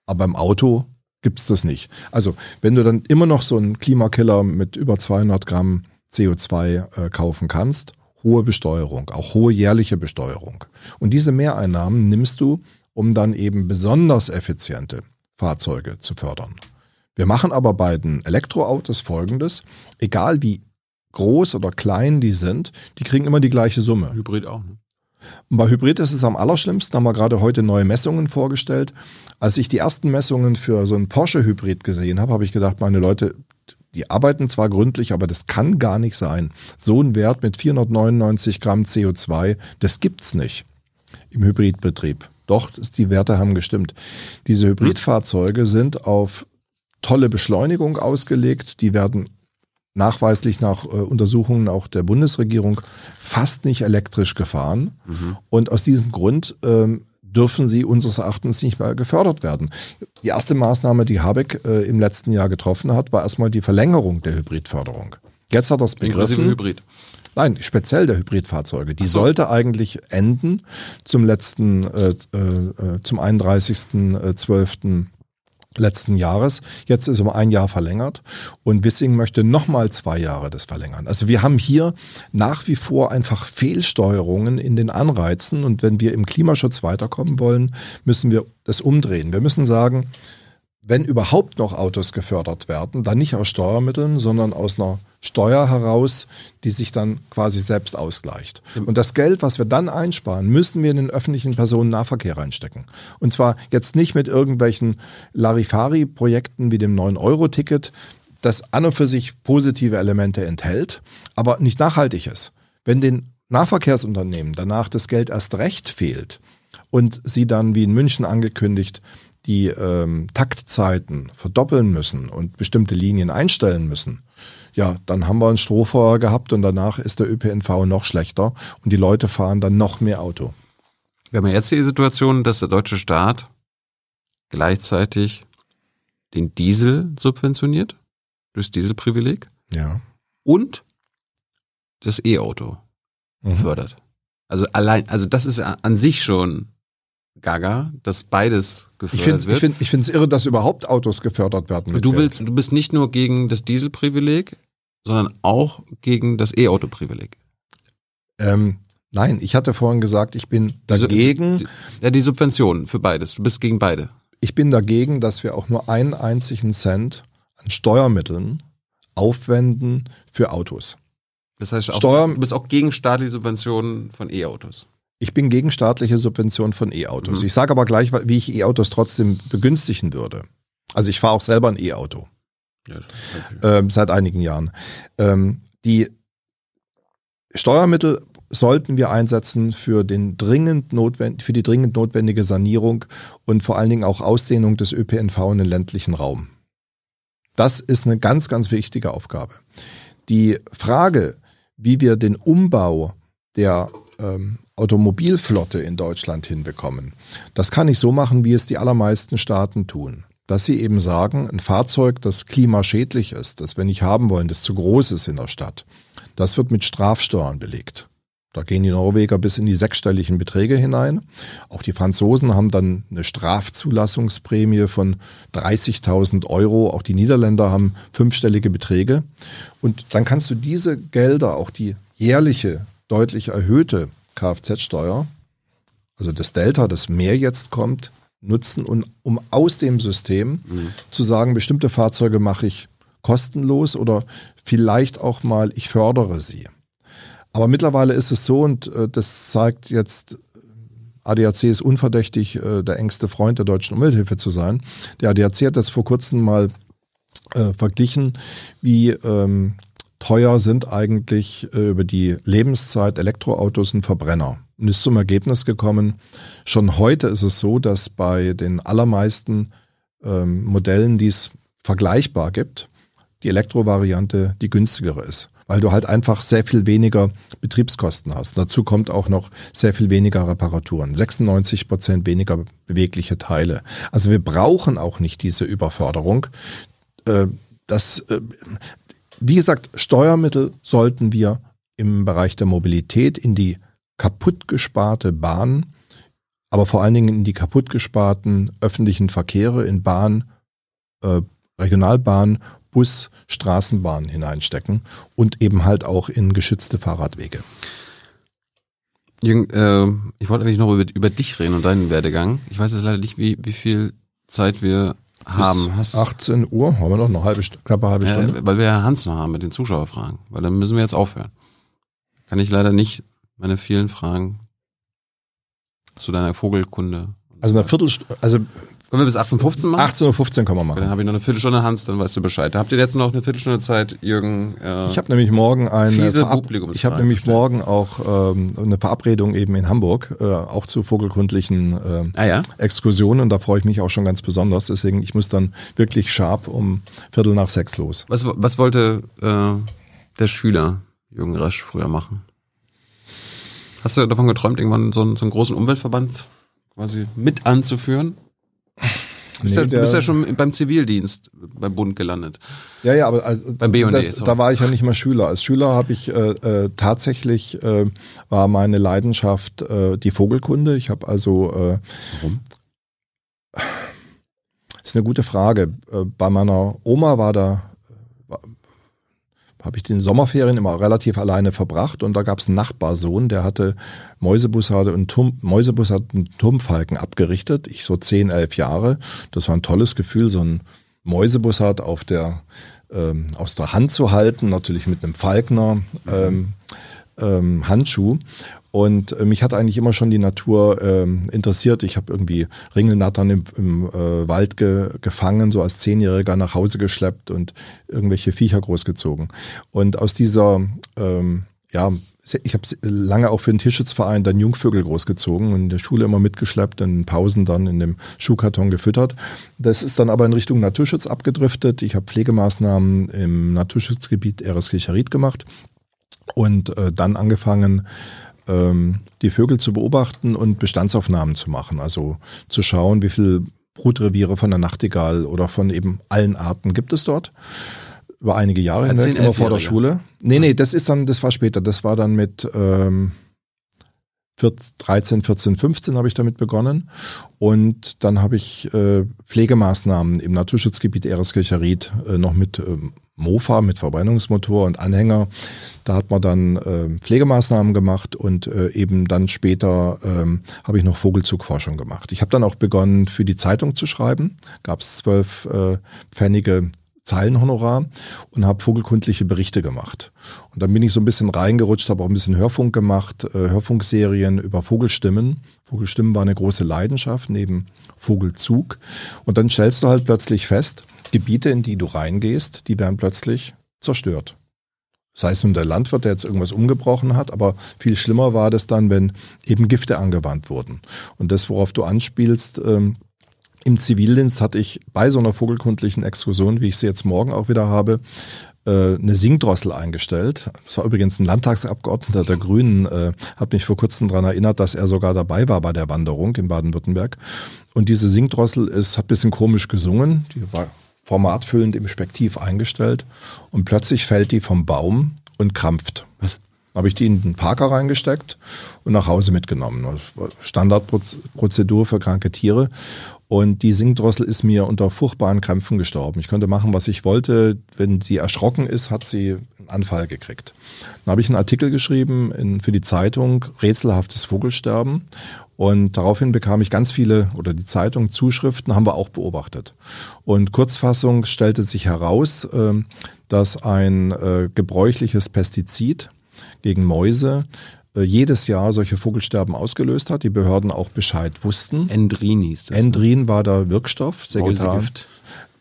Aber im Auto gibt's das nicht. Also wenn du dann immer noch so einen Klimakiller mit über 200 Gramm CO2 äh, kaufen kannst, hohe Besteuerung, auch hohe jährliche Besteuerung. Und diese Mehreinnahmen nimmst du, um dann eben besonders effiziente Fahrzeuge zu fördern. Wir machen aber bei den Elektroautos Folgendes, egal wie groß oder klein die sind, die kriegen immer die gleiche Summe. Hybrid auch. Ne? Und bei Hybrid ist es am allerschlimmsten, haben wir gerade heute neue Messungen vorgestellt. Als ich die ersten Messungen für so einen Porsche-Hybrid gesehen habe, habe ich gedacht, meine Leute, die arbeiten zwar gründlich, aber das kann gar nicht sein. So ein Wert mit 499 Gramm CO2, das gibt's nicht im Hybridbetrieb. Doch, die Werte haben gestimmt. Diese Hybridfahrzeuge sind auf tolle Beschleunigung ausgelegt. Die werden nachweislich nach äh, Untersuchungen auch der Bundesregierung fast nicht elektrisch gefahren. Mhm. Und aus diesem Grund ähm, dürfen sie unseres Erachtens nicht mehr gefördert werden. Die erste Maßnahme, die Habeck äh, im letzten Jahr getroffen hat, war erstmal die Verlängerung der Hybridförderung. Jetzt hat es begriffen. Hybrid. Nein, speziell der Hybridfahrzeuge. Die so. sollte eigentlich enden zum letzten, äh, äh, äh zum 31.12 letzten Jahres. Jetzt ist um ein Jahr verlängert und Wissing möchte nochmal zwei Jahre das verlängern. Also wir haben hier nach wie vor einfach Fehlsteuerungen in den Anreizen und wenn wir im Klimaschutz weiterkommen wollen, müssen wir das umdrehen. Wir müssen sagen, wenn überhaupt noch Autos gefördert werden, dann nicht aus Steuermitteln, sondern aus einer Steuer heraus, die sich dann quasi selbst ausgleicht. Und das Geld, was wir dann einsparen, müssen wir in den öffentlichen Personennahverkehr reinstecken. Und zwar jetzt nicht mit irgendwelchen Larifari-Projekten wie dem 9-Euro-Ticket, das an und für sich positive Elemente enthält, aber nicht nachhaltig ist. Wenn den Nahverkehrsunternehmen danach das Geld erst recht fehlt und sie dann, wie in München angekündigt, die ähm, Taktzeiten verdoppeln müssen und bestimmte Linien einstellen müssen, ja, dann haben wir ein Strohfeuer gehabt und danach ist der ÖPNV noch schlechter und die Leute fahren dann noch mehr Auto. Wir haben jetzt die Situation, dass der deutsche Staat gleichzeitig den Diesel subventioniert, durchs Dieselprivileg. Ja. Und das E-Auto mhm. fördert. Also allein, also das ist an sich schon gaga, dass beides gefördert ich wird. Ich finde es irre, dass überhaupt Autos gefördert werden. du willst, du bist nicht nur gegen das Dieselprivileg, sondern auch gegen das E-Auto-Privileg. Ähm, nein, ich hatte vorhin gesagt, ich bin dagegen. Die, ja, die Subventionen für beides. Du bist gegen beide. Ich bin dagegen, dass wir auch nur einen einzigen Cent an Steuermitteln aufwenden für Autos. Das heißt, auch, Steuer, du bist auch gegen staatliche Subventionen von E-Autos. Ich bin gegen staatliche Subventionen von E-Autos. Mhm. Ich sage aber gleich, wie ich E-Autos trotzdem begünstigen würde. Also ich fahre auch selber ein E-Auto. Ja, ähm, seit einigen Jahren. Ähm, die Steuermittel sollten wir einsetzen für den dringend notwend für die dringend notwendige Sanierung und vor allen Dingen auch Ausdehnung des ÖPNV in den ländlichen Raum. Das ist eine ganz, ganz wichtige Aufgabe. Die Frage, wie wir den Umbau der ähm, Automobilflotte in Deutschland hinbekommen. Das kann ich so machen, wie es die allermeisten Staaten tun. Dass sie eben sagen, ein Fahrzeug, das klimaschädlich ist, das wir nicht haben wollen, das zu groß ist in der Stadt, das wird mit Strafsteuern belegt. Da gehen die Norweger bis in die sechsstelligen Beträge hinein. Auch die Franzosen haben dann eine Strafzulassungsprämie von 30.000 Euro. Auch die Niederländer haben fünfstellige Beträge. Und dann kannst du diese Gelder, auch die jährliche, deutlich erhöhte Kfz-Steuer, also das Delta, das mehr jetzt kommt, nutzen, und, um aus dem System mhm. zu sagen, bestimmte Fahrzeuge mache ich kostenlos oder vielleicht auch mal, ich fördere sie. Aber mittlerweile ist es so, und äh, das zeigt jetzt, ADAC ist unverdächtig, äh, der engste Freund der deutschen Umwelthilfe zu sein. Der ADAC hat das vor kurzem mal äh, verglichen, wie ähm, teuer sind eigentlich äh, über die Lebenszeit Elektroautos und Verbrenner. Und ist zum Ergebnis gekommen, schon heute ist es so, dass bei den allermeisten ähm, Modellen, die es vergleichbar gibt, die Elektrovariante die günstigere ist weil du halt einfach sehr viel weniger Betriebskosten hast. Dazu kommt auch noch sehr viel weniger Reparaturen, 96 Prozent weniger bewegliche Teile. Also wir brauchen auch nicht diese Überförderung. Äh, das, äh, wie gesagt, Steuermittel sollten wir im Bereich der Mobilität in die kaputt gesparte Bahn, aber vor allen Dingen in die kaputt gesparten öffentlichen Verkehre in Bahn, äh, Regionalbahn Bus, Straßenbahn hineinstecken und eben halt auch in geschützte Fahrradwege. Jürgen, äh, ich wollte eigentlich noch über, über dich reden und deinen Werdegang. Ich weiß jetzt leider nicht, wie, wie viel Zeit wir haben. Bis 18 Uhr haben wir noch eine halbe, knappe halbe Stunde. Ja, weil wir ja Hans noch haben mit den Zuschauerfragen, weil dann müssen wir jetzt aufhören. Kann ich leider nicht meine vielen Fragen zu deiner Vogelkunde. Also eine Viertelstunde, also Wollen wir bis 18.15 machen? 18.15 Uhr können wir machen. Dann habe ich noch eine Viertelstunde, Hans, dann weißt du Bescheid. Da habt ihr jetzt noch eine Viertelstunde Zeit, Jürgen. Äh, ich habe nämlich morgen eine Ich habe nämlich morgen auch ähm, eine Verabredung eben in Hamburg, äh, auch zu vogelkundlichen äh, ah, ja? Exkursionen. Und da freue ich mich auch schon ganz besonders. Deswegen, ich muss dann wirklich sharp um Viertel nach sechs los. Was, was wollte äh, der Schüler Jürgen Rasch früher machen? Hast du davon geträumt, irgendwann so einen, so einen großen Umweltverband quasi mit anzuführen? Du bist, nee, ja, du bist ja schon beim Zivildienst beim Bund gelandet. Ja, ja, aber also, beim BND, da, da war ich ja nicht mal Schüler. Als Schüler habe ich äh, äh, tatsächlich äh, war meine Leidenschaft äh, die Vogelkunde. Ich habe also äh, Warum? Ist eine gute Frage. Äh, bei meiner Oma war da habe ich den Sommerferien immer relativ alleine verbracht und da gab es einen Nachbarsohn, der hatte Mäusebussarde und Turm, Mäusebussard und Turmfalken abgerichtet. Ich so zehn, elf Jahre. Das war ein tolles Gefühl, so ein Mäusebussard auf der ähm, aus der Hand zu halten, natürlich mit einem Falkner. Ähm, ähm, Handschuh. Und äh, mich hat eigentlich immer schon die Natur ähm, interessiert. Ich habe irgendwie Ringelnattern im, im äh, Wald ge, gefangen, so als Zehnjähriger nach Hause geschleppt und irgendwelche Viecher großgezogen. Und aus dieser, ähm, ja, ich habe lange auch für den Tierschutzverein dann Jungvögel großgezogen und in der Schule immer mitgeschleppt, in Pausen dann in dem Schuhkarton gefüttert. Das ist dann aber in Richtung Naturschutz abgedriftet. Ich habe Pflegemaßnahmen im Naturschutzgebiet Ereskircher-Ried gemacht und äh, dann angefangen, ähm, die Vögel zu beobachten und Bestandsaufnahmen zu machen. Also zu schauen, wie viel Brutreviere von der Nachtigall oder von eben allen Arten gibt es dort. Über einige Jahre hinweg, immer vor der Schule. Nee, nee, das ist dann, das war später. Das war dann mit ähm, 13, 14, 15 habe ich damit begonnen. Und dann habe ich äh, Pflegemaßnahmen im Naturschutzgebiet Ereskircher Ried äh, noch mit ähm, Mofa mit Verbrennungsmotor und Anhänger. Da hat man dann äh, Pflegemaßnahmen gemacht und äh, eben dann später ähm, habe ich noch Vogelzugforschung gemacht. Ich habe dann auch begonnen, für die Zeitung zu schreiben. Gab es zwölf äh, Pfennige Zeilenhonorar und habe vogelkundliche Berichte gemacht. Und dann bin ich so ein bisschen reingerutscht, habe auch ein bisschen Hörfunk gemacht, äh, Hörfunkserien über Vogelstimmen. Vogelstimmen war eine große Leidenschaft neben Vogelzug. Und dann stellst du halt plötzlich fest, Gebiete, in die du reingehst, die werden plötzlich zerstört. Sei es nun der Landwirt, der jetzt irgendwas umgebrochen hat, aber viel schlimmer war das dann, wenn eben Gifte angewandt wurden. Und das, worauf du anspielst, ähm, im Zivildienst hatte ich bei so einer vogelkundlichen Exkursion, wie ich sie jetzt morgen auch wieder habe, äh, eine Singdrossel eingestellt. Das war übrigens ein Landtagsabgeordneter der Grünen, äh, hat mich vor kurzem daran erinnert, dass er sogar dabei war bei der Wanderung in Baden-Württemberg. Und diese Singdrossel ist, hat bisschen komisch gesungen, die war formatfüllend im Spektiv eingestellt und plötzlich fällt die vom Baum und krampft. Was? habe ich die in den Parker reingesteckt und nach Hause mitgenommen. Standardprozedur für kranke Tiere. Und die Singdrossel ist mir unter furchtbaren Krämpfen gestorben. Ich konnte machen, was ich wollte. Wenn sie erschrocken ist, hat sie einen Anfall gekriegt. Dann habe ich einen Artikel geschrieben in, für die Zeitung Rätselhaftes Vogelsterben. Und daraufhin bekam ich ganz viele, oder die Zeitung, Zuschriften haben wir auch beobachtet. Und Kurzfassung stellte sich heraus, ähm, dass ein äh, gebräuchliches Pestizid gegen Mäuse jedes Jahr solche Vogelsterben ausgelöst hat, die Behörden auch Bescheid wussten. Endrin hieß das. Ne? Endrin war der Wirkstoff, Mäusegift.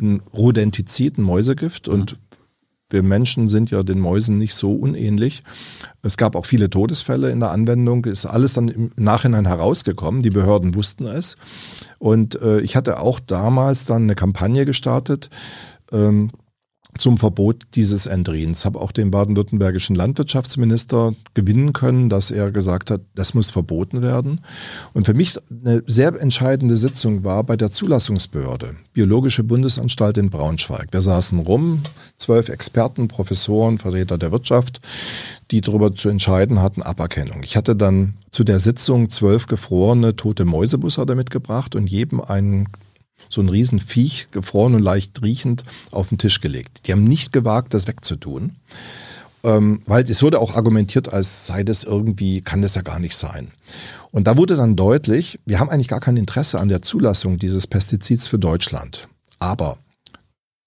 ein Rodentizid, ein Mäusegift und wir Menschen sind ja den Mäusen nicht so unähnlich. Es gab auch viele Todesfälle in der Anwendung, ist alles dann im Nachhinein herausgekommen. Die Behörden wussten es. Und äh, ich hatte auch damals dann eine Kampagne gestartet. Ähm, zum Verbot dieses Endrins. Habe auch den baden-württembergischen Landwirtschaftsminister gewinnen können, dass er gesagt hat, das muss verboten werden. Und für mich eine sehr entscheidende Sitzung war bei der Zulassungsbehörde, Biologische Bundesanstalt in Braunschweig. Wir saßen rum, zwölf Experten, Professoren, Vertreter der Wirtschaft, die darüber zu entscheiden hatten, Aberkennung. Ich hatte dann zu der Sitzung zwölf gefrorene tote Mäusebussarde mitgebracht und jedem einen so ein Riesenviech, gefroren und leicht riechend, auf den Tisch gelegt. Die haben nicht gewagt, das wegzutun. Ähm, weil es wurde auch argumentiert, als sei das irgendwie, kann das ja gar nicht sein. Und da wurde dann deutlich, wir haben eigentlich gar kein Interesse an der Zulassung dieses Pestizids für Deutschland. Aber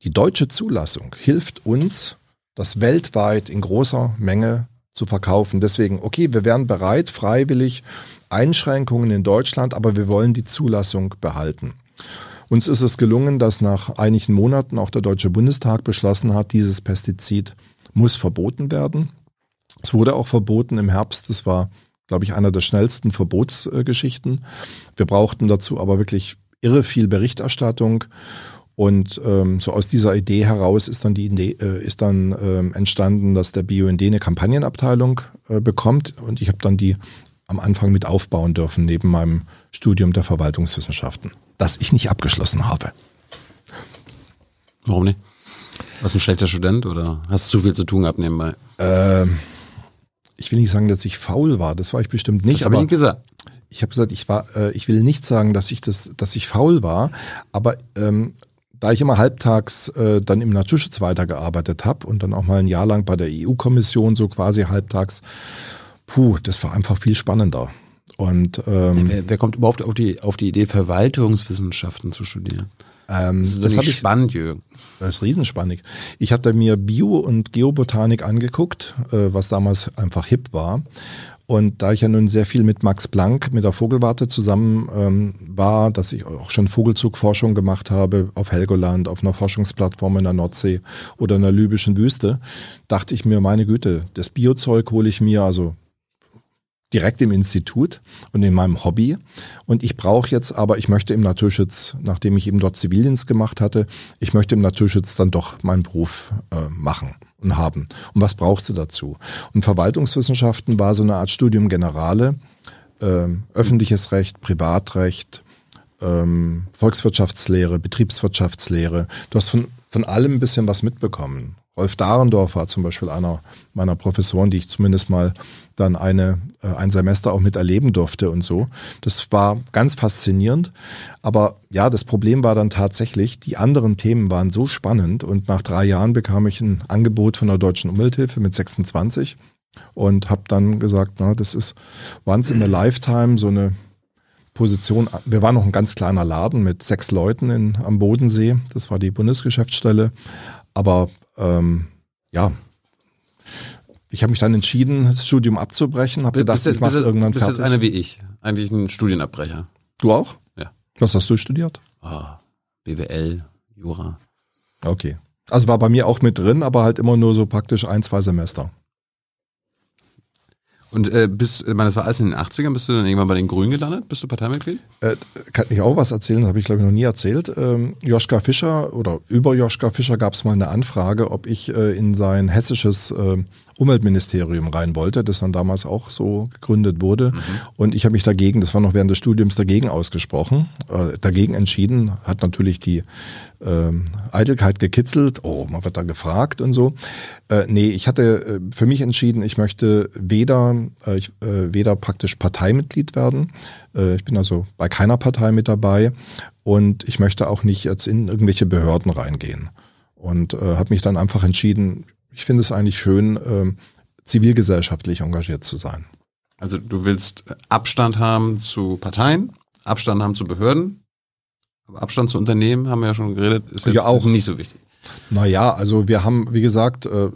die deutsche Zulassung hilft uns, das weltweit in großer Menge zu verkaufen. Deswegen, okay, wir wären bereit, freiwillig Einschränkungen in Deutschland, aber wir wollen die Zulassung behalten. Uns ist es gelungen, dass nach einigen Monaten auch der Deutsche Bundestag beschlossen hat, dieses Pestizid muss verboten werden. Es wurde auch verboten im Herbst. Das war, glaube ich, einer der schnellsten Verbotsgeschichten. Wir brauchten dazu aber wirklich irre viel Berichterstattung. Und ähm, so aus dieser Idee heraus ist dann die Idee, äh, ist dann ähm, entstanden, dass der BUND eine Kampagnenabteilung äh, bekommt. Und ich habe dann die am Anfang mit aufbauen dürfen, neben meinem Studium der Verwaltungswissenschaften das ich nicht abgeschlossen habe. Warum nicht? Warst du ein schlechter Student oder hast du zu viel zu tun gehabt nebenbei? Ähm, ich will nicht sagen, dass ich faul war. Das war ich bestimmt nicht. Das habe ich nicht gesagt. Ich habe gesagt, ich war. Äh, ich will nicht sagen, dass ich das, dass ich faul war. Aber ähm, da ich immer halbtags äh, dann im Naturschutz weitergearbeitet habe und dann auch mal ein Jahr lang bei der EU-Kommission so quasi halbtags, puh, das war einfach viel spannender. Und ähm, wer, wer kommt überhaupt auf die auf die Idee, Verwaltungswissenschaften zu studieren? Ähm, das ist das ich, spannend, Jürgen. Das ist riesenspannend. Ich habe mir Bio- und Geobotanik angeguckt, äh, was damals einfach hip war. Und da ich ja nun sehr viel mit Max Planck, mit der Vogelwarte zusammen ähm, war, dass ich auch schon Vogelzugforschung gemacht habe auf Helgoland, auf einer Forschungsplattform in der Nordsee oder in der libyschen Wüste, dachte ich mir, meine Güte, das Biozeug hole ich mir, also direkt im Institut und in meinem Hobby. Und ich brauche jetzt aber, ich möchte im Naturschutz, nachdem ich eben dort Zivildienst gemacht hatte, ich möchte im Naturschutz dann doch meinen Beruf äh, machen und haben. Und was brauchst du dazu? Und Verwaltungswissenschaften war so eine Art Studium Generale, äh, öffentliches Recht, Privatrecht, ähm, Volkswirtschaftslehre, Betriebswirtschaftslehre. Du hast von, von allem ein bisschen was mitbekommen. Rolf Dahrendorf war zum Beispiel einer meiner Professoren, die ich zumindest mal dann eine, äh, ein Semester auch miterleben durfte und so. Das war ganz faszinierend. Aber ja, das Problem war dann tatsächlich, die anderen Themen waren so spannend und nach drei Jahren bekam ich ein Angebot von der Deutschen Umwelthilfe mit 26 und habe dann gesagt, na, das ist once in a lifetime so eine Position. Wir waren noch ein ganz kleiner Laden mit sechs Leuten in, am Bodensee. Das war die Bundesgeschäftsstelle. Aber ähm, ja, ich habe mich dann entschieden, das Studium abzubrechen, habe gedacht, bist, ich mache es irgendwann bist fertig. Du bist jetzt einer wie ich, eigentlich ein Studienabbrecher. Du auch? Ja. Was hast du studiert? Oh, BWL, Jura. Okay. Also war bei mir auch mit drin, aber halt immer nur so praktisch ein, zwei Semester. Und äh, bis, ich meine, das war alles in den 80ern, bist du dann irgendwann bei den Grünen gelandet? Bist du Parteimitglied? Äh, kann ich auch was erzählen, das habe ich glaube ich noch nie erzählt. Ähm, Joschka Fischer oder über Joschka Fischer gab es mal eine Anfrage, ob ich äh, in sein hessisches äh, Umweltministerium rein wollte, das dann damals auch so gegründet wurde. Mhm. Und ich habe mich dagegen, das war noch während des Studiums, dagegen ausgesprochen, äh, dagegen entschieden, hat natürlich die äh, Eitelkeit gekitzelt, oh, man wird da gefragt und so. Äh, nee, ich hatte äh, für mich entschieden, ich möchte weder, äh, ich, äh, weder praktisch Parteimitglied werden, äh, ich bin also bei keiner Partei mit dabei und ich möchte auch nicht jetzt in irgendwelche Behörden reingehen. Und äh, habe mich dann einfach entschieden, ich finde es eigentlich schön, ähm, zivilgesellschaftlich engagiert zu sein. Also du willst Abstand haben zu Parteien, Abstand haben zu Behörden, aber Abstand zu Unternehmen haben wir ja schon geredet, ist jetzt ja, auch nicht so wichtig. Naja, also wir haben, wie gesagt, äh,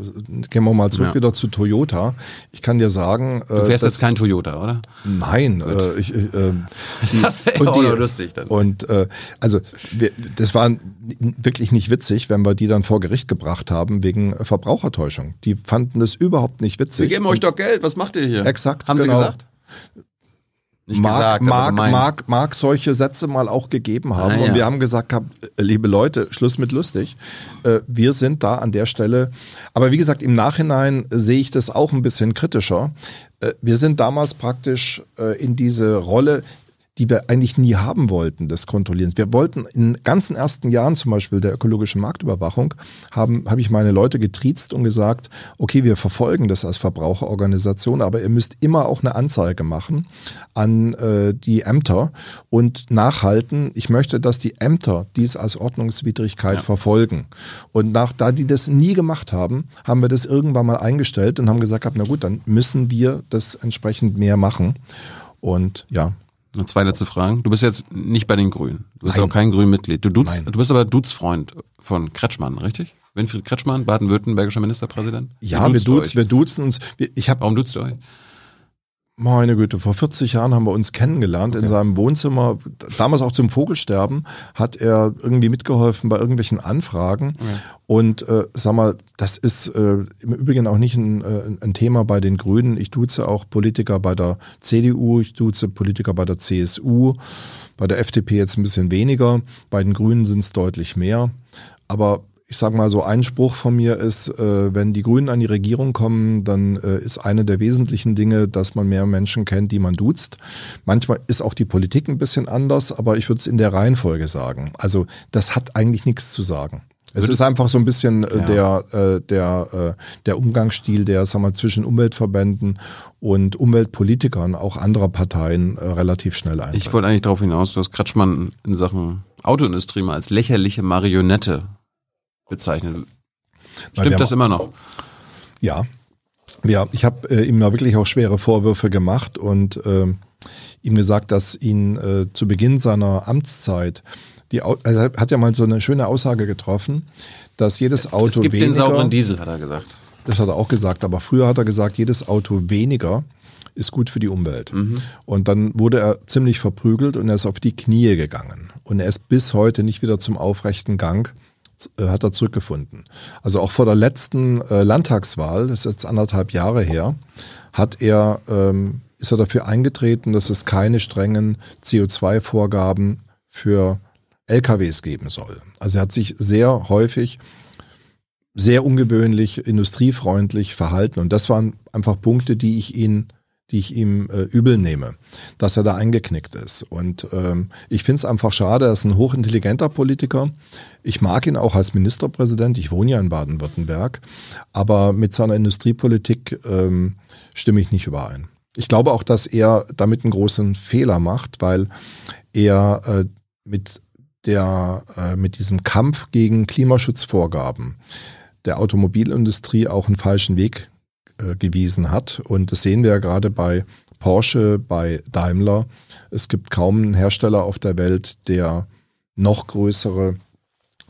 gehen wir mal zurück Ja. wieder zu Toyota. Ich kann dir sagen, Du fährst dass- jetzt kein Toyota, oder? Nein, äh, ich, äh, die, Das wäre auch die- lustig dann. Und äh, also wir, das war wirklich nicht witzig, wenn wir die dann vor Gericht gebracht haben wegen äh, Verbrauchertäuschung. Die fanden das überhaupt nicht witzig. doch Geld, was macht ihr hier? Exakt, Haben genau. sie gesagt? Nicht mag, gesagt, mag, mag, mag solche Sätze mal auch gegeben haben. Ah, ja. Und wir haben gesagt, äh, liebe Leute, Schluss mit lustig. Äh, Wir sind da an der Stelle. Aber wie gesagt, im Nachhinein sehe ich das auch ein bisschen kritischer. Äh, Wir sind damals praktisch äh, in diese Rolle, die wir eigentlich nie haben wollten, des Kontrollierens. Wir wollten in den ganzen ersten Jahren zum Beispiel der ökologischen Marktüberwachung, haben, habe ich meine Leute getriezt und gesagt, okay, wir verfolgen das als Verbraucherorganisation, aber ihr müsst immer auch eine Anzeige machen an äh, die Ämter und nachhalten. Ich möchte, dass die Ämter dies als Ordnungswidrigkeit Ja. verfolgen. Und nach, da die das nie gemacht haben, haben wir das irgendwann mal eingestellt und haben gesagt, na gut, dann müssen wir das entsprechend mehr machen. Und ja, zwei letzte Fragen. Du bist jetzt nicht bei den Grünen. Du bist Nein. auch kein Grünmitglied. Du, duzt, du bist aber Duzfreund von Kretschmann, richtig? Winfried Kretschmann, baden-württembergischer Ministerpräsident? Ja, wir, duzt wir duzen uns. Wir, ich habe, Warum duzt ihr euch? Meine Güte, vor 40 Jahren haben wir uns kennengelernt in seinem Wohnzimmer. Damals auch zum Vogelsterben hat er irgendwie mitgeholfen bei irgendwelchen Anfragen. Und äh, sag mal, das ist äh, im Übrigen auch nicht ein, äh, ein Thema bei den Grünen. Ich duze auch Politiker bei der CDU, ich duze Politiker bei der CSU, bei der FDP jetzt ein bisschen weniger, bei den Grünen sind es deutlich mehr. Aber ich sage mal so, ein Spruch von mir ist, äh, wenn die Grünen an die Regierung kommen, dann äh, ist eine der wesentlichen Dinge, dass man mehr Menschen kennt, die man duzt. Manchmal ist auch die Politik ein bisschen anders, aber ich würde es in der Reihenfolge sagen. Also das hat eigentlich nichts zu sagen. Es ist einfach so ein bisschen äh, Ja. der, äh, der, äh, der Umgangsstil, der sagen wir, zwischen Umweltverbänden und Umweltpolitikern auch anderer Parteien äh, relativ schnell eintritt. Ich wollte eigentlich darauf hinaus, du hast Kretschmann in Sachen Autoindustrie mal als lächerliche Marionette bezeichnet. wir Stimmt das immer noch? Ja, ja ich habe äh, ihm da wirklich auch schwere Vorwürfe gemacht und ähm, ihm gesagt, dass ihn äh, zu Beginn seiner Amtszeit die also er hat ja mal so eine schöne Aussage getroffen, dass jedes Auto es gibt weniger, den sauren Diesel, hat er gesagt. das hat er auch gesagt, aber früher hat er gesagt, jedes Auto weniger ist gut für die Umwelt. Und dann wurde er ziemlich verprügelt und er ist auf die Knie gegangen. Und er ist bis heute nicht wieder zum aufrechten Gang äh, hat er zurückgefunden. Also auch vor der letzten äh, Landtagswahl, das ist jetzt anderthalb Jahre her, hat er, ähm, ist er dafür eingetreten, dass es keine strengen CO2-Vorgaben für LKWs geben soll. Also er hat sich sehr häufig sehr ungewöhnlich, industriefreundlich verhalten. Und das waren einfach Punkte, die ich ihn, die ich ihm äh, übel nehme, dass er da eingeknickt ist. Und ähm, ich finde es einfach schade, er ist ein hochintelligenter Politiker. Ich mag ihn auch als Ministerpräsident. Ich wohne ja in Baden-Württemberg. Aber mit seiner Industriepolitik ähm, stimme ich nicht überein. Ich glaube auch, dass er damit einen großen Fehler macht, weil er äh, mit der äh, mit diesem Kampf gegen Klimaschutzvorgaben der Automobilindustrie auch einen falschen Weg gewiesen hat. Und das sehen wir ja gerade bei Porsche, bei Daimler. Es gibt kaum einen Hersteller auf der Welt, der noch größere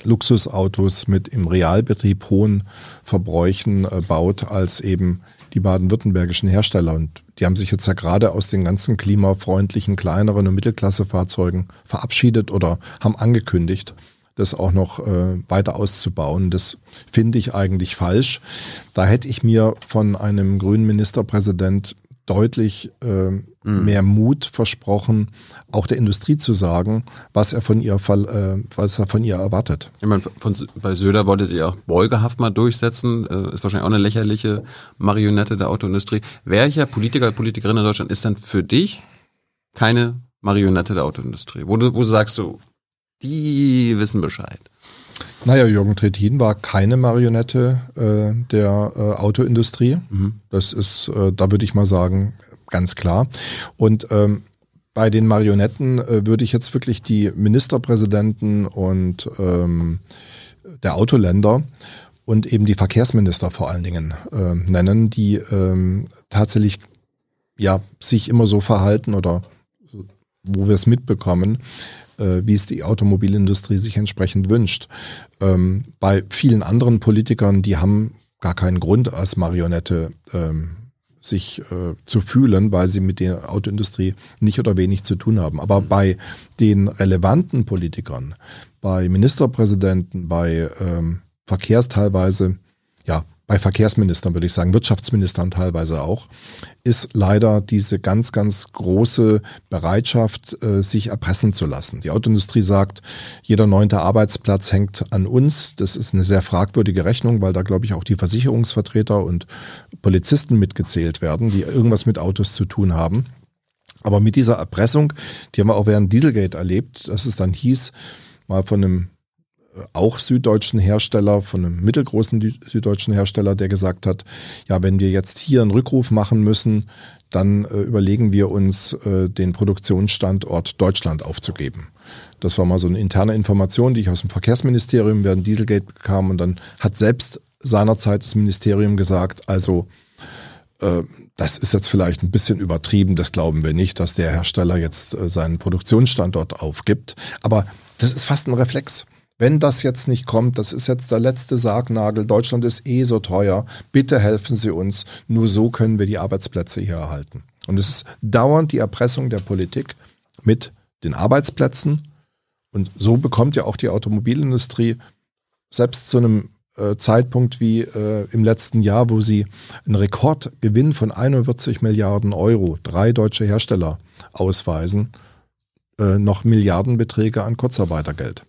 Luxusautos mit im Realbetrieb hohen Verbräuchen äh, baut als eben die baden-württembergischen Hersteller. Und die haben sich jetzt ja gerade aus den ganzen klimafreundlichen kleineren und Mittelklassefahrzeugen verabschiedet oder haben angekündigt, das auch noch äh, weiter auszubauen. Das finde ich eigentlich falsch. Da hätte ich mir von einem grünen Ministerpräsident deutlich äh, mehr Mut versprochen, auch der Industrie zu sagen, was er von ihr, äh, was er von ihr erwartet. Ich meine, von, bei Söder wolltet ihr auch Beugehaft mal durchsetzen. Äh, ist wahrscheinlich auch eine lächerliche Marionette der Autoindustrie. Welcher Politiker, Politikerin in Deutschland ist dann für dich keine Marionette der Autoindustrie? Wo du, wo du sagst so, die wissen Bescheid. Naja, Jürgen Trittin war keine Marionette äh, der äh, Autoindustrie. Das ist, äh, da würde ich mal sagen, ganz klar. Und ähm, bei den Marionetten äh, würde ich jetzt wirklich die Ministerpräsidenten und ähm, der Autoländer und eben die Verkehrsminister vor allen Dingen äh, nennen, die ähm, tatsächlich ja sich immer so verhalten oder wo wir es mitbekommen, äh, wie es die Automobilindustrie sich entsprechend wünscht. Ähm, bei vielen anderen Politikern, die haben gar keinen Grund als Marionette ähm, sich äh, zu fühlen, weil sie mit der Autoindustrie nicht oder wenig zu tun haben. Aber bei den relevanten Politikern, bei Ministerpräsidenten, bei ähm, Verkehrs teilweise, ja, bei Verkehrsministern würde ich sagen, Wirtschaftsministern teilweise auch, ist leider diese ganz, ganz große Bereitschaft, äh, sich erpressen zu lassen. Die Autoindustrie sagt, jeder neunte Arbeitsplatz hängt an uns. Das ist eine sehr fragwürdige Rechnung, weil da, glaube ich, auch die Versicherungsvertreter und Polizisten mitgezählt werden, die irgendwas mit Autos zu tun haben. Aber mit dieser Erpressung, die haben wir auch während Dieselgate erlebt, dass es dann hieß, mal von einem auch süddeutschen Hersteller, von einem mittelgroßen süddeutschen Hersteller, der gesagt hat, ja, wenn wir jetzt hier einen Rückruf machen müssen, dann äh, überlegen wir uns, äh, den Produktionsstandort Deutschland aufzugeben. Das war mal so eine interne Information, die ich aus dem Verkehrsministerium während Dieselgate bekam. Und dann hat selbst seinerzeit das Ministerium gesagt, also äh, das ist jetzt vielleicht ein bisschen übertrieben, das glauben wir nicht, dass der Hersteller jetzt äh, seinen Produktionsstandort aufgibt. Aber das ist fast ein Reflex wenn das jetzt nicht kommt, das ist jetzt der letzte Sargnagel, Deutschland ist eh so teuer, bitte helfen Sie uns, nur so können wir die Arbeitsplätze hier erhalten. Und es ist dauernd die Erpressung der Politik mit den Arbeitsplätzen. Und so bekommt ja auch die Automobilindustrie selbst zu einem äh, Zeitpunkt wie äh, im letzten Jahr, wo sie einen Rekordgewinn von 41 Milliarden Euro, drei deutsche Hersteller ausweisen, äh, noch Milliardenbeträge an Kurzarbeitergeld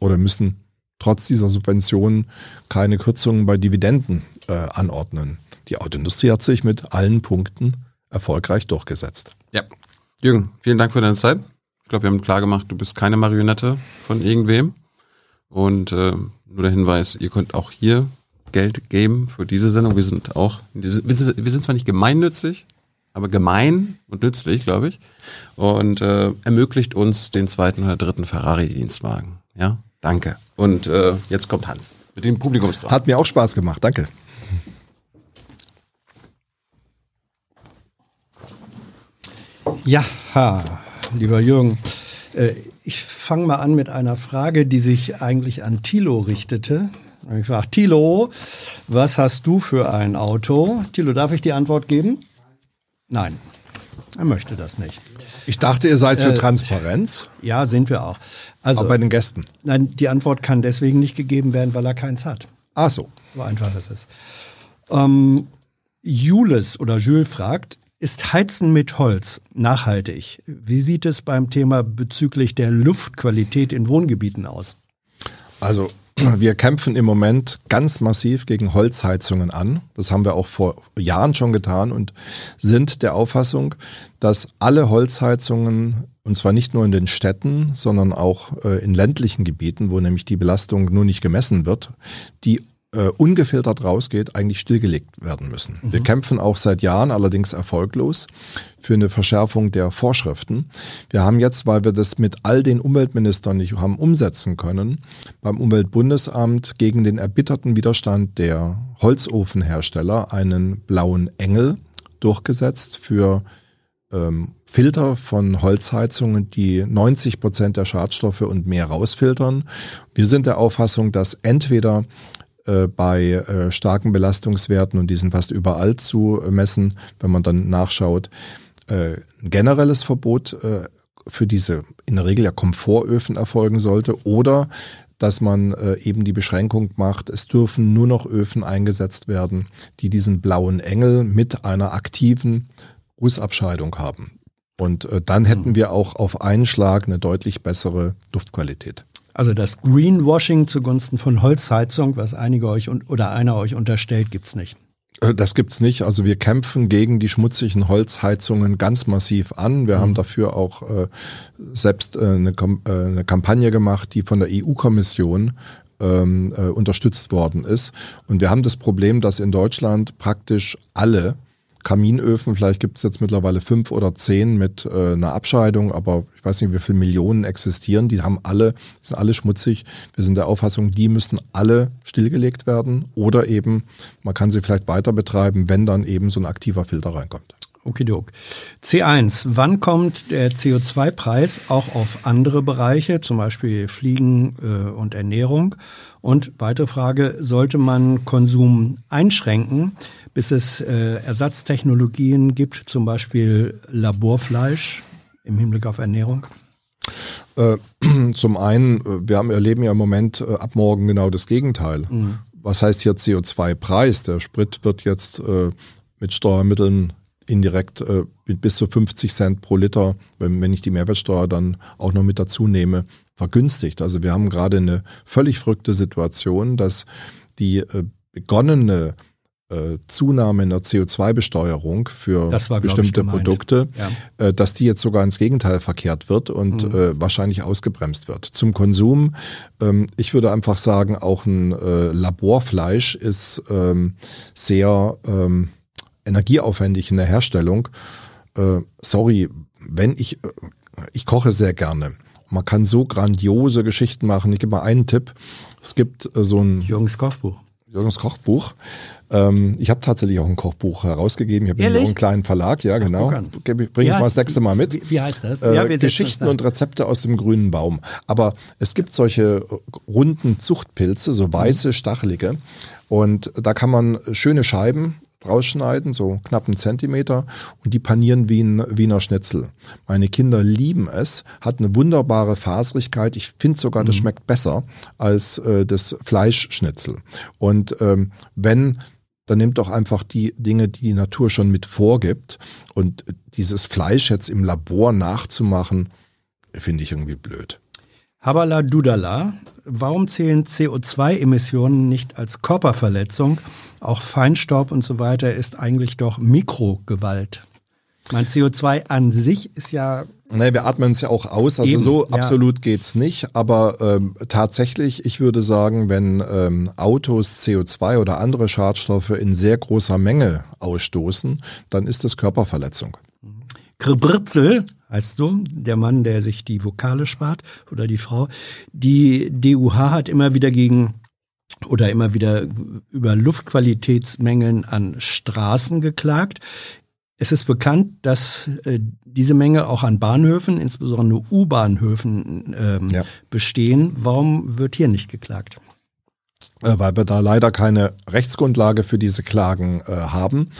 oder müssen trotz dieser Subventionen keine Kürzungen bei Dividenden äh, anordnen. Die Autoindustrie hat sich mit allen Punkten erfolgreich durchgesetzt. Ja. Jürgen, vielen Dank für deine Zeit. Ich glaube, wir haben klar gemacht, du bist keine Marionette von irgendwem. Und äh, nur der Hinweis, ihr könnt auch hier Geld geben für diese Sendung. Wir sind auch, wir sind zwar nicht gemeinnützig, aber gemein und nützlich, glaube ich. Und äh, ermöglicht uns den zweiten oder dritten Ferrari-Dienstwagen. Ja, danke. Und äh, jetzt kommt Hans mit dem Publikumsfragen. Hat mir auch Spaß gemacht, danke. Ja, lieber Jürgen, äh, ich fange mal an mit einer Frage, die sich eigentlich an Thilo richtete. Ich frage, Thilo, was hast du für ein Auto? Thilo, darf ich die Antwort geben? Nein, er möchte das nicht. Ich dachte, ihr seid für äh, Transparenz. Ja, sind wir auch. Also, auch bei den Gästen. Nein, die Antwort kann deswegen nicht gegeben werden, weil er keins hat. Ach so. So einfach das ist. Ähm, Jules oder Jules fragt, ist Heizen mit Holz nachhaltig? Wie sieht es beim Thema bezüglich der Luftqualität in Wohngebieten aus? Also wir kämpfen im Moment ganz massiv gegen Holzheizungen an. Das haben wir auch vor Jahren schon getan und sind der Auffassung, dass alle Holzheizungen, und zwar nicht nur in den Städten, sondern auch äh, in ländlichen Gebieten, wo nämlich die Belastung nur nicht gemessen wird, die äh, ungefiltert rausgeht, eigentlich stillgelegt werden müssen. Mhm. Wir kämpfen auch seit Jahren, allerdings erfolglos, für eine Verschärfung der Vorschriften. Wir haben jetzt, weil wir das mit all den Umweltministern nicht haben umsetzen können, beim Umweltbundesamt gegen den erbitterten Widerstand der Holzofenhersteller einen blauen Engel durchgesetzt für ähm, Filter von Holzheizungen, die 90 Prozent der Schadstoffe und mehr rausfiltern. Wir sind der Auffassung, dass entweder äh, bei äh, starken Belastungswerten, und die sind fast überall zu messen, wenn man dann nachschaut, äh, ein generelles Verbot äh, für diese in der Regel ja Komfortöfen erfolgen sollte oder dass man äh, eben die Beschränkung macht, es dürfen nur noch Öfen eingesetzt werden, die diesen blauen Engel mit einer aktiven Rußabscheidung haben. Und äh, dann hätten hm. wir auch auf einen Schlag eine deutlich bessere Duftqualität. Also das Greenwashing zugunsten von Holzheizung, was einige euch oder einer euch unterstellt, gibt's nicht. Äh, das gibt's nicht. Also wir kämpfen gegen die schmutzigen Holzheizungen ganz massiv an. Wir mhm. haben dafür auch äh, selbst äh, eine, äh, eine, Kampagne gemacht, die von der EU-Kommission ähm, äh, unterstützt worden ist. Und wir haben das Problem, dass in Deutschland praktisch alle Kaminöfen, vielleicht gibt es jetzt mittlerweile fünf oder zehn mit äh, einer Abscheidung, aber ich weiß nicht, wie viele Millionen existieren. Die haben alle, sind alle schmutzig. Wir sind der Auffassung, die müssen alle stillgelegt werden oder eben, man kann sie vielleicht weiter betreiben, wenn dann eben so ein aktiver Filter reinkommt. Okidok. C1. Wann kommt der CO2-Preis auch auf andere Bereiche, zum Beispiel Fliegen äh, und Ernährung? Und weitere Frage, sollte man Konsum einschränken, bis es äh, Ersatztechnologien gibt, zum Beispiel Laborfleisch im Hinblick auf Ernährung? Äh, zum einen, äh, wir haben, erleben ja im Moment äh, ab morgen genau das Gegenteil. Mhm. Was heißt hier CO2-Preis? Der Sprit wird jetzt äh, mit Steuermitteln indirekt äh, mit bis zu 50 Cent pro Liter, wenn, wenn ich die Mehrwertsteuer dann auch noch mit dazu nehme, vergünstigt. Also wir haben gerade eine völlig verrückte Situation, dass die begonnene äh, Zunahme in der CO2-Besteuerung für war, bestimmte Produkte, ja. äh, dass die jetzt sogar ins Gegenteil verkehrt wird und mhm. äh, wahrscheinlich ausgebremst wird. Zum Konsum, ähm, ich würde einfach sagen, auch ein äh, Laborfleisch ist ähm, sehr ähm, energieaufwendig in der Herstellung. Äh, sorry, wenn ich, äh, ich koche sehr gerne. Man kann so grandiose Geschichten machen. Ich gebe mal einen Tipp. Es gibt äh, so ein Jürgens Kochbuch. Jürgens Kochbuch. Ähm, ich habe tatsächlich auch ein Kochbuch herausgegeben. Ich habe auch einen kleinen Verlag, ja genau. Bringe ich mal das nächste Mal mit. Wie, wie heißt das? Äh, ja, Geschichten und Rezepte aus dem grünen Baum. Aber es gibt solche runden Zuchtpilze, so weiße, stachelige. Und da kann man schöne Scheiben rausschneiden, so knapp einen Zentimeter, und die panieren wie ein Wiener Schnitzel. Meine Kinder lieben es, hat eine wunderbare Faserigkeit. Ich finde sogar, das mhm. schmeckt besser als äh, das Fleischschnitzel. Und ähm, wenn dann nimmt doch einfach die Dinge, die die Natur schon mit vorgibt. Und dieses Fleisch jetzt im Labor nachzumachen, finde ich irgendwie blöd. Habala Dudala, warum zählen CO2-Emissionen nicht als Körperverletzung? Auch Feinstaub und so weiter ist eigentlich doch Mikrogewalt. Mein CO2 an sich ist ja Nee, wir atmen es ja auch aus, also Eben, so absolut ja. geht's nicht. Aber ähm, tatsächlich, ich würde sagen, wenn ähm, Autos CO2 oder andere Schadstoffe in sehr großer Menge ausstoßen, dann ist das Körperverletzung. Krebritzel heißt du, der Mann, der sich die Vokale spart oder die Frau. Die DUH hat immer wieder gegen oder immer wieder über Luftqualitätsmängeln an Straßen geklagt. Es ist bekannt, dass äh, diese Menge auch an Bahnhöfen, insbesondere U-Bahnhöfen, ähm, ja. bestehen. Warum wird hier nicht geklagt? Äh, weil wir da leider keine Rechtsgrundlage für diese Klagen äh, haben.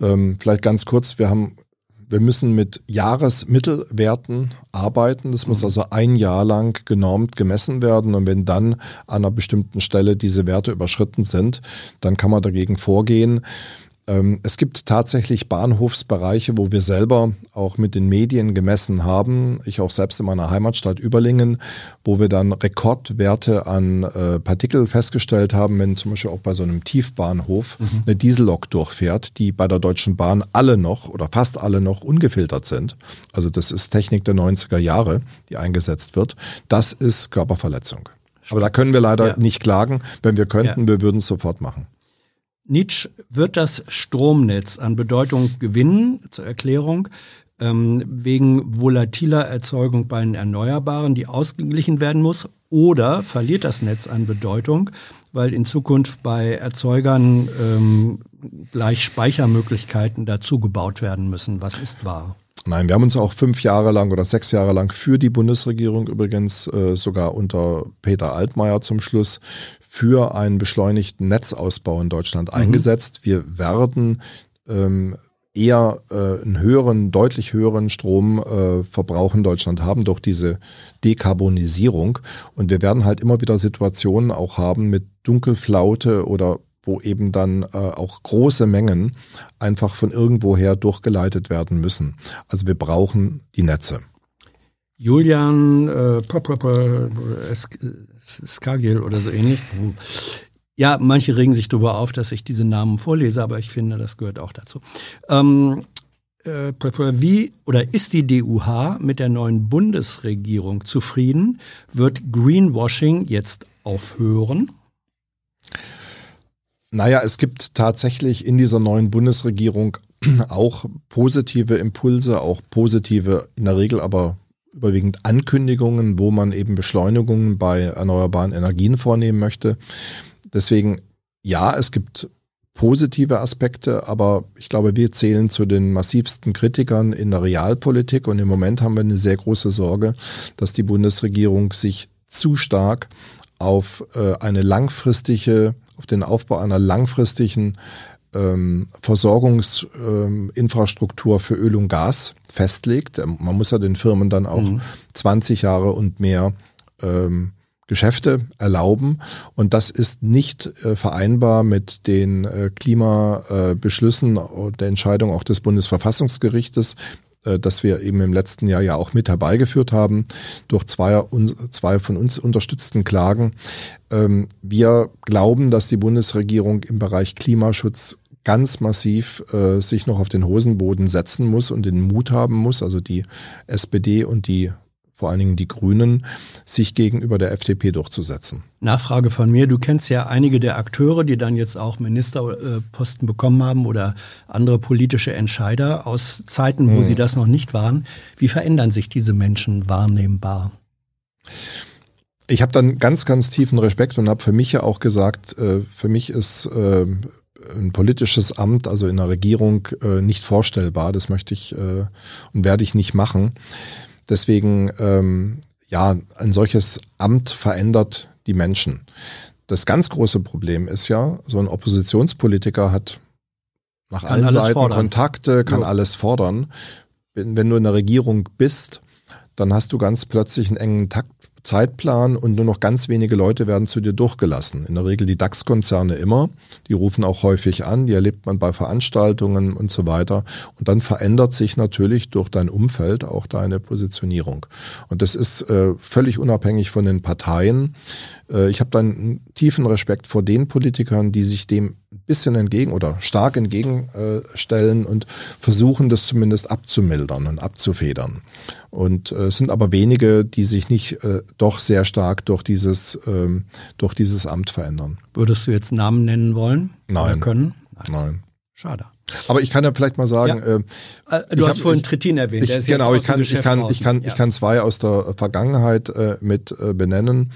Ähm, vielleicht ganz kurz, wir haben wir müssen mit Jahresmittelwerten arbeiten. Das muss mhm. also ein Jahr lang genormt gemessen werden. Und wenn dann an einer bestimmten Stelle diese Werte überschritten sind, dann kann man dagegen vorgehen. Ähm, es gibt tatsächlich Bahnhofsbereiche, wo wir selber auch mit den Medien gemessen haben. Ich auch selbst in meiner Heimatstadt Überlingen, wo wir dann Rekordwerte an äh, Partikel festgestellt haben, wenn zum Beispiel auch bei so einem Tiefbahnhof mhm. eine Diesellok durchfährt, die bei der Deutschen Bahn alle noch oder fast alle noch ungefiltert sind. Also das ist Technik der 90er Jahre, die eingesetzt wird. Das ist Körperverletzung. Aber da können wir leider ja. nicht klagen. Wenn wir könnten, ja. wir würden es sofort machen. Nietzsche wird das Stromnetz an Bedeutung gewinnen, zur Erklärung, ähm, wegen volatiler Erzeugung bei den Erneuerbaren, die ausgeglichen werden muss, oder verliert das Netz an Bedeutung, weil in Zukunft bei Erzeugern ähm, gleich Speichermöglichkeiten dazu gebaut werden müssen. Was ist wahr? Nein, wir haben uns auch fünf Jahre lang oder sechs Jahre lang für die Bundesregierung übrigens äh, sogar unter Peter Altmaier zum Schluss für einen beschleunigten Netzausbau in Deutschland mhm. eingesetzt. Wir werden ähm, eher äh, einen höheren, deutlich höheren Stromverbrauch äh, in Deutschland haben durch diese Dekarbonisierung. Und wir werden halt immer wieder Situationen auch haben mit Dunkelflaute oder wo eben dann äh, auch große Mengen einfach von irgendwoher durchgeleitet werden müssen. Also wir brauchen die Netze. Julian äh, Skagil oder so ähnlich. Ja, manche regen sich darüber auf, dass ich diese Namen vorlese, aber ich finde, das gehört auch dazu. Ähm, äh, wie oder ist die DUH mit der neuen Bundesregierung zufrieden? Wird Greenwashing jetzt aufhören? Naja, es gibt tatsächlich in dieser neuen Bundesregierung auch positive Impulse, auch positive, in der Regel aber überwiegend Ankündigungen, wo man eben Beschleunigungen bei erneuerbaren Energien vornehmen möchte. Deswegen ja, es gibt positive Aspekte, aber ich glaube, wir zählen zu den massivsten Kritikern in der Realpolitik und im Moment haben wir eine sehr große Sorge, dass die Bundesregierung sich zu stark auf äh, eine langfristige, auf den Aufbau einer langfristigen ähm, Versorgungsinfrastruktur ähm, für Öl und Gas festlegt. Man muss ja den Firmen dann auch mhm. 20 Jahre und mehr ähm, Geschäfte erlauben. Und das ist nicht äh, vereinbar mit den äh, Klimabeschlüssen äh, der Entscheidung auch des Bundesverfassungsgerichtes, äh, das wir eben im letzten Jahr ja auch mit herbeigeführt haben, durch zwei, zwei von uns unterstützten Klagen. Ähm, wir glauben, dass die Bundesregierung im Bereich Klimaschutz ganz massiv äh, sich noch auf den Hosenboden setzen muss und den Mut haben muss, also die SPD und die vor allen Dingen die Grünen, sich gegenüber der FDP durchzusetzen. Nachfrage von mir. Du kennst ja einige der Akteure, die dann jetzt auch Ministerposten bekommen haben oder andere politische Entscheider aus Zeiten, wo hm. sie das noch nicht waren. Wie verändern sich diese Menschen wahrnehmbar? Ich habe dann ganz, ganz tiefen Respekt und habe für mich ja auch gesagt, äh, für mich ist äh, ein politisches Amt, also in der Regierung, äh, nicht vorstellbar. Das möchte ich und werde ich nicht machen. Deswegen, ähm, ja, ein solches Amt verändert die Menschen. Das ganz große Problem ist ja, so ein Oppositionspolitiker hat nach kann allen Seiten fordern. Kontakte, kann jo. alles fordern. Wenn, wenn du in der Regierung bist, dann hast du ganz plötzlich einen engen Takt, Zeitplan und nur noch ganz wenige Leute werden zu dir durchgelassen. In der Regel die DAX-Konzerne immer. Die rufen auch häufig an, die erlebt man bei Veranstaltungen und so weiter. Und dann verändert sich natürlich durch dein Umfeld auch deine Positionierung. Und das ist äh, völlig unabhängig von den Parteien. Äh, ich habe dann einen tiefen Respekt vor den Politikern, die sich dem bisschen entgegen oder stark entgegenstellen und versuchen, das zumindest abzumildern und abzufedern. Und äh, es sind aber wenige, die sich nicht äh, doch sehr stark durch dieses, ähm, durch dieses Amt verändern. Würdest du jetzt Namen nennen wollen? Nein. können? Nein. Nein. Schade. Aber ich kann ja vielleicht mal sagen, ja. äh, du hast hab, vorhin Trittin erwähnt. Ich, genau, ich kann, ich kann, ich kann, ja. ich kann zwei aus der Vergangenheit äh, mit äh, benennen.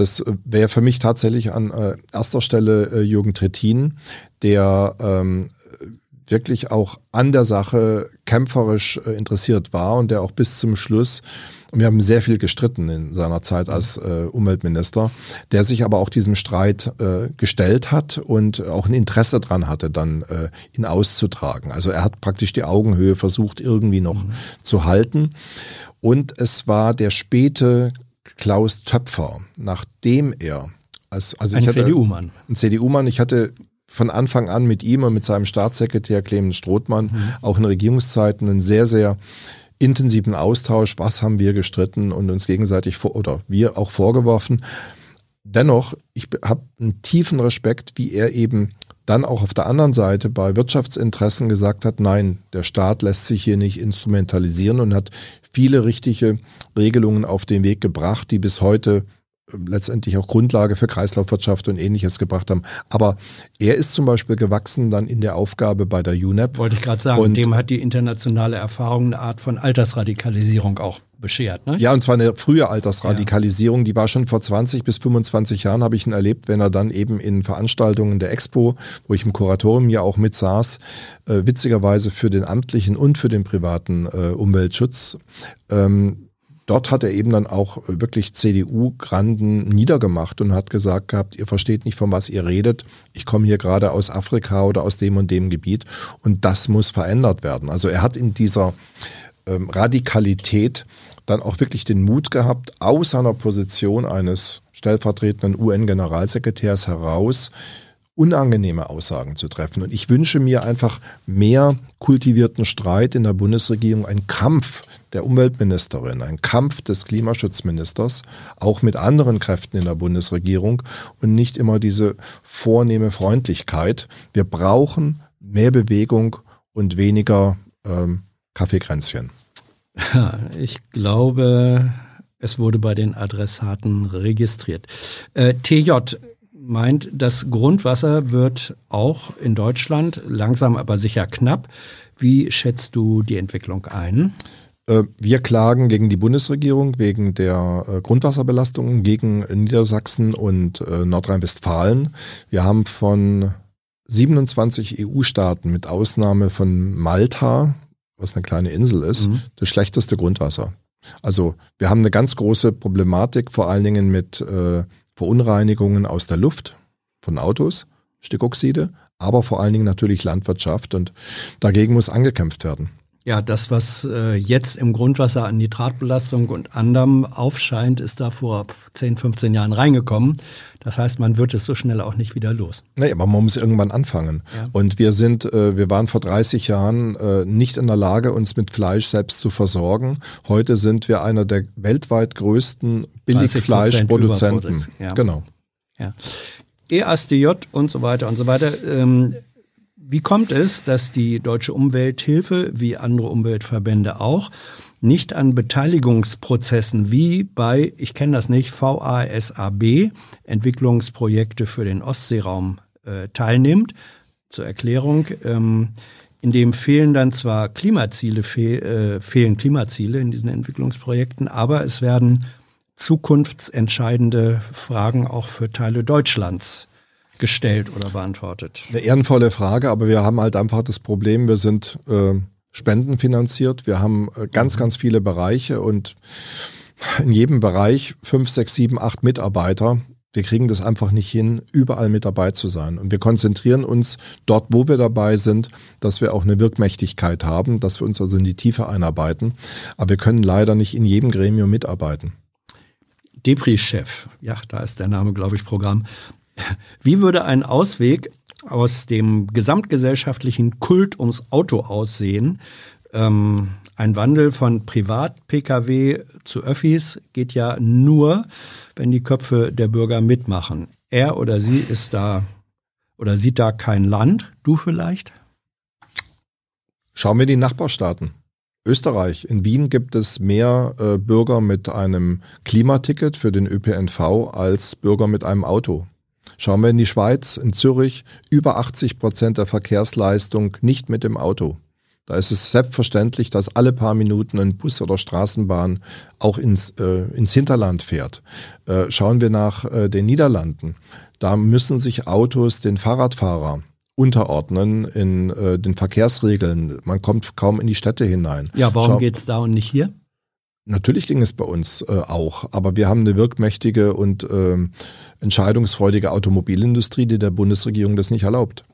Das äh, wäre für mich tatsächlich an äh, erster Stelle äh, Jürgen Trittin, der ähm, wirklich auch an der Sache kämpferisch äh, interessiert war und der auch bis zum Schluss und wir haben sehr viel gestritten in seiner Zeit als äh, Umweltminister, der sich aber auch diesem Streit äh, gestellt hat und auch ein Interesse dran hatte, dann äh, ihn auszutragen. Also er hat praktisch die Augenhöhe versucht irgendwie noch mhm. zu halten. Und es war der späte Klaus Töpfer, nachdem er als also ein CDU-Mann. Ein CDU-Mann. Ich hatte von Anfang an mit ihm und mit seinem Staatssekretär Clemens Strothmann mhm. auch in Regierungszeiten einen sehr, sehr intensiven Austausch. Was haben wir gestritten und uns gegenseitig vor, oder wir auch vorgeworfen. Dennoch, ich habe einen tiefen Respekt, wie er eben dann auch auf der anderen Seite bei Wirtschaftsinteressen gesagt hat, nein, der Staat lässt sich hier nicht instrumentalisieren und hat viele richtige Regelungen auf den Weg gebracht, die bis heute letztendlich auch Grundlage für Kreislaufwirtschaft und ähnliches gebracht haben. Aber er ist zum Beispiel gewachsen dann in der Aufgabe bei der UNEP. Wollte ich gerade sagen, und dem hat die internationale Erfahrung eine Art von Altersradikalisierung auch beschert. Ne? Ja, und zwar eine frühe Altersradikalisierung, ja. die war schon vor 20 bis 25 Jahren, habe ich ihn erlebt, wenn er dann eben in Veranstaltungen der Expo, wo ich im Kuratorium ja auch mit saß, äh, witzigerweise für den amtlichen und für den privaten äh, Umweltschutz, ähm, dort hat er eben dann auch wirklich CDU-Granden niedergemacht und hat gesagt gehabt, ihr versteht nicht, von was ihr redet. Ich komme hier gerade aus Afrika oder aus dem und dem Gebiet und das muss verändert werden. Also er hat in dieser ähm, Radikalität dann auch wirklich den Mut gehabt, aus seiner Position eines stellvertretenden UN-Generalsekretärs heraus unangenehme Aussagen zu treffen. Und ich wünsche mir einfach mehr kultivierten Streit in der Bundesregierung, ein Kampf der Umweltministerin, ein Kampf des Klimaschutzministers, auch mit anderen Kräften in der Bundesregierung und nicht immer diese vornehme Freundlichkeit. Wir brauchen mehr Bewegung und weniger ähm, Kaffeekränzchen. Ich glaube, es wurde bei den Adressaten registriert. Äh, TJ, meint, das Grundwasser wird auch in Deutschland langsam aber sicher knapp. Wie schätzt du die Entwicklung ein? Äh, wir klagen gegen die Bundesregierung wegen der äh, Grundwasserbelastung gegen Niedersachsen und äh, Nordrhein-Westfalen. Wir haben von 27 EU-Staaten mit Ausnahme von Malta, was eine kleine Insel ist, mhm. das schlechteste Grundwasser. Also wir haben eine ganz große Problematik, vor allen Dingen mit äh, Verunreinigungen aus der Luft von Autos, Stickoxide, aber vor allen Dingen natürlich Landwirtschaft und dagegen muss angekämpft werden. Ja, das, was äh, jetzt im Grundwasser an Nitratbelastung und anderem aufscheint, ist da vor 10, 15 Jahren reingekommen. Das heißt, man wird es so schnell auch nicht wieder los. Nee, aber man muss irgendwann anfangen. Ja. Und wir sind, äh, wir waren vor 30 Jahren äh, nicht in der Lage, uns mit Fleisch selbst zu versorgen. Heute sind wir einer der weltweit größten Billigfleischproduzenten. Ja. Genau. Ja. EASDJ und so weiter und so weiter. Ähm, wie kommt es, dass die Deutsche Umwelthilfe, wie andere Umweltverbände auch, nicht an Beteiligungsprozessen wie bei, ich kenne das nicht, VASAB, Entwicklungsprojekte für den Ostseeraum, äh, teilnimmt? Zur Erklärung, ähm, in dem fehlen dann zwar Klimaziele, fehl, äh, fehlen Klimaziele in diesen Entwicklungsprojekten, aber es werden zukunftsentscheidende Fragen auch für Teile Deutschlands gestellt oder beantwortet? Eine ehrenvolle Frage, aber wir haben halt einfach das Problem, wir sind äh, spendenfinanziert, wir haben äh, ganz, ganz viele Bereiche und in jedem Bereich fünf, sechs, sieben, acht Mitarbeiter. Wir kriegen das einfach nicht hin, überall mit dabei zu sein. Und wir konzentrieren uns dort, wo wir dabei sind, dass wir auch eine Wirkmächtigkeit haben, dass wir uns also in die Tiefe einarbeiten. Aber wir können leider nicht in jedem Gremium mitarbeiten. Depri-Chef, ja, da ist der Name, glaube ich, Programm. Wie würde ein Ausweg aus dem gesamtgesellschaftlichen Kult ums Auto aussehen? Ähm, ein Wandel von Privat-Pkw zu Öffis geht ja nur, wenn die Köpfe der Bürger mitmachen. Er oder sie ist da oder sieht da kein Land. Du vielleicht? Schauen wir die Nachbarstaaten. Österreich. In Wien gibt es mehr äh, Bürger mit einem Klimaticket für den ÖPNV als Bürger mit einem Auto. Schauen wir in die Schweiz, in Zürich, über 80 Prozent der Verkehrsleistung nicht mit dem Auto. Da ist es selbstverständlich, dass alle paar Minuten ein Bus oder Straßenbahn auch ins, äh, ins Hinterland fährt. Äh, schauen wir nach äh, den Niederlanden. Da müssen sich Autos den Fahrradfahrer unterordnen in äh, den Verkehrsregeln. Man kommt kaum in die Städte hinein. Ja, warum Schau geht's da und nicht hier? Natürlich ging es bei uns äh, auch, aber wir haben eine wirkmächtige und äh, entscheidungsfreudige Automobilindustrie, die der Bundesregierung das nicht erlaubt.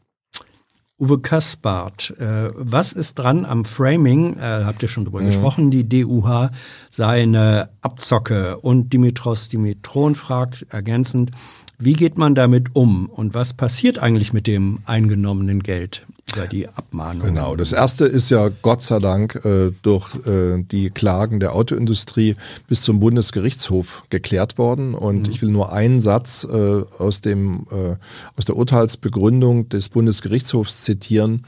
Uwe Kaspart, äh, was ist dran am Framing, äh, habt ihr schon drüber mhm. gesprochen, die DUH sei eine Abzocke und Dimitros Dimitron fragt ergänzend, wie geht man damit um und was passiert eigentlich mit dem eingenommenen Geld über die Abmahnung? Genau, das erste ist ja Gott sei Dank äh, durch äh, die Klagen der Autoindustrie bis zum Bundesgerichtshof geklärt worden und mhm. ich will nur einen Satz äh, aus dem äh, aus der Urteilsbegründung des Bundesgerichtshofs zitieren.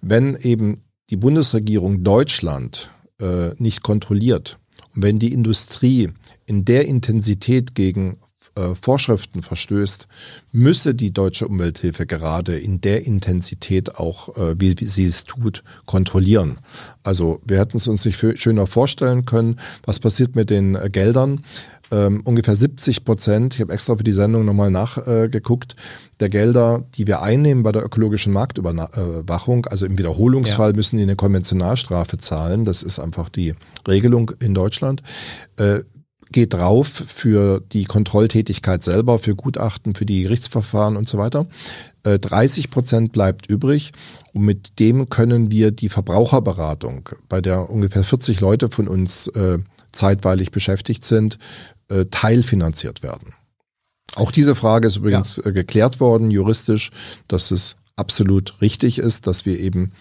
Wenn eben die Bundesregierung Deutschland äh, nicht kontrolliert und wenn die Industrie in der Intensität gegen äh, Vorschriften verstößt, müsse die deutsche Umwelthilfe gerade in der Intensität auch, äh, wie, wie sie es tut, kontrollieren. Also wir hätten es uns nicht schöner vorstellen können. Was passiert mit den äh, Geldern? Ähm, ungefähr 70 Prozent, ich habe extra für die Sendung nochmal nachgeguckt, der Gelder, die wir einnehmen bei der ökologischen Marktüberwachung, also im Wiederholungsfall ja. müssen die eine Konventionalstrafe zahlen, das ist einfach die Regelung in Deutschland. Äh, geht drauf für die Kontrolltätigkeit selber, für Gutachten, für die Gerichtsverfahren und so weiter. 30 äh, Prozent bleibt übrig und mit dem können wir die Verbraucherberatung, bei der ungefähr 40 Leute von uns äh, zeitweilig beschäftigt sind, äh, teilfinanziert werden. Auch diese Frage ist übrigens ja. geklärt worden juristisch, dass es absolut richtig ist, dass wir eben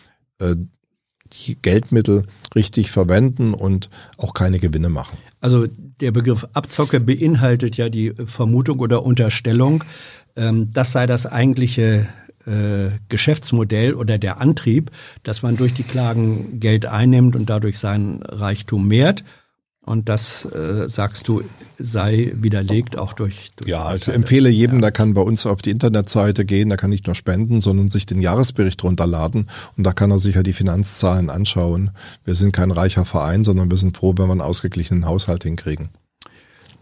die Geldmittel richtig verwenden und auch keine Gewinne machen. Also der Begriff Abzocke beinhaltet ja die Vermutung oder Unterstellung, ähm, das sei das eigentliche äh, Geschäftsmodell oder der Antrieb, dass man durch die Klagen Geld einnimmt und dadurch seinen Reichtum mehrt. Und das, äh, sagst du, sei widerlegt auch durch. durch ja, ich empfehle jedem, ja. der kann bei uns auf die Internetseite gehen, der kann nicht nur spenden, sondern sich den Jahresbericht runterladen und da kann er sich ja die Finanzzahlen anschauen. Wir sind kein reicher Verein, sondern wir sind froh, wenn wir einen ausgeglichenen Haushalt hinkriegen.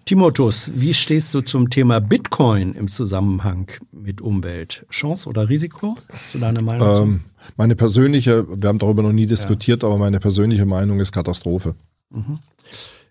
Timothus, wie stehst du zum Thema Bitcoin im Zusammenhang mit Umwelt? Chance oder Risiko? Hast du da eine Meinung ähm, Meine persönliche, wir haben darüber noch nie diskutiert, ja. aber meine persönliche Meinung ist Katastrophe. Mhm.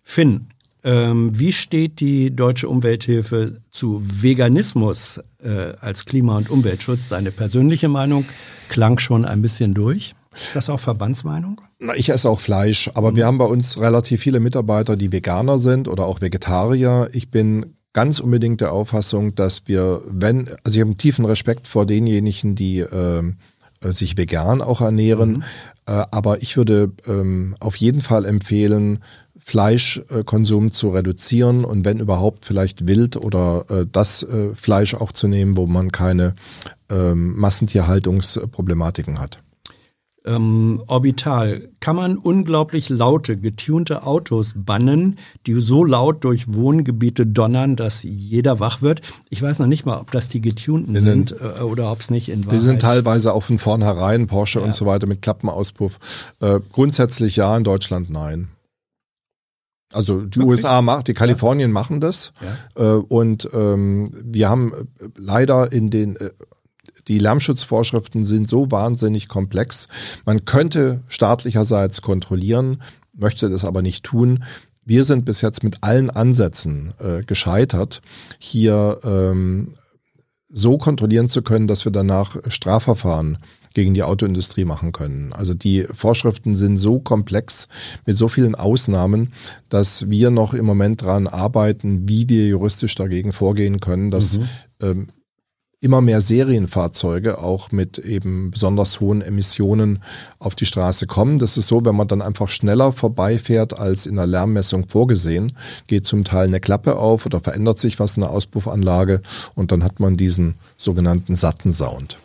Finn, ähm, wie steht die deutsche Umwelthilfe zu Veganismus äh, als Klima- und Umweltschutz? Deine persönliche Meinung klang schon ein bisschen durch. Ist das auch Verbandsmeinung? Na, ich esse auch Fleisch, aber mhm. wir haben bei uns relativ viele Mitarbeiter, die Veganer sind oder auch Vegetarier. Ich bin ganz unbedingt der Auffassung, dass wir, wenn, also ich habe einen tiefen Respekt vor denjenigen, die äh, sich vegan auch ernähren, mhm. äh, aber ich würde ähm, auf jeden Fall empfehlen, Fleischkonsum zu reduzieren und wenn überhaupt vielleicht wild oder äh, das äh, Fleisch auch zu nehmen, wo man keine ähm, Massentierhaltungsproblematiken hat. Ähm, Orbital, kann man unglaublich laute, getunte Autos bannen, die so laut durch Wohngebiete donnern, dass jeder wach wird? Ich weiß noch nicht mal, ob das die getunten die sind, äh, oder ob es nicht in Wahrheit. Die sind teilweise auch von vornherein, Porsche ja. und so weiter mit Klappenauspuff. Äh, grundsätzlich ja, in Deutschland nein. Also die Wirklich? USA macht, die Kalifornien ja. machen das. Ja. Äh, und ähm, wir haben äh, leider in den äh, die Lärmschutzvorschriften sind so wahnsinnig komplex. Man könnte staatlicherseits kontrollieren, möchte das aber nicht tun. Wir sind bis jetzt mit allen Ansätzen äh, gescheitert, hier ähm, so kontrollieren zu können, dass wir danach Strafverfahren gegen die Autoindustrie machen können. Also die Vorschriften sind so komplex mit so vielen Ausnahmen, dass wir noch im Moment dran arbeiten, wie wir juristisch dagegen vorgehen können, dass mhm. ähm, immer mehr Serienfahrzeuge auch mit eben besonders hohen Emissionen auf die Straße kommen. Das ist so, wenn man dann einfach schneller vorbeifährt als in der Lärmmessung vorgesehen, geht zum Teil eine Klappe auf oder verändert sich was in der Auspuffanlage und dann hat man diesen sogenannten satten Sound.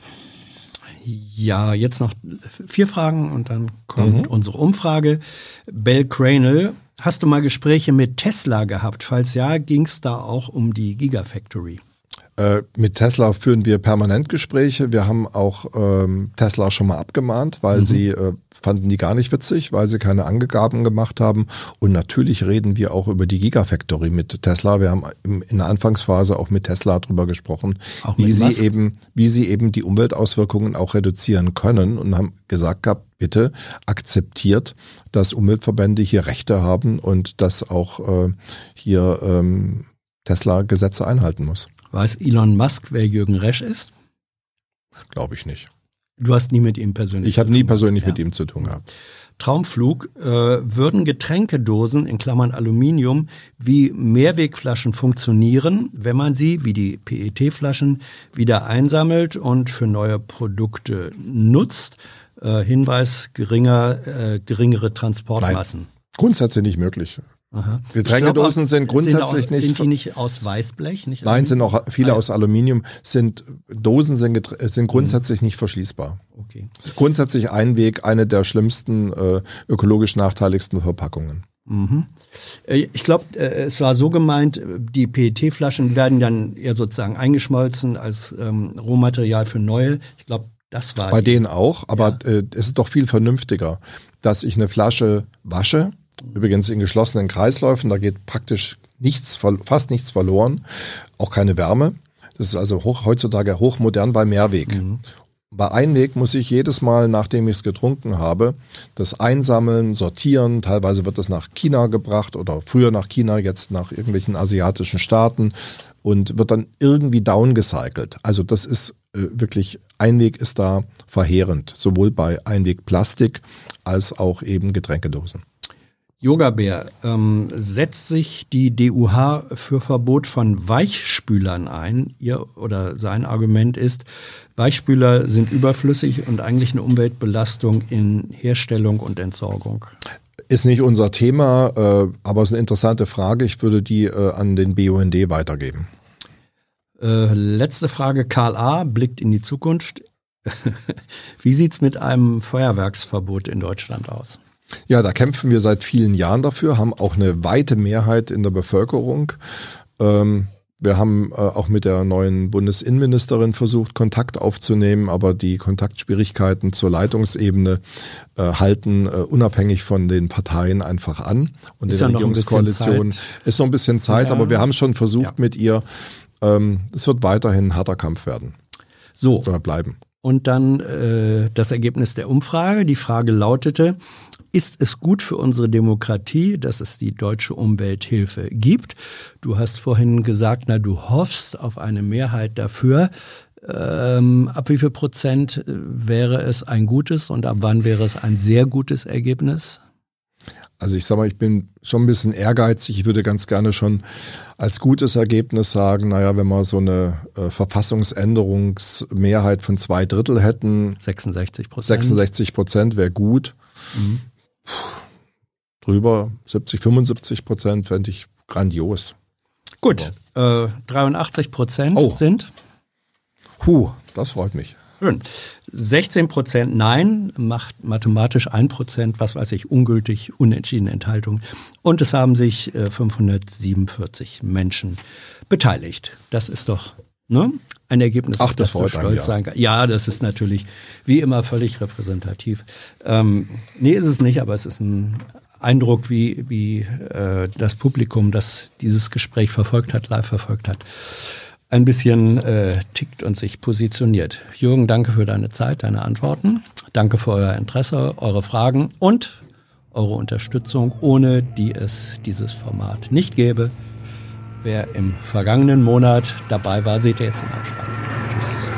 Ja, jetzt noch vier Fragen und dann kommt mhm. unsere Umfrage. Bell Cranel, hast du mal Gespräche mit Tesla gehabt? Falls ja, ging es da auch um die Gigafactory? Äh, mit Tesla führen wir permanent Gespräche. Wir haben auch ähm, Tesla schon mal abgemahnt, weil mhm. sie äh, fanden die gar nicht witzig, weil sie keine Angaben gemacht haben. Und natürlich reden wir auch über die Gigafactory mit Tesla. Wir haben in der Anfangsphase auch mit Tesla drüber gesprochen, wie sie Musk? eben, wie sie eben die Umweltauswirkungen auch reduzieren können und haben gesagt gehabt, bitte akzeptiert, dass Umweltverbände hier Rechte haben und dass auch äh, hier ähm, Tesla Gesetze einhalten muss. Weiß Elon Musk, wer Jürgen Resch ist? Glaube ich nicht. Du hast nie mit ihm persönlich Ich habe nie persönlich ja. mit ihm zu tun gehabt. Traumflug, äh, würden Getränkedosen in Klammern Aluminium wie Mehrwegflaschen funktionieren, wenn man sie, wie die PET-Flaschen, wieder einsammelt und für neue Produkte nutzt? Äh, Hinweis, geringer, äh, geringere Transportmassen. Nein, grundsätzlich nicht möglich. Aha. Getränkedosen sind grundsätzlich sind auch, nicht. Sind die nicht aus Weißblech? Nicht Nein, sind auch viele ah, aus Aluminium. Sind Dosen sind, sind grundsätzlich mhm. nicht verschließbar. Okay. grundsätzlich ein Weg, eine der schlimmsten äh, ökologisch nachteiligsten Verpackungen. Mhm. Äh, ich glaube, äh, es war so gemeint, die PET-Flaschen werden dann eher sozusagen eingeschmolzen als ähm, Rohmaterial für neue. Ich glaube, das war. Bei denen auch, aber ja. äh, es ist doch viel vernünftiger, dass ich eine Flasche wasche Übrigens in geschlossenen Kreisläufen, da geht praktisch nichts, fast nichts verloren, auch keine Wärme. Das ist also hoch, heutzutage hochmodern bei Mehrweg. Mhm. Bei Einweg muss ich jedes Mal, nachdem ich es getrunken habe, das einsammeln, sortieren. Teilweise wird es nach China gebracht oder früher nach China, jetzt nach irgendwelchen asiatischen Staaten und wird dann irgendwie downgecycelt. Also das ist äh, wirklich, Einweg ist da verheerend, sowohl bei Einwegplastik als auch eben Getränkedosen. Yoga Bär, ähm, setzt sich die DUH für Verbot von Weichspülern ein? Ihr oder sein Argument ist, Weichspüler sind überflüssig und eigentlich eine Umweltbelastung in Herstellung und Entsorgung. Ist nicht unser Thema, äh, aber es ist eine interessante Frage. Ich würde die äh, an den BUND weitergeben. Äh, letzte Frage. Karl A. blickt in die Zukunft. Wie sieht's mit einem Feuerwerksverbot in Deutschland aus? Ja, da kämpfen wir seit vielen Jahren dafür, haben auch eine weite Mehrheit in der Bevölkerung. Ähm, Wir haben äh, auch mit der neuen Bundesinnenministerin versucht, Kontakt aufzunehmen, aber die Kontaktschwierigkeiten zur Leitungsebene äh, halten äh, unabhängig von den Parteien einfach an. Und ist in der Regierungskoalition ist noch ein bisschen Zeit, ja. aber wir haben schon versucht ja. mit ihr. Ähm, es wird weiterhin ein harter Kampf werden. So. Soll bleiben. Und dann äh, das Ergebnis der Umfrage. Die Frage lautete, ist es gut für unsere Demokratie, dass es die deutsche Umwelthilfe gibt? Du hast vorhin gesagt, na, du hoffst auf eine Mehrheit dafür. Ähm, ab wie viel Prozent äh, wäre es ein gutes und ab wann wäre es ein sehr gutes Ergebnis? Also ich sag mal, ich bin schon ein bisschen ehrgeizig. Ich würde ganz gerne schon als gutes Ergebnis sagen, naja, wenn wir so eine äh, Verfassungsänderungsmehrheit von zwei Drittel hätten. 66 Prozent. 66 Prozent wäre gut. Mhm drüber 70, 75 Prozent fände ich grandios. Gut, äh, 83 Prozent oh. sind. Huh, das freut mich. Schön. 16 Prozent Nein macht mathematisch 1 Prozent, was weiß ich, ungültig, unentschiedene Enthaltung. Und es haben sich äh, 547 Menschen beteiligt. Das ist doch ne, ein Ergebnis, Ach, das, das du stolz ja. sein kann. Ja, das ist natürlich wie immer völlig repräsentativ. Ähm, nee, ist es nicht, aber es ist ein Eindruck, wie, wie äh, das Publikum, das dieses Gespräch verfolgt hat, live verfolgt hat, ein bisschen äh, tickt und sich positioniert. Jürgen, danke für deine Zeit, deine Antworten. Danke für euer Interesse, eure Fragen und eure Unterstützung, ohne die es dieses Format nicht gäbe. Wer im vergangenen Monat dabei war, seht ihr jetzt im Abspann. Tschüss.